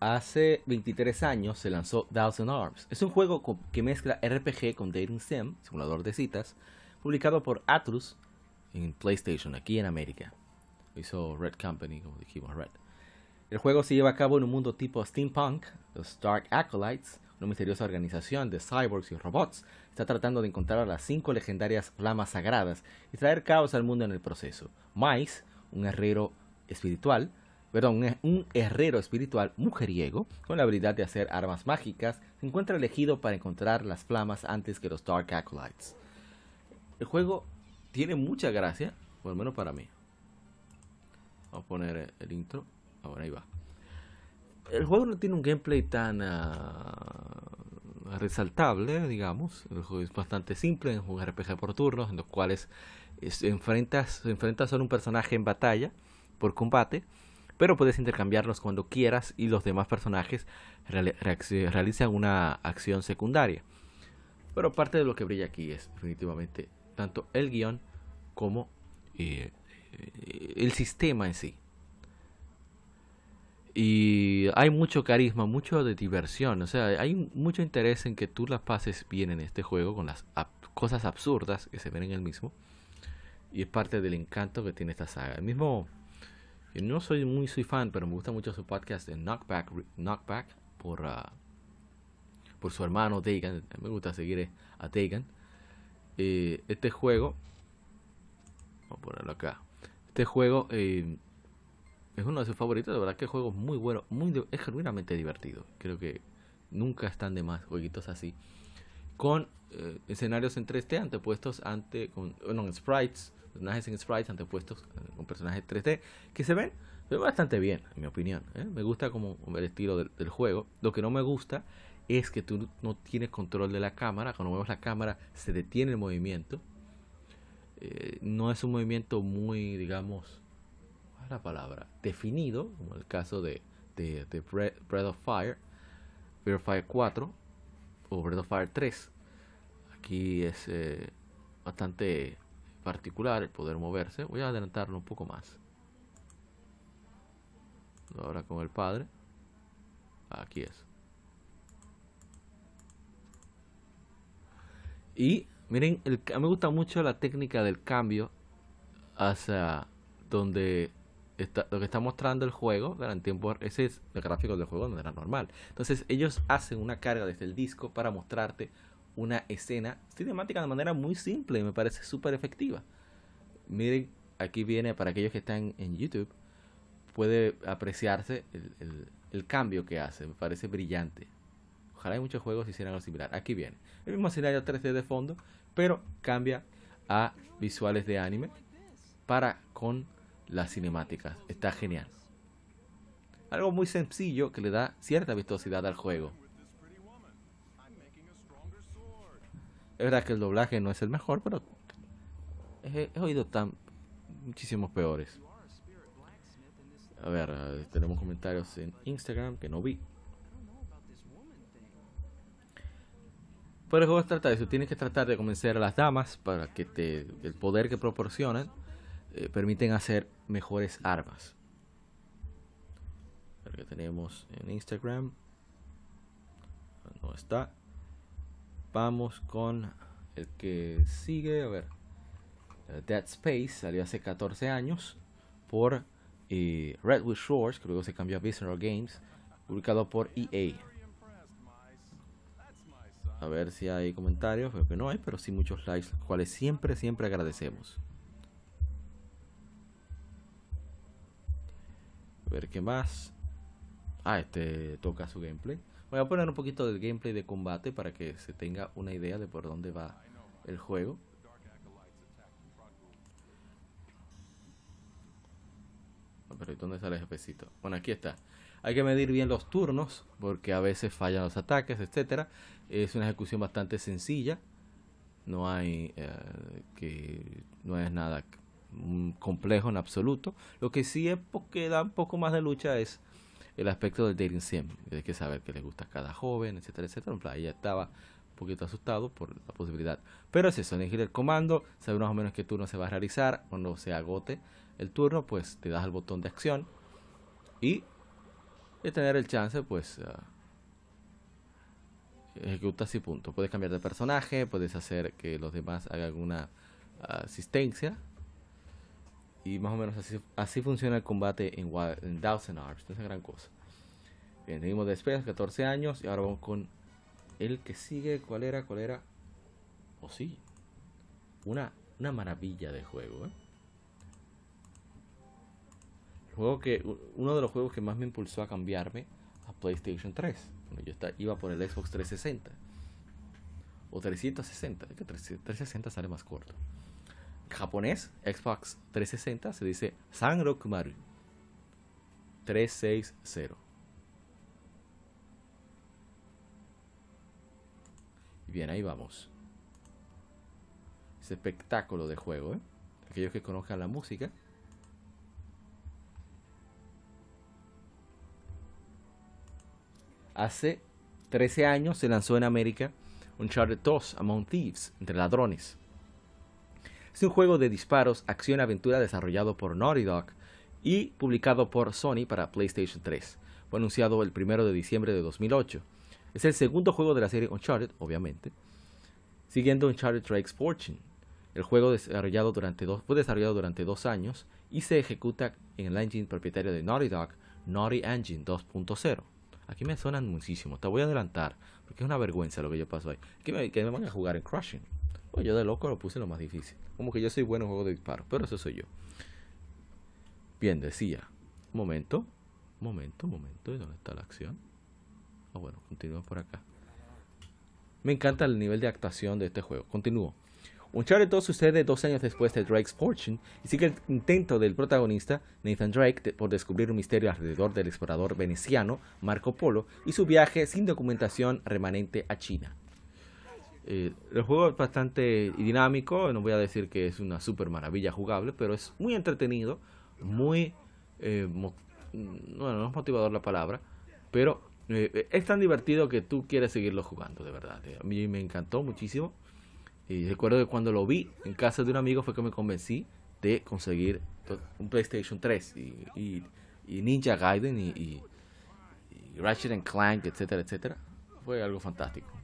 Hace 23 años se lanzó Thousand Arms. Es un juego que mezcla RPG con Dating Sim, simulador de citas, publicado por Atlus en PlayStation, aquí en América. Hizo Red Company, como dijimos, Red. El juego se lleva a cabo en un mundo tipo steampunk. Los Dark Acolytes, una misteriosa organización de cyborgs y robots, está tratando de encontrar a las cinco legendarias flamas sagradas y traer caos al mundo en el proceso. Mice, un herrero espiritual, perdón, un herrero espiritual mujeriego con la habilidad de hacer armas mágicas, se encuentra elegido para encontrar las flamas antes que los Dark Acolytes. El juego tiene mucha gracia, por lo menos para mí. Vamos a poner el intro. Ahora ahí va. El juego no tiene un gameplay tan uh, resaltable, digamos. El juego es bastante simple, es un RPG por turnos, en los cuales es, enfrentas, enfrentas solo un personaje en batalla por combate, pero puedes intercambiarlos cuando quieras y los demás personajes reali realizan una acción secundaria. Pero parte de lo que brilla aquí es definitivamente tanto el guion como eh, el sistema en sí. Y hay mucho carisma, mucho de diversión. O sea, hay mucho interés en que tú las pases bien en este juego con las cosas absurdas que se ven en el mismo. Y es parte del encanto que tiene esta saga. El mismo. Yo no soy muy soy fan, pero me gusta mucho su podcast de Knockback, Knockback por, uh, por su hermano Dagan. Me gusta seguir a Dagan. Eh, este juego. Vamos a ponerlo acá. Este juego. Eh, es uno de sus favoritos, de verdad que el juego muy bueno, muy es genuinamente divertido. Creo que nunca están de más jueguitos así. Con eh, escenarios en 3D antepuestos ante con bueno, en sprites, personajes en sprites antepuestos eh, con personajes 3D que se ven, se bastante bien, en mi opinión. ¿eh? Me gusta como el estilo del, juego. Lo que no me gusta es que tú no tienes control de la cámara. Cuando mueves la cámara se detiene el movimiento. No es un movimiento muy, digamos, la palabra? Definido, como el caso de, de, de Breath of Fire, Breath of Fire 4 o Breath of Fire 3. Aquí es eh, bastante particular el poder moverse. Voy a adelantarlo un poco más. Ahora con el padre. Aquí es. Y miren, el, me gusta mucho la técnica del cambio hacia donde lo que está mostrando el juego en tiempo ese es el gráfico del juego de manera normal. Entonces ellos hacen una carga desde el disco para mostrarte una escena cinemática de manera muy simple y me parece súper efectiva. Miren aquí viene para aquellos que están en YouTube puede apreciarse el, el, el cambio que hace me parece brillante. Ojalá hay muchos juegos hicieran algo similar. Aquí viene el mismo escenario 3D de fondo pero cambia a visuales de anime para con las cinemáticas. Está genial. Algo muy sencillo que le da cierta vistosidad al juego. Es verdad que el doblaje no es el mejor, pero he, oído tan muchísimos peores. A ver, tenemos comentarios en Instagram que no vi. Pero el juego trata de eso. Tienes que tratar de convencer a las damas para que te, el poder que proporcionan eh, permiten hacer mejores armas. Ver que tenemos en Instagram. No está. Vamos con el que sigue. A ver. Dead Space salió hace 14 años por eh, Redwood Shores, que luego se cambió a Visceral Games, publicado por EA. A ver si hay comentarios, creo que no hay, pero sí muchos likes, los cuales siempre, siempre agradecemos. Ver qué más. Ah, este toca su gameplay. Voy a poner un poquito del gameplay de combate para que se tenga una idea de por dónde va el juego. Ah, Pero ¿dónde sale el jefecito? Bueno, aquí está. Hay que medir bien los turnos porque a veces fallan los ataques, etcétera. Es una ejecución bastante sencilla. No hay eh, que no es nada complejo en absoluto. Lo que sí es porque da un poco más de lucha es el aspecto del dating sim. Hay que saber que le gusta a cada joven, etcétera, etcétera. En plan, ella estaba un poquito asustado por la posibilidad. Pero es eso, elegir el comando, saber más o menos qué turno se va a realizar. Cuando se agote el turno, pues te das al botón de acción y de tener el chance, pues uh, ejecutas y punto. Puedes cambiar de personaje, puedes hacer que los demás hagan alguna uh, asistencia. Y más o menos así, así funciona el combate en, en Thousand Arms. No es gran cosa. Bien, seguimos después, 14 años. Y ahora vamos con el que sigue. ¿Cuál era? ¿Cuál era? Oh, sí. Una, una maravilla de juego, ¿eh? juego que uno de los juegos que más me impulsó a cambiarme a PlayStation 3 cuando yo está, iba por el Xbox 360 o 360 que 360 sale más corto japonés Xbox 360 se dice Sanrokumaru 360 y bien ahí vamos ese espectáculo de juego ¿eh? aquellos que conozcan la música Hace 13 años se lanzó en América Uncharted 2 Among Thieves, entre ladrones. Es un juego de disparos, acción-aventura desarrollado por Naughty Dog y publicado por Sony para PlayStation 3. Fue anunciado el 1 de diciembre de 2008. Es el segundo juego de la serie Uncharted, obviamente, siguiendo Uncharted Drake's Fortune. El juego desarrollado durante dos, fue desarrollado durante dos años y se ejecuta en el engine propietario de Naughty Dog, Naughty Engine 2.0. Aquí me suenan muchísimo. Te voy a adelantar. Porque es una vergüenza lo que yo paso ahí. Que me, me van a jugar en Crushing. Pues yo de loco lo puse lo más difícil. Como que yo soy bueno en juego de disparo. Pero eso soy yo. Bien, decía. Momento. Momento, momento. ¿Y dónde está la acción? Ah, bueno, continúo por acá. Me encanta el nivel de actuación de este juego. Continúo. Uncharted 2 sucede dos años después de Drake's Fortune y sigue el intento del protagonista, Nathan Drake, de, por descubrir un misterio alrededor del explorador veneciano Marco Polo y su viaje sin documentación remanente a China. Eh, el juego es bastante dinámico, no voy a decir que es una super maravilla jugable, pero es muy entretenido, muy... Eh, bueno, no es motivador la palabra, pero eh, es tan divertido que tú quieres seguirlo jugando, de verdad. A mí me encantó muchísimo. Y recuerdo que cuando lo vi en casa de un amigo fue que me convencí de conseguir un PlayStation 3 y, Ninja Gaiden y, y, Ratchet and Clank, etcétera, etcétera. Fue algo fantástico.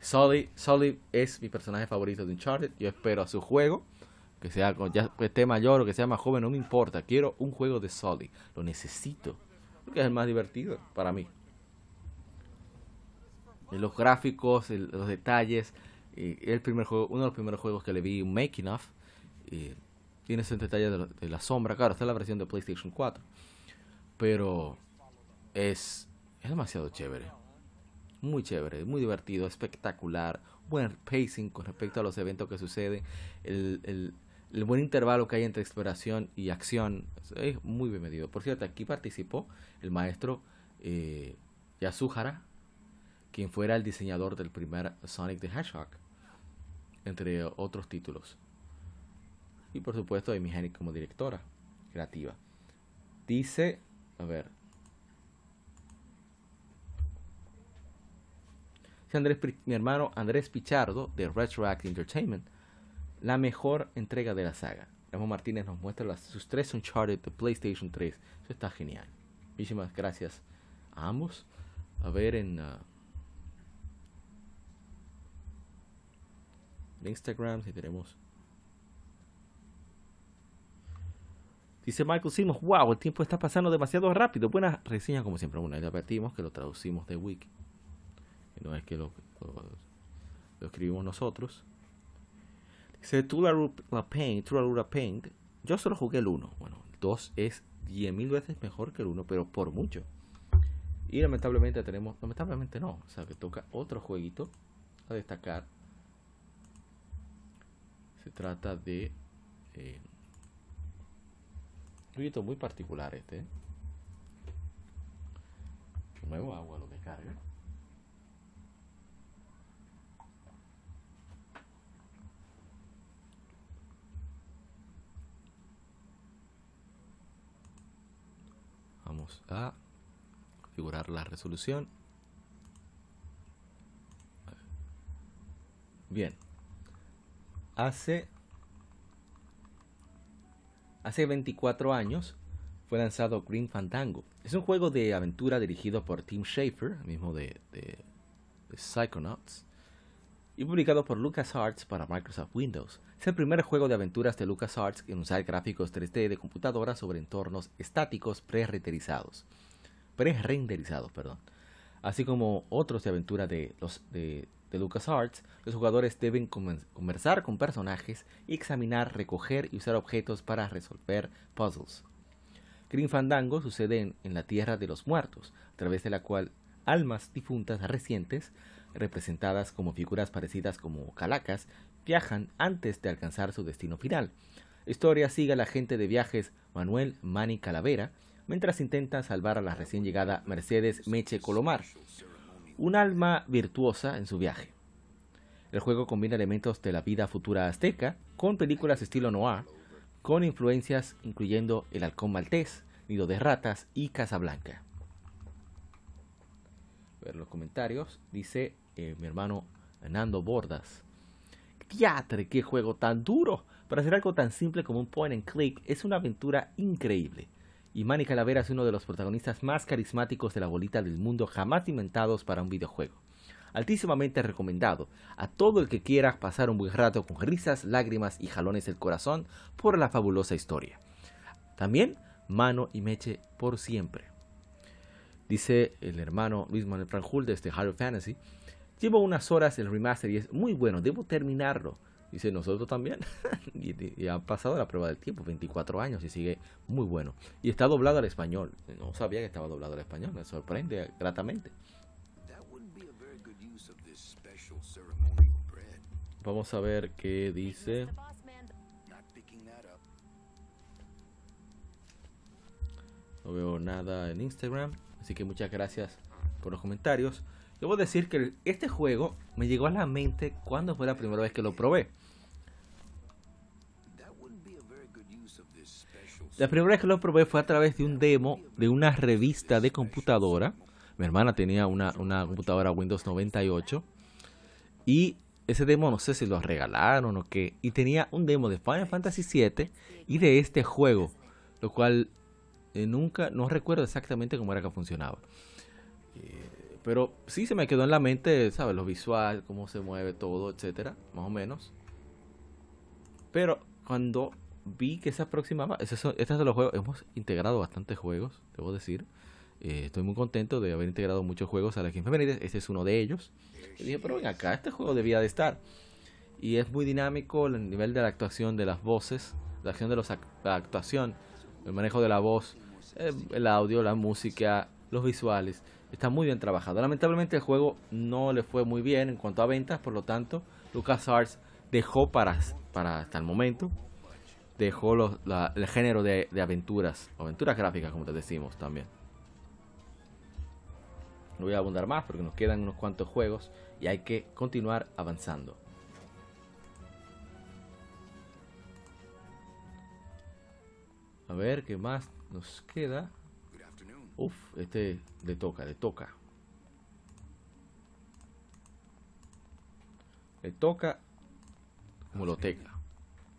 Sully, Sully es mi personaje favorito de Uncharted. Yo espero a su juego, que sea ya esté mayor o que sea más joven, no me importa. Quiero un juego de Sully. Lo necesito. Porque es el más divertido para mí los gráficos, el, los detalles. Eh, el primer juego, uno de los primeros juegos que le vi un making of. Tiene ese detalle de, de, la sombra. Claro, está la versión de PlayStation 4. Pero es, es demasiado chévere. Muy chévere, muy divertido, espectacular, buen pacing con respecto a los eventos que suceden, el, el, el buen intervalo que hay entre exploración y acción es muy bien medido. Por cierto, aquí participó el maestro eh, Yasuhara, quien fuera el diseñador del primer Sonic the Hedgehog, entre otros títulos. Y por supuesto, Amy Hennig como directora creativa. Dice, a ver, Andrés, mi hermano Andrés Pichardo de Retroact Entertainment, la mejor entrega de la saga. Ramón Martínez nos muestra las, sus tres Uncharted de PlayStation 3. Eso está genial. Muchísimas gracias a ambos. A ver en uh, Instagram si tenemos. Dice Michael Simons, wow, el tiempo está pasando demasiado rápido. Buena reseña como siempre. Bueno, le advertimos que lo traducimos de Wiki no es que lo, lo, escribimos nosotros. Dice La Paint, Paint. Yo solo jugué el 1. Bueno, el 2 es 10.000 veces mejor que el 1, pero por mucho. Y lamentablemente tenemos, lamentablemente no, o sea que toca otro jueguito a destacar. Se trata de eh, un jueguito muy particular este. Nuevo agua lo descarga. Vamos a configurar la resolución. Bien. Hace hace 24 años fue lanzado Green Fandango. Es un juego de aventura dirigido por Tim Schafer, mismo de, de Psychonauts, y publicado por LucasArts para Microsoft Windows. Es el primer juego de aventuras de LucasArts en usar gráficos 3D de computadora sobre entornos estáticos pre-renderizados. Pre-renderizados, perdón. Así como otros de aventura de, los, de, de LucasArts, los jugadores deben conversar con personajes y examinar, recoger y usar objetos para resolver puzzles. Green Fandango sucede en, en la Tierra de los Muertos, a través de la cual almas difuntas recientes representadas como figuras parecidas como calacas, viajan antes de alcanzar su destino final. Historia sigue al agente de viajes Manuel Mani Calavera mientras intenta salvar a la recién llegada Mercedes Meche Colomar, un alma virtuosa en su viaje. El juego combina elementos de la vida futura azteca con películas estilo noir, con influencias incluyendo El Halcón Maltés, Nido de Ratas y Casablanca ver los comentarios. Dice eh, mi hermano Nando Bordas. Teatro, qué juego tan duro. Para hacer algo tan simple como un point and click es una aventura increíble. Y Manny Calavera es uno de los protagonistas más carismáticos de la bolita del mundo jamás inventados para un videojuego. Altísimamente recomendado a todo el que quiera pasar un buen rato con risas, lágrimas y jalones del corazón por la fabulosa historia. También Mano y Meche por siempre. Dice el hermano Luis Manuel Franjul de este Halo Fantasy. Llevo unas horas el remaster y es muy bueno, debo terminarlo. Dice nosotros también. y, ha pasado la prueba del tiempo, 24 años y sigue muy bueno. Y está doblado al español. No sabía que estaba doblado al español, me sorprende gratamente. Vamos a ver qué dice. No veo nada en Instagram. Así que muchas gracias por los comentarios. Debo decir que este juego me llegó a la mente cuando fue la primera vez que lo probé. La primera vez que lo probé fue a través de un demo de una revista de computadora. Mi hermana tenía una, una computadora Windows 98. Y ese demo no sé si lo regalaron o qué. Y tenía un demo de Final Fantasy VII y de este juego. Lo cual eh, nunca, no recuerdo exactamente cómo era que funcionaba. Eh, pero sí se me quedó en la mente, ¿sabes? Lo visual, cómo se mueve todo, etcétera, más o menos. Pero cuando vi que se aproximaba, este es de los juegos, hemos integrado bastantes juegos, debo decir. Eh, estoy muy contento de haber integrado muchos juegos a la Game Femenina. Este es uno de ellos. Y dije, pero ven acá, este juego debía de estar. Y es muy dinámico el nivel de la actuación de las voces, la acción de los, la actuación, el manejo de la voz, el audio, la música, los visuales. Está muy bien trabajado. Lamentablemente el juego no le fue muy bien en cuanto a ventas, por lo tanto, LucasArts dejó para, para hasta el momento, dejó los, el género de, de aventuras, aventuras gráficas como te decimos también. No voy a abundar más porque nos quedan unos cuantos juegos y hay que continuar avanzando. A ver qué más nos queda. Uf, este le toca, le toca. Le toca como lo teca.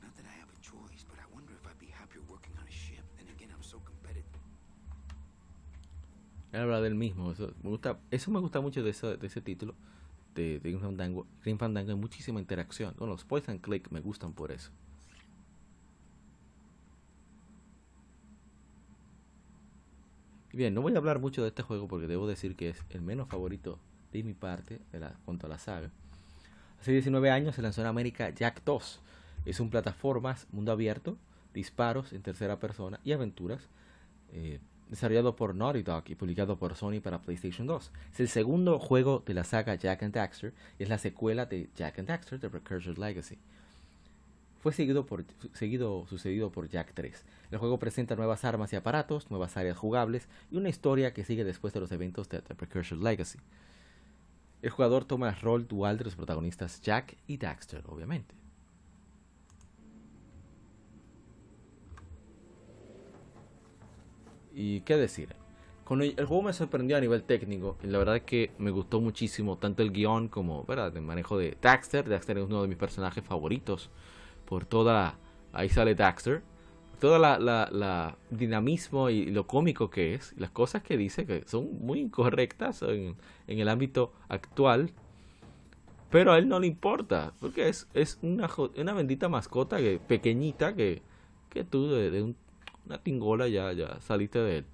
Not that I have a choice, but I wonder if I'd be happier working on a ship. Then again, I'm so competitive. Él habla del mismo. Eso me gusta, eso me gusta mucho de, ese- de ese título. De, de Grim Fandango. Grim Fandango hay muchísima interacción. Bueno, los point and click me gustan por eso. Bien, no voy a hablar mucho de este juego porque debo decir que es el menos favorito de mi parte de la, cuanto a la saga. Hace 19 años se lanzó en América Jack 2. Es un plataformas, mundo abierto, disparos en tercera persona y aventuras. eh, desarrollado por Naughty Dog y publicado por Sony para PlayStation 2. Es el segundo juego de la saga Jack and Daxter y es la secuela de Jack and Daxter, The Precursor's Legacy. Fue seguido por, seguido, sucedido por Jack 3. El juego presenta nuevas armas y aparatos, nuevas áreas jugables y una historia que sigue después de los eventos de The Precursor's Legacy. El jugador toma el rol dual de los protagonistas Jack y Daxter, obviamente. Y qué decir. El, juego me sorprendió a nivel técnico. Y la verdad es que me gustó muchísimo tanto el guion como el manejo de Daxter. Daxter es uno de mis personajes favoritos. Por toda. Ahí sale Daxter. Toda la, dinamismo y lo cómico que es. Las cosas que dice que son muy incorrectas en, el ámbito actual. Pero a él no le importa. Porque es, es una, una bendita mascota que, pequeñita que, que tú de, de un- una tingola ya, ya saliste de él.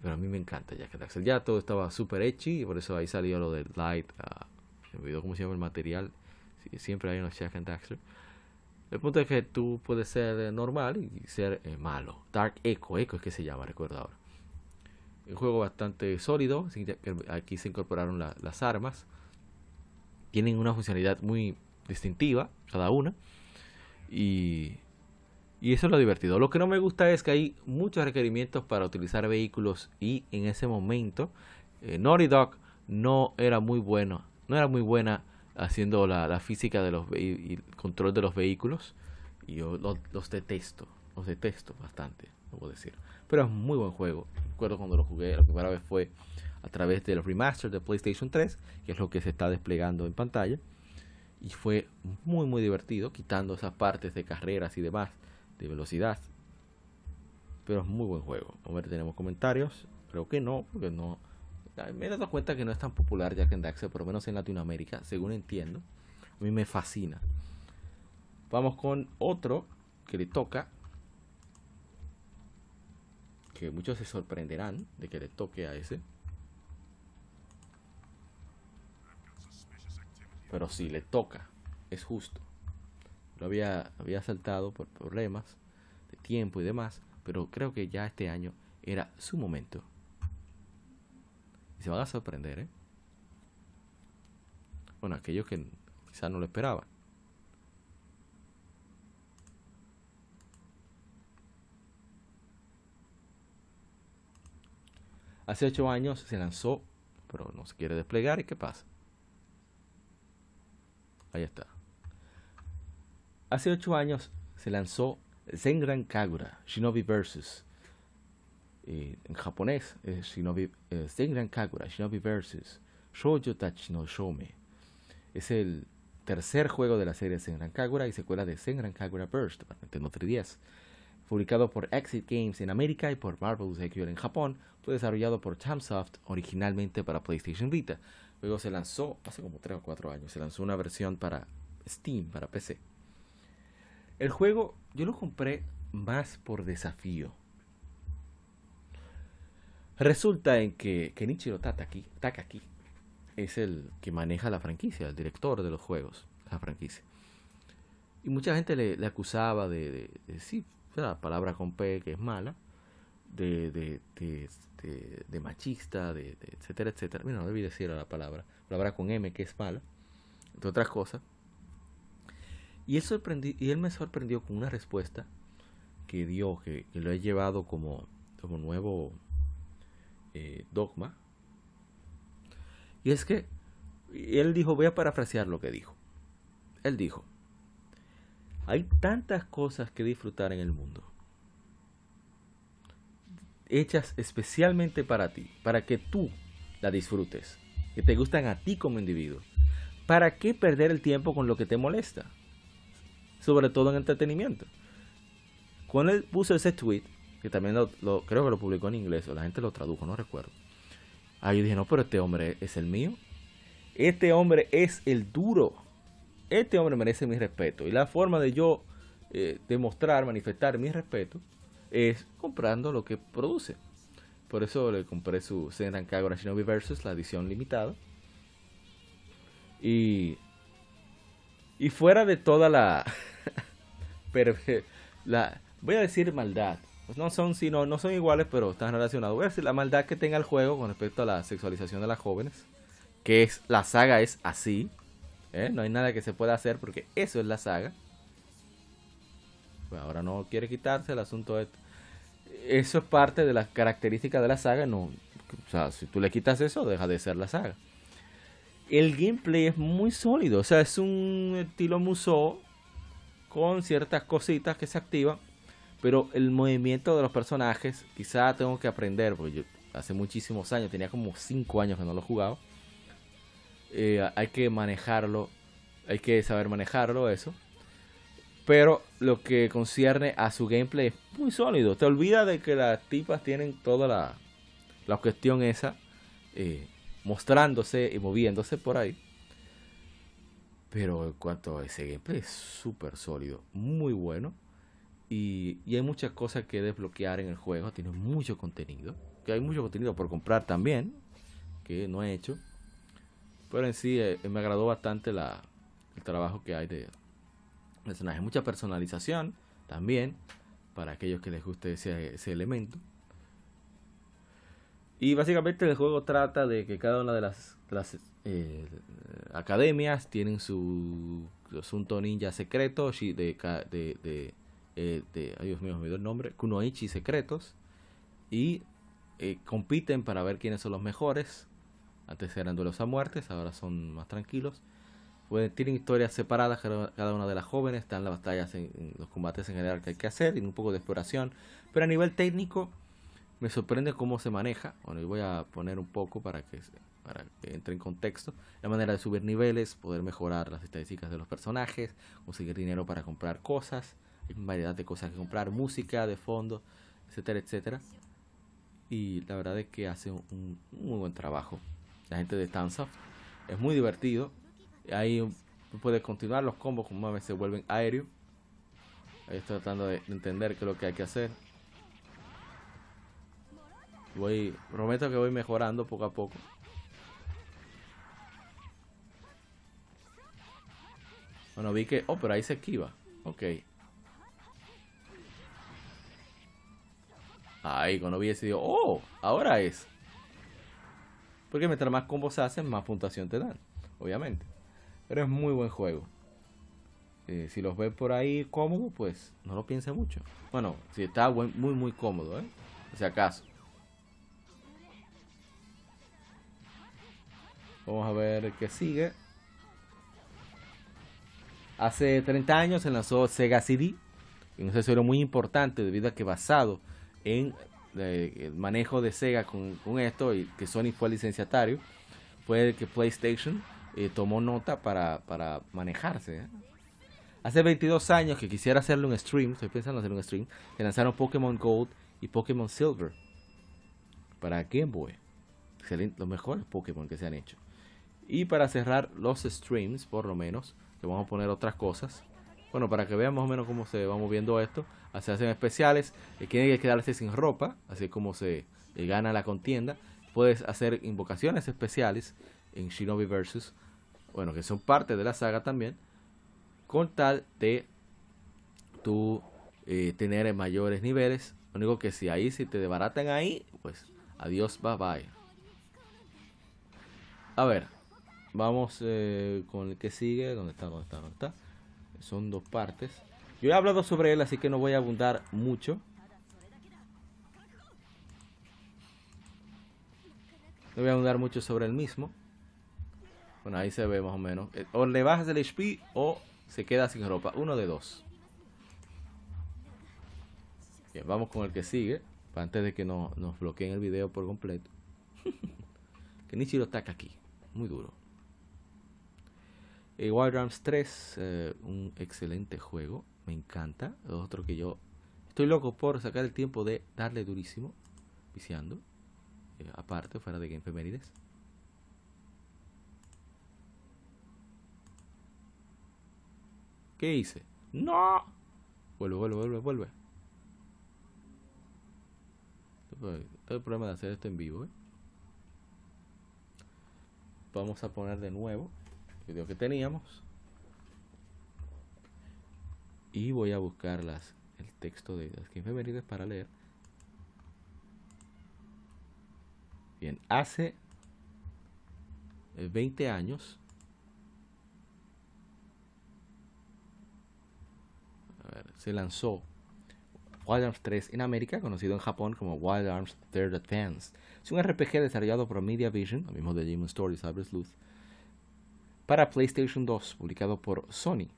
Pero a mí me encanta Jack Daxter. Ya todo estaba súper hechi y por eso ahí salió lo del Light. ah, se me olvidó cómo se llama el material. Siempre hay unos Jack and Daxter. El punto es que tú puedes ser eh, normal y ser eh, malo. Dark Echo, Echo es que se llama, recuerdo ahora. Un juego bastante sólido. Aquí se incorporaron la- las armas. Tienen una funcionalidad muy distintiva, cada una. Y, y eso es lo divertido. Lo que no me gusta es que hay muchos requerimientos para utilizar vehículos. Y en ese momento, eh, Naughty Dog no era muy bueno. No era muy buena haciendo la, la física de los y el control de los vehículos. Y yo los, los detesto. Los detesto bastante, debo decir. Pero es muy buen juego. Recuerdo cuando lo jugué, la primera vez fue a través del remaster de PlayStation 3, que es lo que se está desplegando en pantalla. Y fue muy muy divertido, quitando esas partes de carreras y demás, de velocidad. Pero es muy buen juego. A ver, tenemos comentarios. Creo que no, porque no. Me he dado cuenta que no es tan popular Jack and Daxter, por lo menos en Latinoamérica, según entiendo. A mí me fascina. Vamos con otro que le toca. Que muchos se sorprenderán de que le toque a ese. Pero si le toca, es justo. Lo había, había saltado por problemas de tiempo y demás, pero creo que ya este año era su momento. Se van a sorprender, ¿eh? Bueno, aquellos que quizás no lo esperaban. Hace ocho años se lanzó, pero no se quiere desplegar. ¿Y qué pasa? Ahí está. Hace ocho años se lanzó Senran Kagura Shinobi Versus. Eh, en japonés, eh, Shinobi, eh, Senran Kagura Shinobi Versus Shoujo Tachi no Shome. Es el tercer juego de la serie Senran Kagura y secuela de Senran Kagura Burst para Nintendo 3DS. Publicado por Exit Games en América y por Marvelous Equipment en Japón, fue desarrollado por Tamsoft originalmente para PlayStation Vita. Luego se lanzó, hace como 3 o 4 años, se lanzó una versión para Steam, para PC. El juego yo lo compré más por desafío. Resulta en que Kenichiro Tataki, Takaki es el que maneja la franquicia, el director de los juegos, la franquicia. Y mucha gente le, acusaba de, de, de sí, la palabra con P que es mala, de, de, de, de- machista, de, etcétera, etcétera. Mira, no debí decir la palabra. Palabra con M, que es mala, entre otras cosas. Y él, sorprendi- y él me sorprendió con una respuesta que dio, que, que lo he llevado como, como nuevo eh, dogma. Y es que él dijo, voy a parafrasear lo que dijo. Él dijo, hay tantas cosas que disfrutar en el mundo, hechas especialmente para ti, para que tú la disfrutes, que te gustan a ti como individuo. ¿Para qué perder el tiempo con lo que te molesta? Sobre todo en entretenimiento. Cuando él puso ese tweet, que también lo, creo que lo publicó en inglés, o la gente lo tradujo, no recuerdo. Ahí dije, no, pero este hombre es el mío. Este hombre es el duro. Este hombre merece mi respeto. Y la forma de yo eh, demostrar, manifestar mi respeto es comprando lo que produce. Por eso le compré su Senran Kagura Shinobi Versus, la edición limitada. Y, y fuera de toda la, la voy a decir maldad. Pues no son sino no son iguales, pero están relacionados. Voy a la maldad que tenga el juego con respecto a la sexualización de las jóvenes, que es la saga es así. ¿eh? No hay nada que se pueda hacer porque eso es la saga. Pues ahora no quiere quitarse el asunto de eso es parte de las características de la saga, no, o sea, si tú le quitas eso deja de ser la saga. El gameplay es muy sólido, o sea, es un estilo Musou con ciertas cositas que se activan, pero el movimiento de los personajes, quizá tengo que aprender, porque yo hace muchísimos años, tenía como 5 años que no lo he jugado. Eh, hay que manejarlo, hay que saber manejarlo eso. Pero lo que concierne a su gameplay es muy sólido. Te olvida de que las tipas tienen toda la, la cuestión esa eh, mostrándose y moviéndose por ahí. Pero en cuanto a ese gameplay es súper sólido, muy bueno. Y, hay muchas cosas que desbloquear en el juego. Tiene mucho contenido. Que hay mucho contenido por comprar también. Que no he hecho. Pero en sí eh, me agradó bastante la, el trabajo que hay de personajes. Mucha personalización también. Para aquellos que les guste ese, ese elemento. Y básicamente el juego trata de que cada una de las, las, eh, academias tienen su asunto ninja secreto de, de, eh, de- ay Dios mío, me olvidó el nombre, Kunoichi secretos y eh, compiten para ver quiénes son los mejores. Antes eran duelos a muertes, ahora son más tranquilos. Tienen historias separadas cada una de las jóvenes, están las batallas en, en los combates en general que hay que hacer y un poco de exploración. Pero a nivel técnico me sorprende cómo se maneja. Bueno, y voy a poner un poco para que, para que entre en contexto. La manera de subir niveles, poder mejorar las estadísticas de los personajes, conseguir dinero para comprar cosas. Hay variedad de cosas que comprar, música de fondo, etcétera, etcétera. Y la verdad es que hace un, muy buen trabajo. La gente de Tansoft es muy divertido. Ahí puedes continuar los combos como a se vuelven aéreos. Ahí estoy tratando de entender qué es lo que hay que hacer. Voy, prometo que voy mejorando poco a poco. Bueno, vi que... Oh, pero ahí se esquiva. Ok. Ahí, cuando vi ese digo, oh, ahora es. Porque mientras más combos hacen, más puntuación te dan. Obviamente. Pero es muy buen juego. Eh, si los ves por ahí cómodo, pues no lo piense mucho. Bueno, si está buen- muy, muy cómodo, ¿eh? Por si acaso. Vamos a ver qué sigue. Hace 30 años se lanzó Sega CD, un accesorio muy importante debido a que basado en eh, el manejo de Sega con, esto y que Sony fue el licenciatario, fue el que PlayStation eh, tomó nota para, para manejarse. ¿eh? Hace 22 años que quisiera hacerle un stream, estoy pensando en hacer un stream, se lanzaron Pokémon Gold y Pokémon Silver para Game Boy. Excelente, los mejores Pokémon que se han hecho. Y para cerrar los streams, por lo menos, le vamos a poner otras cosas. Bueno, para que vean más o menos cómo se va moviendo esto. Se hacen especiales. Tiene que quedarse sin ropa, así como se eh, gana la contienda. Puedes hacer invocaciones especiales en Shinobi Versus. Bueno, que son parte de la saga también. Con tal de tú eh, tener mayores niveles Lo único que si ahí, si te desbaratan ahí, pues adiós, bye bye. A ver, vamos eh, con el que sigue. ¿Dónde está? ¿Dónde está? ¿Dónde está? Son dos partes. Yo he hablado sobre él, así que no voy a abundar mucho. No voy a abundar mucho sobre el mismo. Bueno, ahí se ve más o menos. Eh, O le bajas el HP o se queda sin ropa. Uno de dos. Bien, vamos con el que sigue. Antes de que no, nos bloqueen el video por completo. que Nichiro Taka aquí. Muy duro. Eh, Wild Arms 3, eh, un excelente juego. Me encanta. Otro que yo estoy loco por sacar el tiempo de darle durísimo. Viciando. Eh, aparte, fuera de Game Femenides. ¿Qué hice? ¡No! Vuelve, vuelve, vuelve, vuelve. Tengo el problema de hacer esto en vivo. ¿eh? Vamos a poner de nuevo video que teníamos. Y voy a buscar las, el texto de las 15 femenides para leer. Bien, hace eh, 20 años. A ver, se lanzó Wild Arms 3 en América, conocido en Japón como Wild Arms Third Advance. Es un RPG desarrollado por Media Vision, lo mismo de Demon Story Cyber Sleuth, para PlayStation 2, publicado por Sony.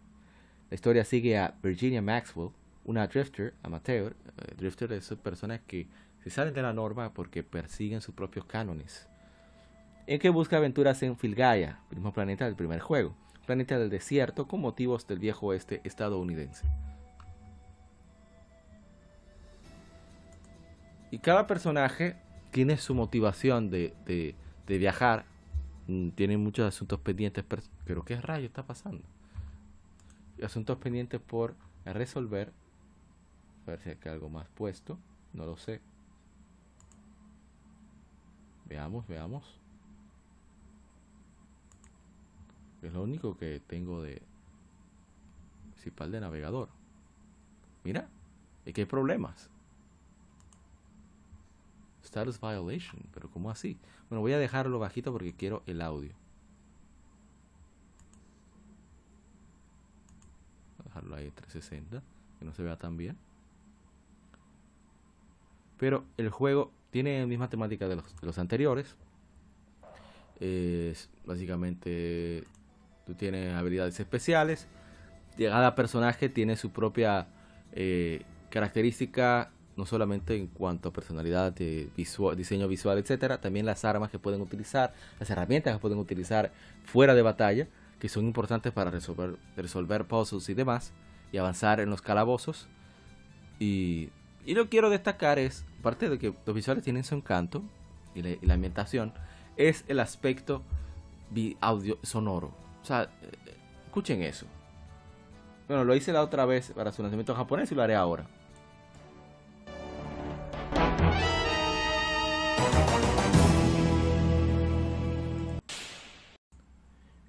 La historia sigue a Virginia Maxwell, una drifter amateur. Eh, drifter es personas que se salen de la norma porque persiguen sus propios cánones. En que busca aventuras en Filgaia, mismo planeta del primer juego, planeta del desierto con motivos del viejo oeste estadounidense. Y cada personaje tiene su motivación de, viajar. Mm, Tiene muchos asuntos pendientes. pers- Pero ¿qué rayo está pasando? Asuntos pendientes por resolver. A ver si hay algo más puesto. No lo sé. Veamos, veamos. Es lo único que tengo de principal de navegador. Mira, es que hay problemas. Status violation, pero ¿cómo así? Bueno, voy a dejarlo bajito porque quiero el audio. Voy a dejarlo ahí en 360, que no se vea tan bien. Pero el juego tiene la misma temática de los, de los anteriores. Es básicamente tú tienes habilidades especiales. Cada personaje tiene su propia eh, característica, no solamente en cuanto a personalidad, de visua- diseño visual, etcétera, también las armas que pueden utilizar, las herramientas que pueden utilizar fuera de batalla, que son importantes para resolver, resolver puzzles y demás, y avanzar en los calabozos. Y, lo que quiero destacar es, aparte de que los visuales tienen su encanto y la, y la ambientación, es el aspecto audio sonoro. O sea, eh, escuchen eso. Bueno, lo hice la otra vez para su lanzamiento japonés y lo haré ahora.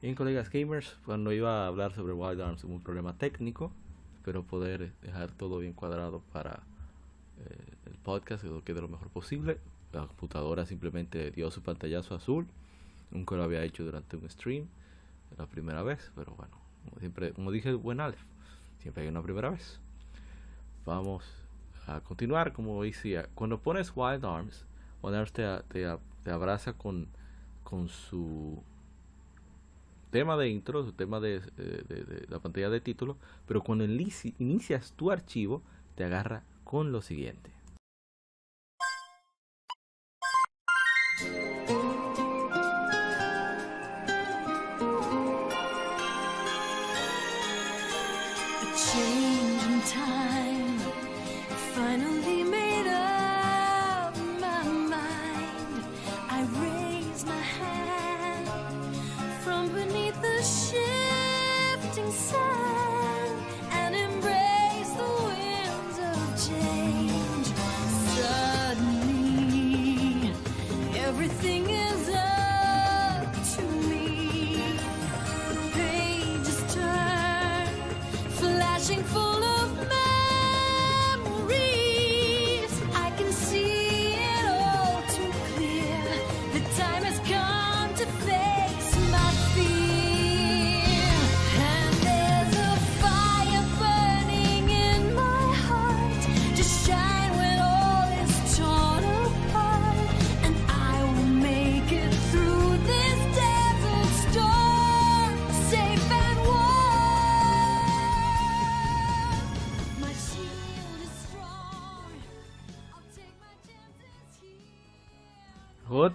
Bien, colegas gamers, cuando iba a hablar sobre Wild Arms hubo un problema técnico. Espero poder dejar todo bien cuadrado para eh, el podcast, que quede lo mejor posible. La computadora simplemente dio su pantallazo azul. Nunca lo había hecho durante un stream. La primera vez, pero bueno, como siempre, como dije buen Alf, siempre hay una primera vez. Vamos a continuar como decía. Cuando pones Wild Arms, Wild Arms te, te, te abraza con, con su tema de intro, su tema de, de- de- la pantalla de título, pero cuando inici- inicias tu archivo, te agarra con lo siguiente.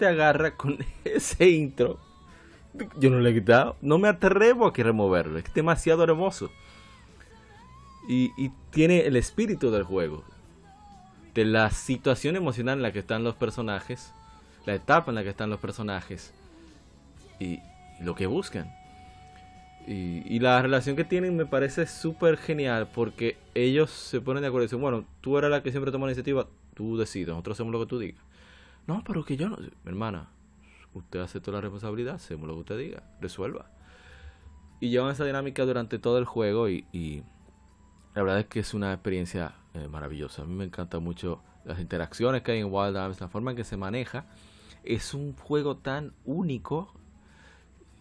Te agarra con ese intro, yo no le he quitado. No me atrevo a que removerlo. Es demasiado hermoso. Y, tiene el espíritu del juego. De la situación emocional en la que están los personajes. La etapa en la que están los personajes. Y, lo que buscan. Y, y la relación que tienen me parece súper genial porque ellos se ponen de acuerdo y dicen, bueno, tú eres la que siempre toma la iniciativa, tú decides, nosotros hacemos lo que tú digas. No, pero que yo no... Hermana, usted aceptó la responsabilidad, hacemos lo que usted diga, resuelva. Y llevan esa dinámica durante todo el juego y, la verdad es que es una experiencia eh, maravillosa. A mí me encanta mucho las interacciones que hay en Wild Arms, la forma en que se maneja. Es un juego tan único.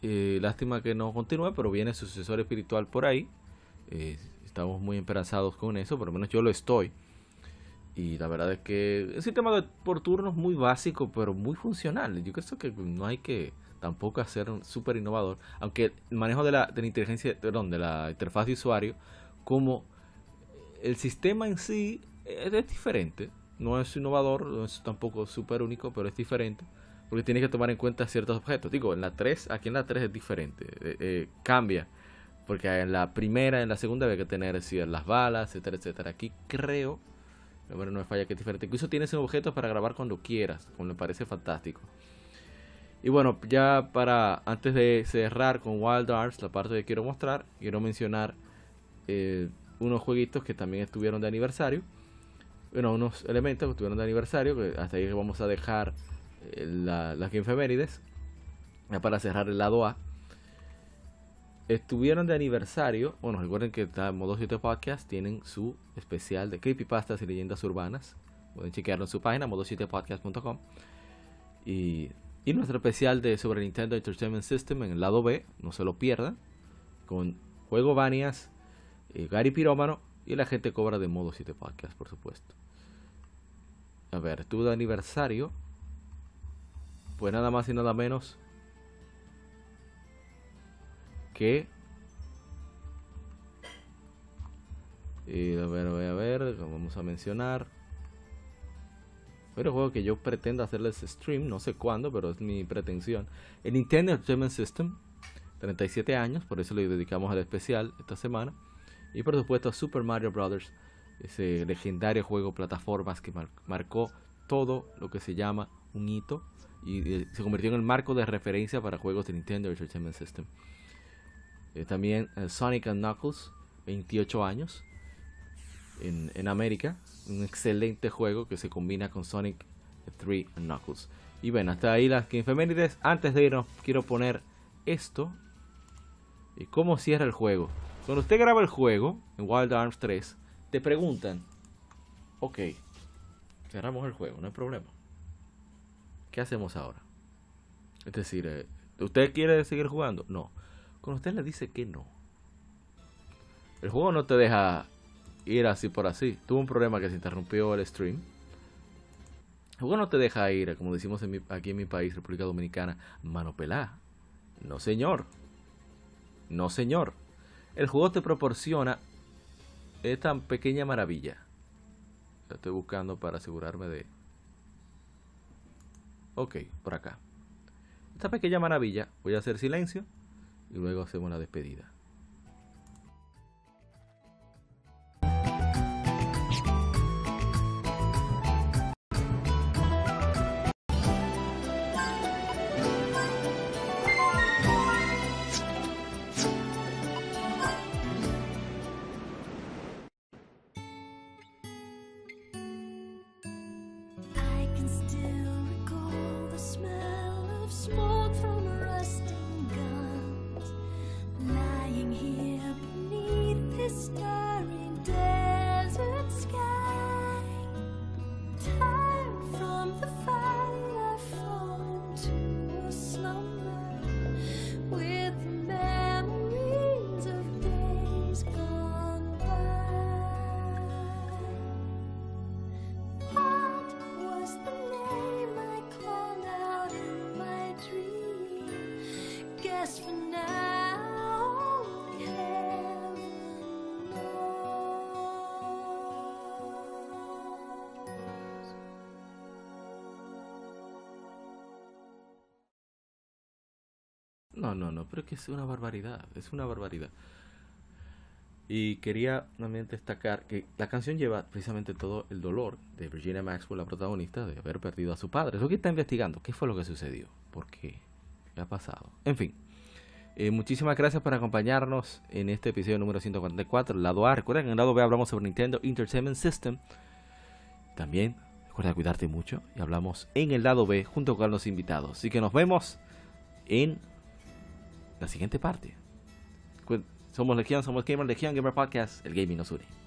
Eh, lástima que no continúe, pero viene su sucesor espiritual por ahí. Eh, estamos muy esperanzados con eso, por lo menos yo lo estoy. Y la verdad es que un sistema de, por turnos muy básico, pero muy funcional. Yo creo que no hay que tampoco hacer un súper innovador. Aunque el manejo de la, de la inteligencia, perdón, de la interfaz de usuario, como el sistema en sí es, es diferente. No es innovador, no es tampoco súper único, pero es diferente. Porque tienes que tomar en cuenta ciertos objetos. Digo, en la 3, aquí en la 3 es diferente. eh, eh, cambia. Porque en la primera, en la segunda había que tener sí, las balas, etcétera, etcétera. Aquí creo bueno, no me falla que es diferente. Incluso tienes objetos para grabar cuando quieras, como me parece fantástico. Y bueno, ya para antes de cerrar con Wild Arts, la parte que quiero mostrar, quiero mencionar eh, unos jueguitos que también estuvieron de aniversario. Bueno, unos elementos que estuvieron de aniversario, que hasta ahí vamos a dejar eh, la, las Gamefemérides, ya para cerrar el lado A. Estuvieron de aniversario. Bueno, recuerden que Modo 7 Podcast tienen su especial de creepypastas y leyendas urbanas. Pueden chequearlo en su página, modo7podcast.com. Y, y nuestro especial de sobre Nintendo Entertainment System en el lado B, no se lo pierdan. Con Juego Vanias, eh, Gary Pirómano y la gente cobra de Modo 7 Podcast, por supuesto. A ver, estuvo de aniversario. Pues nada más y nada menos que y a ver, voy a ver, vamos a mencionar. Pero juego que yo pretendo hacerles stream, no sé cuándo, pero es mi pretensión. El Nintendo Entertainment System, 37 años, por eso le dedicamos al especial esta semana. Y por supuesto Super Mario Bros., ese legendario juego plataformas que mar marcó todo lo que se llama un hito y eh, se convirtió en el marco de referencia para juegos de Nintendo Entertainment System. Eh, también eh, Sonic and Knuckles, 28 años en, en, América. Un excelente juego que se combina con Sonic 3 and Knuckles. Y bueno, hasta ahí las infemérides. Antes de irnos, quiero poner esto. Y cómo cierra el juego. Cuando usted graba el juego en Wild Arms 3, te preguntan: Ok, cerramos el juego, no hay problema. ¿Qué hacemos ahora? Es decir, eh, ¿usted quiere seguir jugando? No cuando usted le dice que no, el juego no te deja ir así por así. Tuvo un problema que se interrumpió el stream. El juego no te deja ir, como decimos aquí en mi país, República Dominicana, mano pelada. No, señor. No, señor. El juego te proporciona esta pequeña maravilla. La estoy buscando para asegurarme de... Ok, por acá. Esta pequeña maravilla, voy a hacer silencio y luego hacemos la despedida. Pero es que es una barbaridad, es una barbaridad. Y quería también destacar que la canción lleva precisamente todo el dolor de Virginia Maxwell, la protagonista, de haber perdido a su padre. Eso que está investigando, ¿qué fue lo que sucedió? ¿Por qué? ¿Qué ha pasado? En fin, eh, muchísimas gracias por acompañarnos en este episodio número 144, el lado A. Recuerden que en el lado B hablamos sobre Nintendo Entertainment System. También recuerda cuidarte mucho y hablamos en el lado B junto con los invitados. Así que nos vemos en la siguiente parte. Somos Legión, somos Gamer Legión, Gamer Podcast, el gaming nos une.